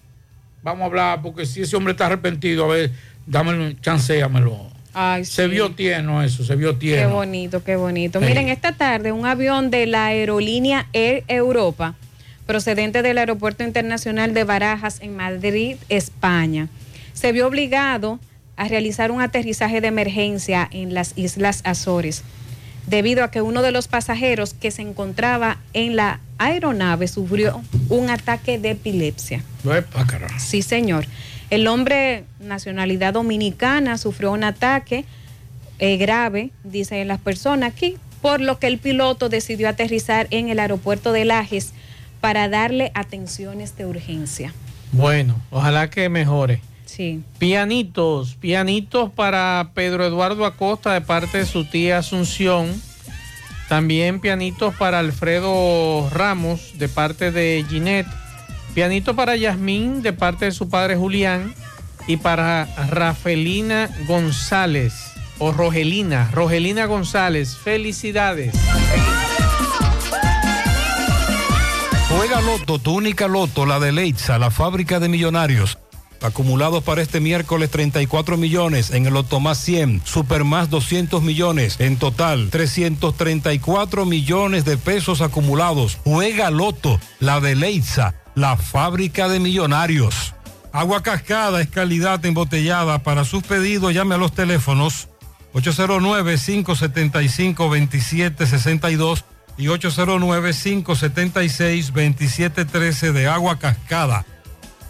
vamos a hablar porque si ese hombre está arrepentido, a ver, dámelo, chanceamelo. Ay, Se sí. vio tierno eso, se vio Qué tierno. bonito, qué bonito. Sí. Miren, esta tarde un avión de la aerolínea Air Europa, procedente del Aeropuerto Internacional de Barajas en Madrid, España, se vio obligado a realizar un aterrizaje de emergencia en las Islas Azores, debido a que uno de los pasajeros que se encontraba en la aeronave sufrió un ataque de epilepsia. Sí, señor. El hombre, nacionalidad dominicana, sufrió un ataque eh, grave, dicen las personas aquí, por lo que el piloto decidió aterrizar en el aeropuerto de Lajes para darle atenciones de urgencia. Bueno, ojalá que mejore. Sí. Pianitos, pianitos para Pedro Eduardo Acosta de parte de su tía Asunción. También pianitos para Alfredo Ramos de parte de Ginette. Pianito para Yasmín de parte de su padre Julián. Y para Rafelina González o Rogelina, Rogelina González. Felicidades. Juega Loto, tu única Loto, la de Leitza, la fábrica de millonarios. Acumulados para este miércoles 34 millones, en el Loto más 100, Super más 200 millones, en total 334 millones de pesos acumulados. Juega Loto, la de Leitza, la fábrica de millonarios. Agua Cascada es calidad embotellada. Para sus pedidos llame a los teléfonos 809-575-2762 y 809-576-2713 de agua cascada.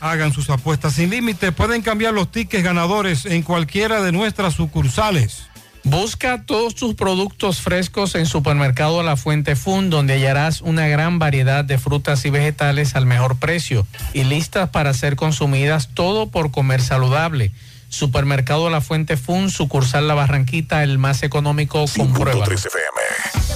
Hagan sus apuestas sin límite. Pueden cambiar los tickets ganadores en cualquiera de nuestras sucursales. Busca todos tus productos frescos en Supermercado La Fuente Fun, donde hallarás una gran variedad de frutas y vegetales al mejor precio y listas para ser consumidas, todo por comer saludable. Supermercado La Fuente Fun, sucursal La Barranquita, el más económico, compruébalo. 100.3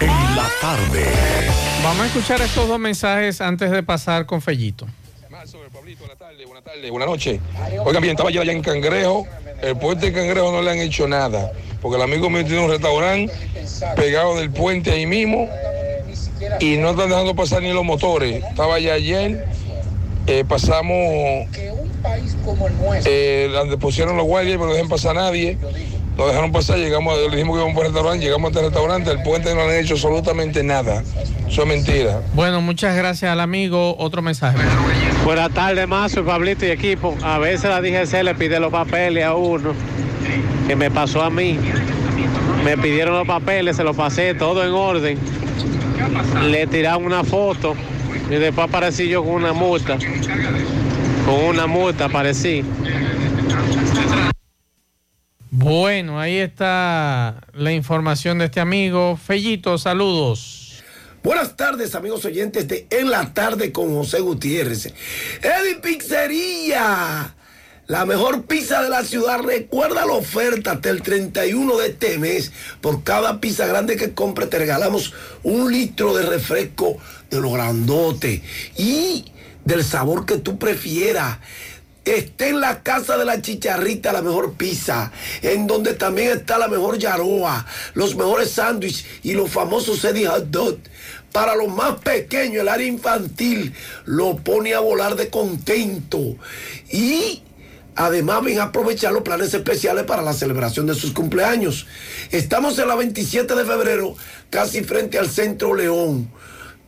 En la tarde. Vamos a escuchar estos dos mensajes antes de pasar con Fellito. Buenas noches. Oigan bien, estaba yo allá en Cangrejo. El puente de Cangrejo no le han hecho nada. Porque el amigo mío tiene un restaurante pegado del puente ahí mismo. Y no están dejando pasar ni los motores. Estaba allá ayer. eh, pasamos eh, donde pusieron los guardias, pero no dejan pasar a nadie. No dejaron pasar, llegamos, le dijimos que íbamos por el restaurante, llegamos hasta el restaurante, el puente no le han hecho absolutamente nada. Eso es mentira. Bueno, muchas gracias al amigo. Otro mensaje. Buenas tardes, Mazo, Pablito y equipo. A veces la DGC le pide los papeles a uno, que me pasó a mí. Me pidieron los papeles, se los pasé, todo en orden. Le tiraron una foto y después aparecí yo con una multa. Con una multa aparecí. Bueno, ahí está la información de este amigo. Fellito, saludos. Buenas tardes, amigos oyentes de En la Tarde con José Gutiérrez. Eddie Pizzería, la mejor pizza de la ciudad. Recuerda la oferta hasta el 31 de este mes. Por cada pizza grande que compre te regalamos un litro de refresco de lo grandote y del sabor que tú prefieras. Esté en la casa de la chicharrita, la mejor pizza, en donde también está la mejor yaroa, los mejores sándwiches y los famosos Eddie Hot Dog. Para los más pequeños, el área infantil lo pone a volar de contento. Y además ven a aprovechar los planes especiales para la celebración de sus cumpleaños. Estamos en la 27 de febrero, casi frente al Centro León.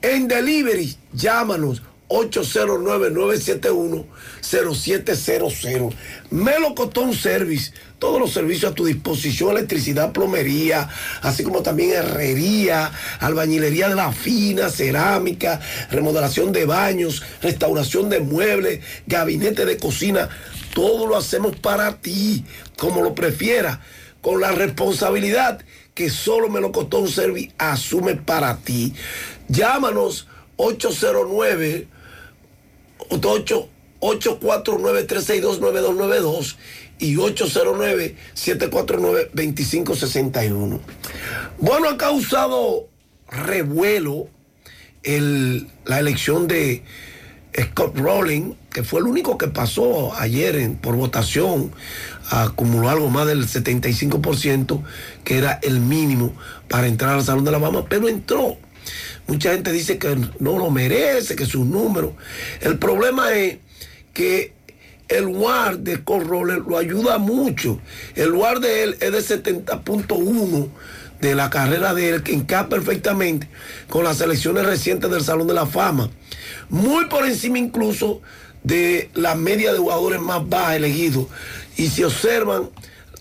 En delivery, llámanos 809-971-0700. Melocotón Service. Todos los servicios a tu disposición, electricidad, plomería, así como también herrería, albañilería de la fina, cerámica, remodelación de baños, restauración de muebles, gabinete de cocina. Todo lo hacemos para ti, como lo prefieras, con la responsabilidad que solo Melocotón Service asume para ti. Llámanos 809 849-362-9292 y 809-749-2561. Bueno, ha causado revuelo el- la elección de Scott Rowling, que fue el único que pasó ayer por votación, acumuló algo más del 75%, que era el mínimo para entrar al Salón de la Fama, pero entró. Mucha gente dice que no lo merece, que sus números. El problema es que el WAR de Rowling lo ayuda mucho. El WAR de él es de 70.1 de la carrera de él, que encaja perfectamente con las elecciones recientes del Salón de la Fama. Muy por encima incluso de la media de jugadores más baja elegidos. Y si observan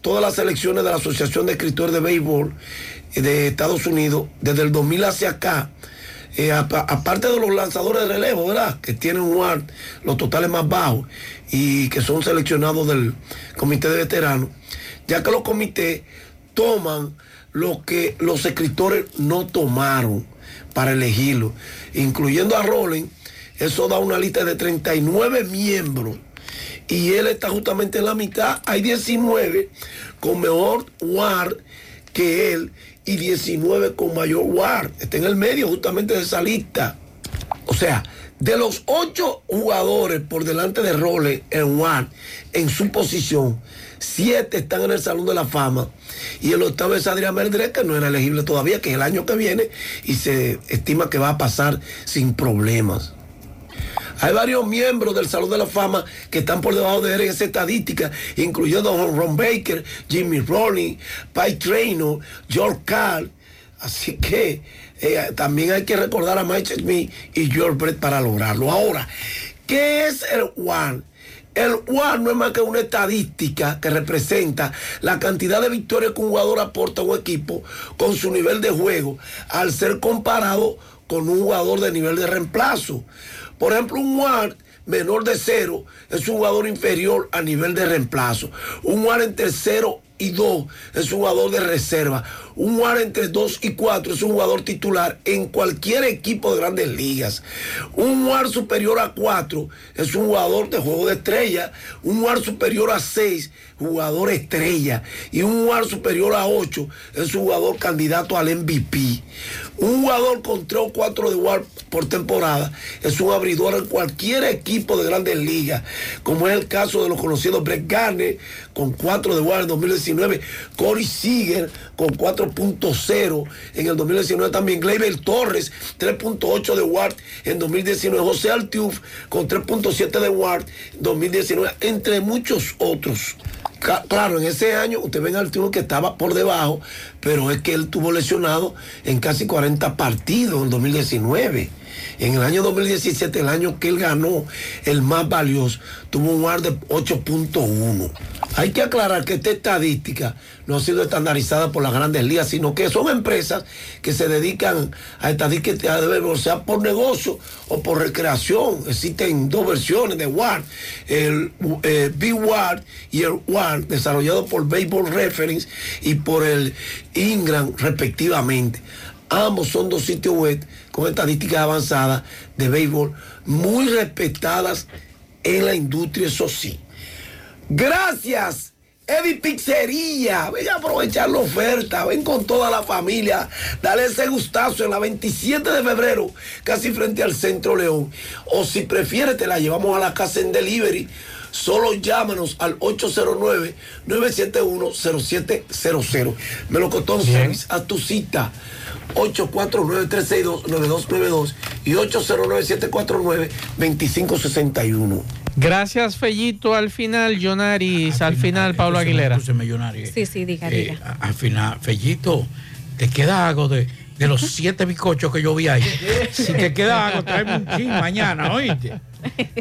todas las elecciones de la Asociación de Escritores de Béisbol de Estados Unidos, desde el 2000 hacia acá, eh, apa- aparte de los lanzadores de relevo, ¿verdad? Que tienen un WAR, los totales más bajos y que son seleccionados del comité de veteranos, ya que los comités toman lo que los escritores no tomaron para elegirlo, incluyendo a Rowling, eso da una lista de 39 miembros y él está justamente en la mitad. Hay 19 con mejor WAR que él y 19 con mayor WAR. Está en el medio justamente de esa lista. O sea, de los ocho jugadores por delante de Roles en WAR en su posición, siete están en el Salón de la Fama y el octavo es Adrián Merdré, que no era elegible todavía, que es el año que viene y se estima que va a pasar sin problemas. Hay varios miembros del Salón de la Fama que están por debajo de él en esa estadística, incluyendo a Ron Baker, Jimmy Roney, Pike Traynor, George Carl. Así que eh, también hay que recordar a Mike Smith y George Brett para lograrlo. Ahora, ¿qué es el WAR? El WAR no es más que una estadística que representa la cantidad de victorias que un jugador aporta a un equipo con su nivel de juego al ser comparado con un jugador de nivel de reemplazo. Por ejemplo, un WAR menor de cero es un jugador inferior a nivel de reemplazo. Un WAR entre cero y 2 es un jugador de reserva. Un WAR entre 2 y 4 es un jugador titular en cualquier equipo de grandes ligas. Un WAR superior a 4 es un jugador de juego de estrella. Un WAR superior a 6, jugador estrella. Y un WAR superior a 8 es un jugador candidato al MVP. Un jugador con 3 o 4 de WAR por temporada es un abridor en cualquier equipo de grandes ligas, como es el caso de los conocidos Brett Garner con 4 de WAR en 2019, Corey Seager con 4.0 en el 2019 también, Gleyber Torres 3.8 de WAR en 2019, José Altiuf con 3.7 de WAR en 2019, entre muchos otros. Claro, en ese año usted ven al tío que estaba por debajo, pero es que él tuvo lesionado en casi 40 partidos en 2019. En el año 2017, el año que él ganó el más valioso, tuvo un WAR de 8.1. Hay que aclarar que esta estadística no ha sido estandarizada por las grandes ligas, sino que son empresas que se dedican a estadísticas de sea por negocio o por recreación. Existen dos versiones de WAR, el eh, B-WAR y el WAR, desarrollado por Baseball Reference y por el Ingram, respectivamente. Ambos son dos sitios web con estadísticas avanzadas de béisbol muy respetadas en la industria, eso sí. Gracias, Eddie Pizzería. Ven a aprovechar la oferta. Ven con toda la familia. Dale ese gustazo en la 27 de febrero, casi frente al Centro León. O si prefieres, te la llevamos a la casa en delivery. Solo llámanos al 809-971-0700. Melocotón Service, a tu cita. 849-362-9292 y 809-749-2561. Gracias, Fellito. Al final, Jonaris. Al final, Pablo Aguilera. Sí, sí, diga, diga. Eh, al final, Fellito, te queda algo de, de los siete bizcochos que yo vi ahí. [laughs] Si te queda algo, tráeme un chin mañana, ¿oíste?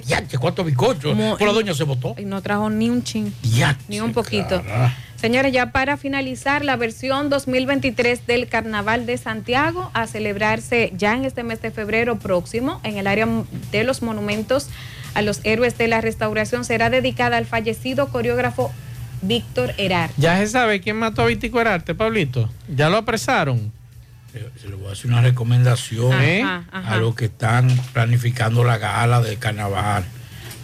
Ya, que cuántos bizcochos. Por la doña se votó. Y no trajo ni un chin, Ya. ni un poquito. cara. Señores, ya para finalizar la versión 2023 del Carnaval de Santiago, a celebrarse ya en este mes de febrero próximo en el área de los monumentos a los héroes de la restauración, será dedicada al fallecido coreógrafo Víctor Herar. Ya se sabe quién mató a Víctico Herarte, Pablito. Ya lo apresaron. Se, le voy a hacer una recomendación Ajá, a los que están planificando la gala del carnaval.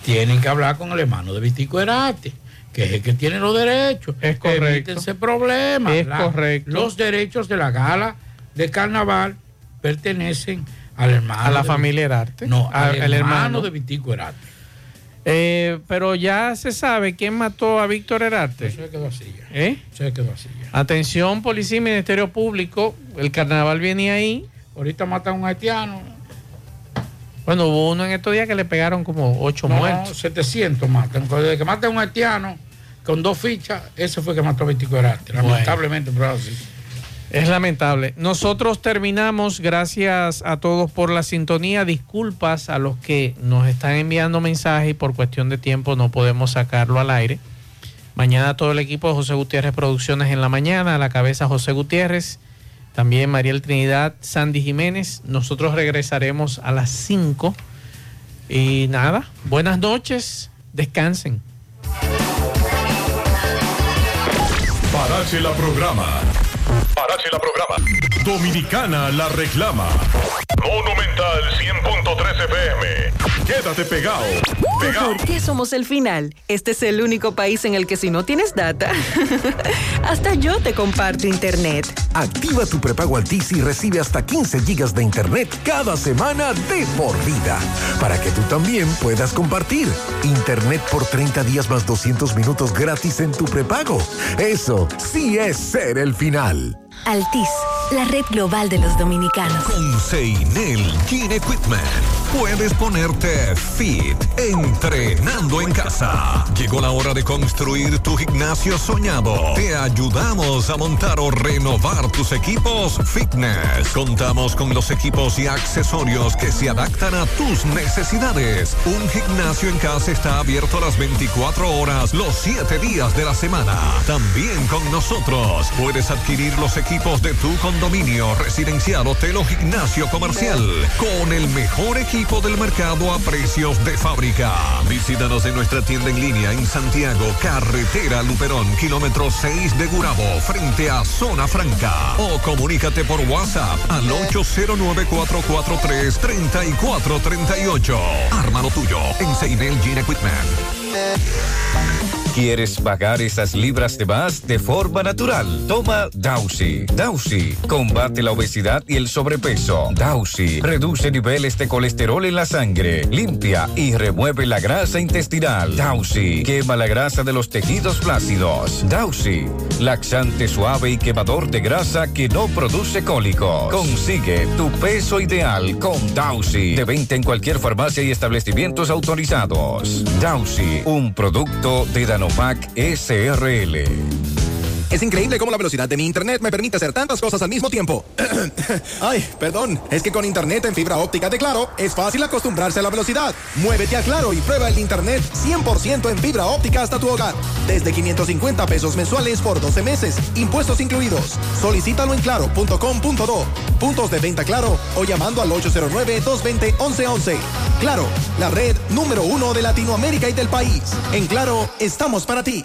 Tienen que hablar con el hermano de Vitico Herate, que es el que tiene los derechos. Es correcto. Evítense problemas. Es La- correcto. Los derechos de la gala de carnaval pertenecen al hermano. A la de- familia Herarte. No, al hermano. de Vitico Herate. Eh, pero ya se sabe quién mató a Víctor Herarte. Eso se quedó así ya. ¿Eh? Se quedó así ya. Atención, policía y ministerio público. El carnaval viene ahí. Ahorita matan a un haitiano. Bueno, hubo uno en estos días que le pegaron como ocho No, muertos. 700 matan. Desde que matan a un haitiano con dos fichas, ese fue que mató a Vitico Herate. Lamentablemente, pero así. Es lamentable. Nosotros terminamos. Gracias a todos por la sintonía. Disculpas a los que nos están enviando mensajes y por cuestión de tiempo no podemos sacarlo al aire. Mañana todo el equipo de José Gutiérrez Producciones en la mañana. A la cabeza José Gutiérrez. También Mariel Trinidad, Sandy Jiménez. Nosotros regresaremos a las 5. Y nada, buenas noches. Descansen. Parache la programa. Parache la programa. Dominicana la reclama. Monumental 100.13 FM. Quédate pegado. Pegado. ¿Por qué somos el final? Este es el único país en el que si no tienes data, [laughs] hasta yo te comparto internet. Activa tu prepago Altis y recibe hasta 15 gigas de internet cada semana de por vida. Para que tú también puedas compartir. Internet por 30 días más 200 minutos gratis en tu prepago. Eso sí es ser el final. Altis, la red global de los dominicanos. Con Seinel King Equipment. Puedes ponerte fit entrenando en casa. Llegó la hora de construir tu gimnasio soñado. Te ayudamos a montar o renovar tus equipos fitness. Contamos con los equipos y accesorios que se adaptan a tus necesidades. Un gimnasio en casa está abierto las 24 horas, los 7 días de la semana. También con nosotros puedes adquirir los equipos de tu condominio, residencial, hotel o gimnasio comercial con el mejor equipo del mercado a precios de fábrica. Visítanos en nuestra tienda en línea en Santiago, carretera Luperón, kilómetro 6 de Gurabo, frente a Zona Franca. O comunícate por WhatsApp al 809-443-3438. Ármalo tuyo en Seinel Gene Equipment. ¿Quieres bajar esas libras de más de forma natural? Toma Dausi. Dausi combate la obesidad y el sobrepeso. Dausi reduce niveles de colesterol en la sangre, limpia y remueve la grasa intestinal. Dausi quema la grasa de los tejidos flácidos. Dausi, laxante suave y quemador de grasa que no produce cólicos. Consigue tu peso ideal con Dausi. De venta en cualquier farmacia y establecimientos autorizados. Dausi, un producto de Danovac SRL. Es increíble cómo la velocidad de mi internet me permite hacer tantas cosas al mismo tiempo. [coughs] Ay, perdón. Es que con internet en fibra óptica de Claro es fácil acostumbrarse a la velocidad. Muévete a Claro y prueba el internet 100% en fibra óptica hasta tu hogar. Desde 550 pesos mensuales por 12 meses, impuestos incluidos. Solicítalo en claro.com.do. Puntos de venta Claro o llamando al 809-220-1111. Claro, la red número uno de Latinoamérica y del país. En Claro, estamos para ti.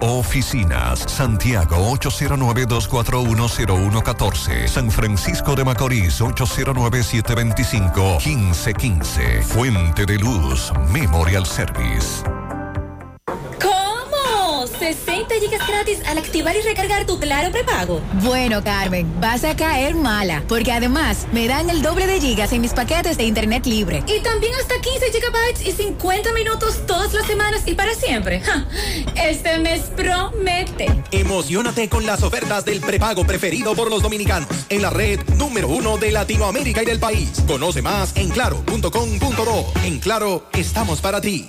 oficinas. Santiago 809-241-0114. San Francisco de Macorís 809-725-1515. Fuente de Luz Memorial Service. ¿Cómo? 60 gigas gratis al activar y recargar tu Claro prepago. Bueno, Carmen, vas a caer mala, porque además me dan el doble de gigas en mis paquetes de internet libre. Y también hasta 15 gigabytes y 50 minutos todas las semanas y para siempre. Ja, Este mes promete. Emocionate con las ofertas del prepago preferido por los dominicanos en la red número uno de Latinoamérica y del país. Conoce más en claro.com.do. En Claro, estamos para ti.